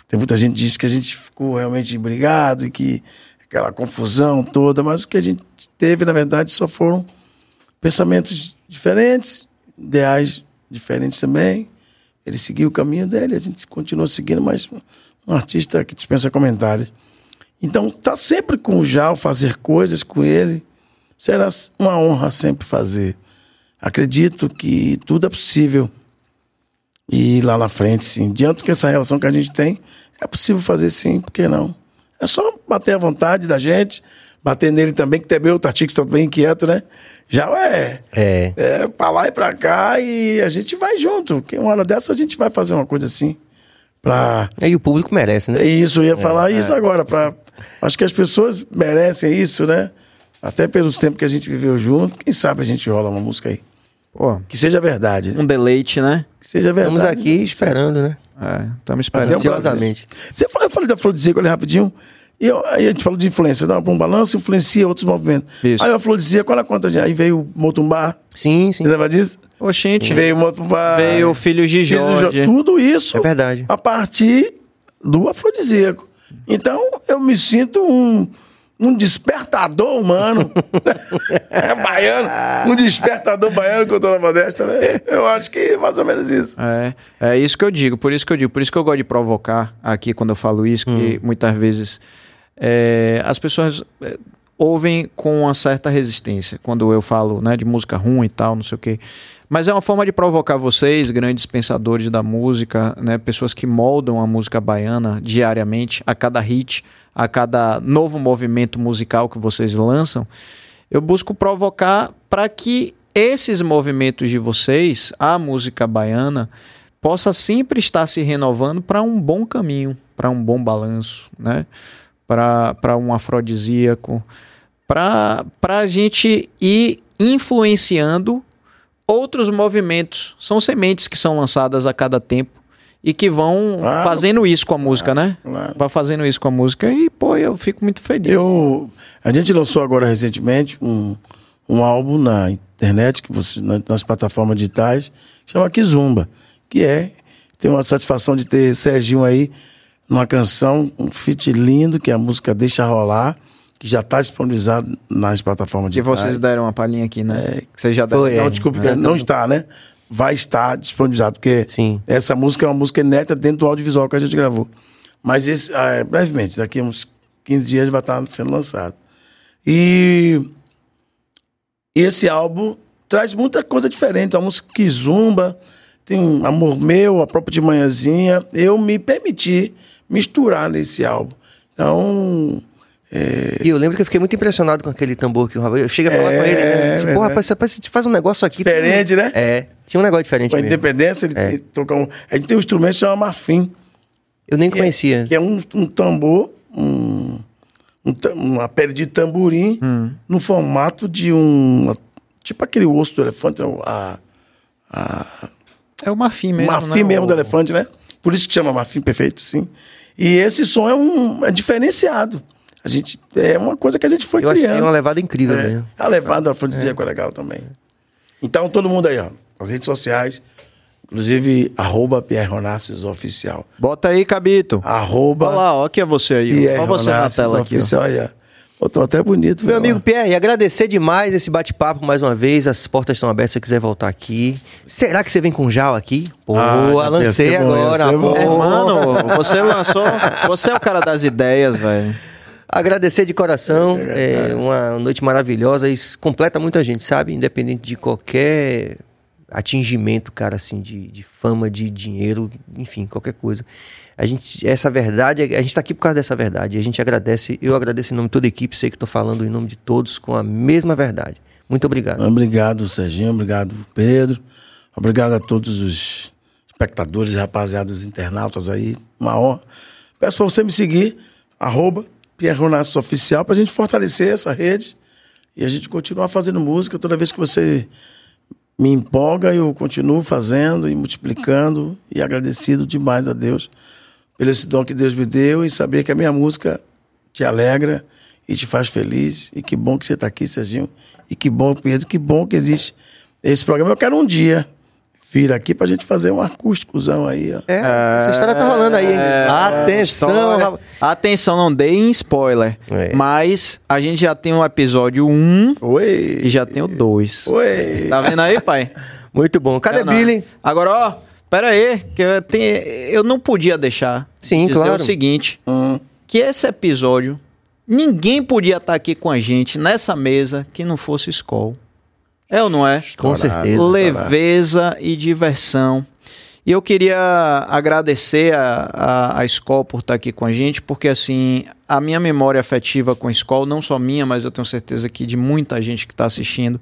Tem muita gente que diz que a gente ficou realmente brigado e que aquela confusão toda, mas o que a gente teve, na verdade, só foram pensamentos diferentes, ideais diferentes também. Ele seguiu o caminho dele, a gente continuou seguindo, mas um artista que dispensa comentários. Então, tá sempre com o Jal, fazer coisas com ele, será uma honra sempre fazer. Acredito que tudo é possível. E lá na frente, sim, diante que essa relação que a gente tem, é possível fazer sim, por que não? É só bater à vontade da gente, bater nele também, que também o Tartix está bem inquieto, né? Já é, É. é pra lá e pra cá e a gente vai junto. Que uma hora dessa a gente vai fazer uma coisa assim. Pra... E o público merece, né? É isso, eu ia falar isso agora. Pra... Acho que as pessoas merecem isso, né? Até pelos tempos que a gente viveu junto. Quem sabe a gente rola uma música aí. Pô, Que seja verdade. um deleite, né? Que seja verdade. Estamos aqui esperando, né? É, estamos é esperando. Ansiosamente. Você fala, eu falei da afrodisíaca ali rapidinho. E eu- aí a gente falou de influência. Dá um balanço, influencia outros movimentos. Isso. Aí a afrodisíaca, olha quantas. Aí veio o Motumbá. Sim, sim. Você lembra disso? Oxente, Veio o Motumbá. veio o filho de Filho Jorge. Jo- Tudo isso É verdade. a partir do afrodisíaco. Então, eu me sinto um, um despertador humano. é baiano. Um despertador baiano que eu tô na modesta, né? Eu acho que é mais ou menos isso. É, é isso que eu digo, por isso que eu digo, por isso que eu gosto de provocar aqui quando eu falo isso, que muitas vezes é, as pessoas é, ouvem com uma certa resistência quando eu falo né, de música ruim e tal, não sei o quê. Mas é uma forma de provocar vocês, grandes pensadores da música, né, pessoas que moldam a música baiana diariamente, a cada hit, a cada novo movimento musical que vocês lançam. Eu busco provocar para que esses movimentos de vocês, a música baiana, possa sempre estar se renovando para um bom caminho, para um bom balanço, né? Para um afrodisíaco, para a gente ir influenciando outros movimentos. São sementes que são lançadas a cada tempo e que vão Claro. fazendo isso com a música, né? claro. Vai fazendo isso com a música e, pô, eu fico muito feliz. Eu, a gente lançou agora recentemente um, um álbum na internet, que você, na- nas plataformas digitais, que chama Kizumba, que é, tem uma satisfação de ter Serginho aí numa canção, um feat lindo, que é a música Deixa Rolar, que já está disponibilizado nas plataformas Que digitais. vocês deram uma palhinha aqui, né? Que vocês já deram. Foi, é. Não, desculpe, É. não está, né? Vai estar disponibilizado, porque Sim. essa música é uma música inédita dentro do audiovisual que a gente gravou. Mas esse, ah, brevemente, daqui a uns 15 dias vai estar sendo lançado. E esse álbum traz muita coisa diferente. A música que zumba, tem um Amor Meu, a própria de Manhãzinha. Eu me permiti misturar nesse álbum. Então, E eu lembro que eu fiquei muito impressionado com aquele tambor que o rapaz. Eu cheguei a falar É, com ele, né? é Tipo, verdade. rapaz, rapaz, você faz um negócio aqui. Diferente, né? É. Tinha um negócio diferente com a mesmo. independência, ele, É. um. A gente tem um instrumento que chama marfim. Eu nem que é- conhecia. Que é um, um tambor, um, um uma pele de tamborim, Hum. no formato de um. Tipo aquele osso do elefante, a, É o marfim mesmo. marfim né? mesmo O- do elefante, né? Por isso que chama marfim perfeito, sim. E esse som é um é diferenciado. A gente, é uma coisa que a gente foi Eu achei criando. uma levada incrível É, mesmo. a levada afrodisíaca é. legal também. Então, todo mundo aí, ó, nas redes sociais, inclusive, arroba Pierre Ronassis Oficial. Bota aí, Cabito. Arroba Olha lá, ó, que é você aí. Pierre Olha você na tela aqui. ó. Oficial aí, ó. Pô, tô até bonito. Meu amigo ó. Pierre, agradecer demais esse bate-papo mais uma vez. As portas estão abertas se você quiser voltar aqui. Será que você vem com Jal aqui? Pô, Ah, lancei agora. bom. É, mano, você lançou. Você é o cara das ideias, velho. Agradecer de coração. É uma noite maravilhosa. Isso completa muita gente, sabe? Independente de qualquer atingimento, cara, assim, de, de fama, de dinheiro, enfim, qualquer coisa. A gente, essa verdade, a gente tá aqui por causa dessa verdade. A gente agradece, eu agradeço em nome de toda a equipe, sei que tô falando em nome de todos com a mesma verdade. Muito obrigado. Obrigado, Serginho. Obrigado, Pedro. Obrigado a todos os espectadores, rapaziada, os internautas aí. Uma honra. Peço para você me seguir, arroba Pierre Oficial, para a gente fortalecer essa rede e a gente continuar fazendo música. Toda vez que você me empolga, eu continuo fazendo e multiplicando e agradecido demais a Deus pelo esse dom que Deus me deu e saber que a minha música te alegra e te faz feliz. E que bom que você está aqui, Serginho. E que bom, Pedro, que bom que existe esse programa. Eu quero um dia vir aqui para a gente fazer um acústicozão aí, ó. É, essa história tá rolando aí, hein? Atenção, História. rapaz. Atenção, não deem spoiler. É. Mas a gente já tem o episódio 1 Oi! e já tem o 2. Oi! Tá vendo aí, pai? Muito bom. Cadê É, não. Billy? Agora, ó, pera aí, que eu, tenho- eu não podia deixar Sim, dizer claro. o seguinte, Hum, que esse episódio, ninguém podia estar aqui com a gente nessa mesa que não fosse Skol. É ou não é? Com certeza. Leveza e diversão. E eu queria agradecer a, a, a Skol por estar aqui com a gente, porque assim, a minha memória afetiva com a Skol, não só minha, mas eu tenho certeza que de muita gente que está assistindo,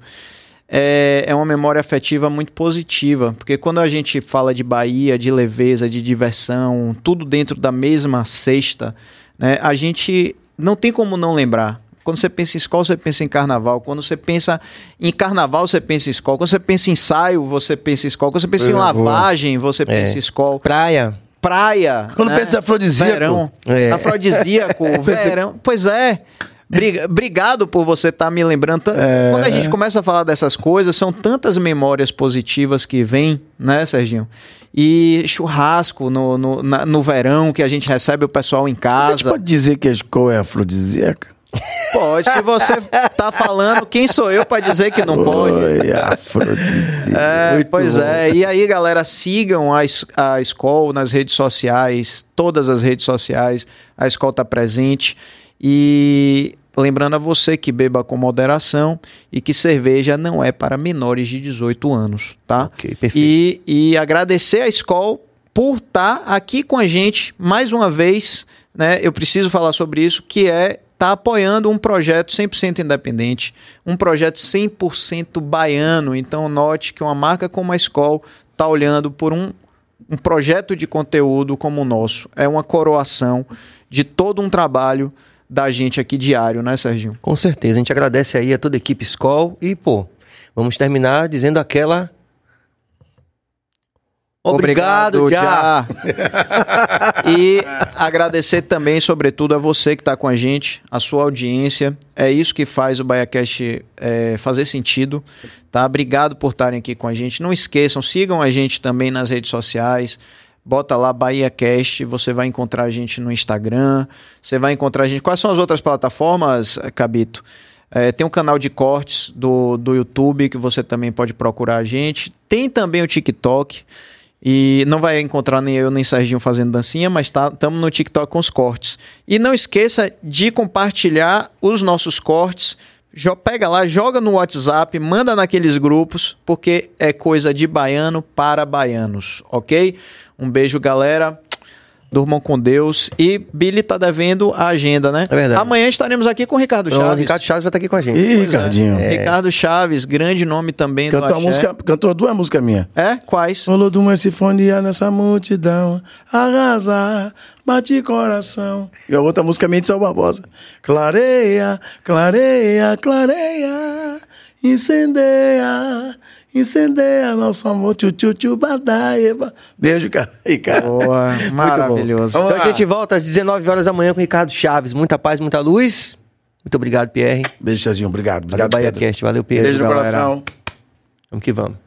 é, é uma memória afetiva muito positiva, porque quando a gente fala de Bahia, de leveza, de diversão, tudo dentro da mesma cesta, né, a gente não tem como não lembrar. Quando você pensa em escola, você pensa em carnaval. Quando você pensa em carnaval, você pensa em escola. Quando você pensa em ensaio, você pensa em escola. Quando você pensa em É, lavagem, você pensa em escola. Praia. Praia. Quando né? pensa em afrodisíaco. Verão. É. Afrodisíaco, verão. Pois é. Briga- Obrigado por você estar me lembrando. É. Quando a gente começa a falar dessas coisas, são tantas memórias positivas que vêm, né, Serginho? E churrasco no, no, na- no verão, que a gente recebe o pessoal em A casa. gente pode dizer que a escola é afrodisíaca? Pode, se você tá falando, quem sou eu para dizer que não pode? Oi. É, pois bom. é. E aí, galera, sigam a, a Skol nas redes sociais, todas as redes sociais. A Skol tá presente. E lembrando a você que beba com moderação e que cerveja não é para menores de 18 anos, tá? Ok, perfeito. E, e agradecer a Skol por estar aqui com a gente mais uma vez, né? Eu preciso falar sobre isso, que é tá apoiando um projeto 100% independente, um projeto 100% baiano. Então note que uma marca como a Skol tá olhando por um um projeto de conteúdo como o nosso. É uma coroação de todo um trabalho da gente aqui diário, né, Serginho? Com certeza. A gente agradece aí a toda a equipe Skol e, pô, vamos terminar dizendo aquela Obrigado, já. e agradecer também, sobretudo, a você que está com a gente, a sua audiência. É isso que faz o BaiaCast é, fazer sentido. Tá? Obrigado por estarem aqui com a gente. Não esqueçam, sigam a gente também nas redes sociais. Bota lá BahiaCast, você vai encontrar a gente no Instagram, você vai encontrar a gente. Quais são as outras plataformas, Cabito? É, tem um canal de cortes do, do YouTube que você também pode procurar a gente. Tem também o TikTok. E não vai encontrar nem eu nem Serginho fazendo dancinha, mas estamos tá, no TikTok com os cortes. E não esqueça de compartilhar os nossos cortes. Pega lá, joga no WhatsApp, manda naqueles grupos, porque é coisa de baiano para baianos, ok? Um beijo, galera. Durmam com Deus. E Billy tá devendo a agenda, né? É verdade. Amanhã estaremos aqui com o Ricardo Pronto, Chaves. Ricardo Chaves vai estar aqui com a gente. Ih, Pois é. Ricardinho. Ricardo Chaves, grande nome também Cantou, do a axé. música, cantou duas músicas minhas. É? Quais? Falou de uma sinfonia nessa multidão, arrasar, bate coração. E a outra música minha de Sal Barbosa. Clareia, clareia, clareia, incendeia, incendeia nosso amor, tchu tchu tchu badaeba. Beijo, cara. Boa, maravilhoso. Então a gente volta às 19 horas da manhã com o Ricardo Chaves. Muita paz, muita luz. Muito obrigado, Pierre. Beijo, Cezinho. Obrigado. Valeu, Obrigado, Pedro. BahiaCast. Valeu, Pedro. Beijo no galera. coração. Vamos que vamos.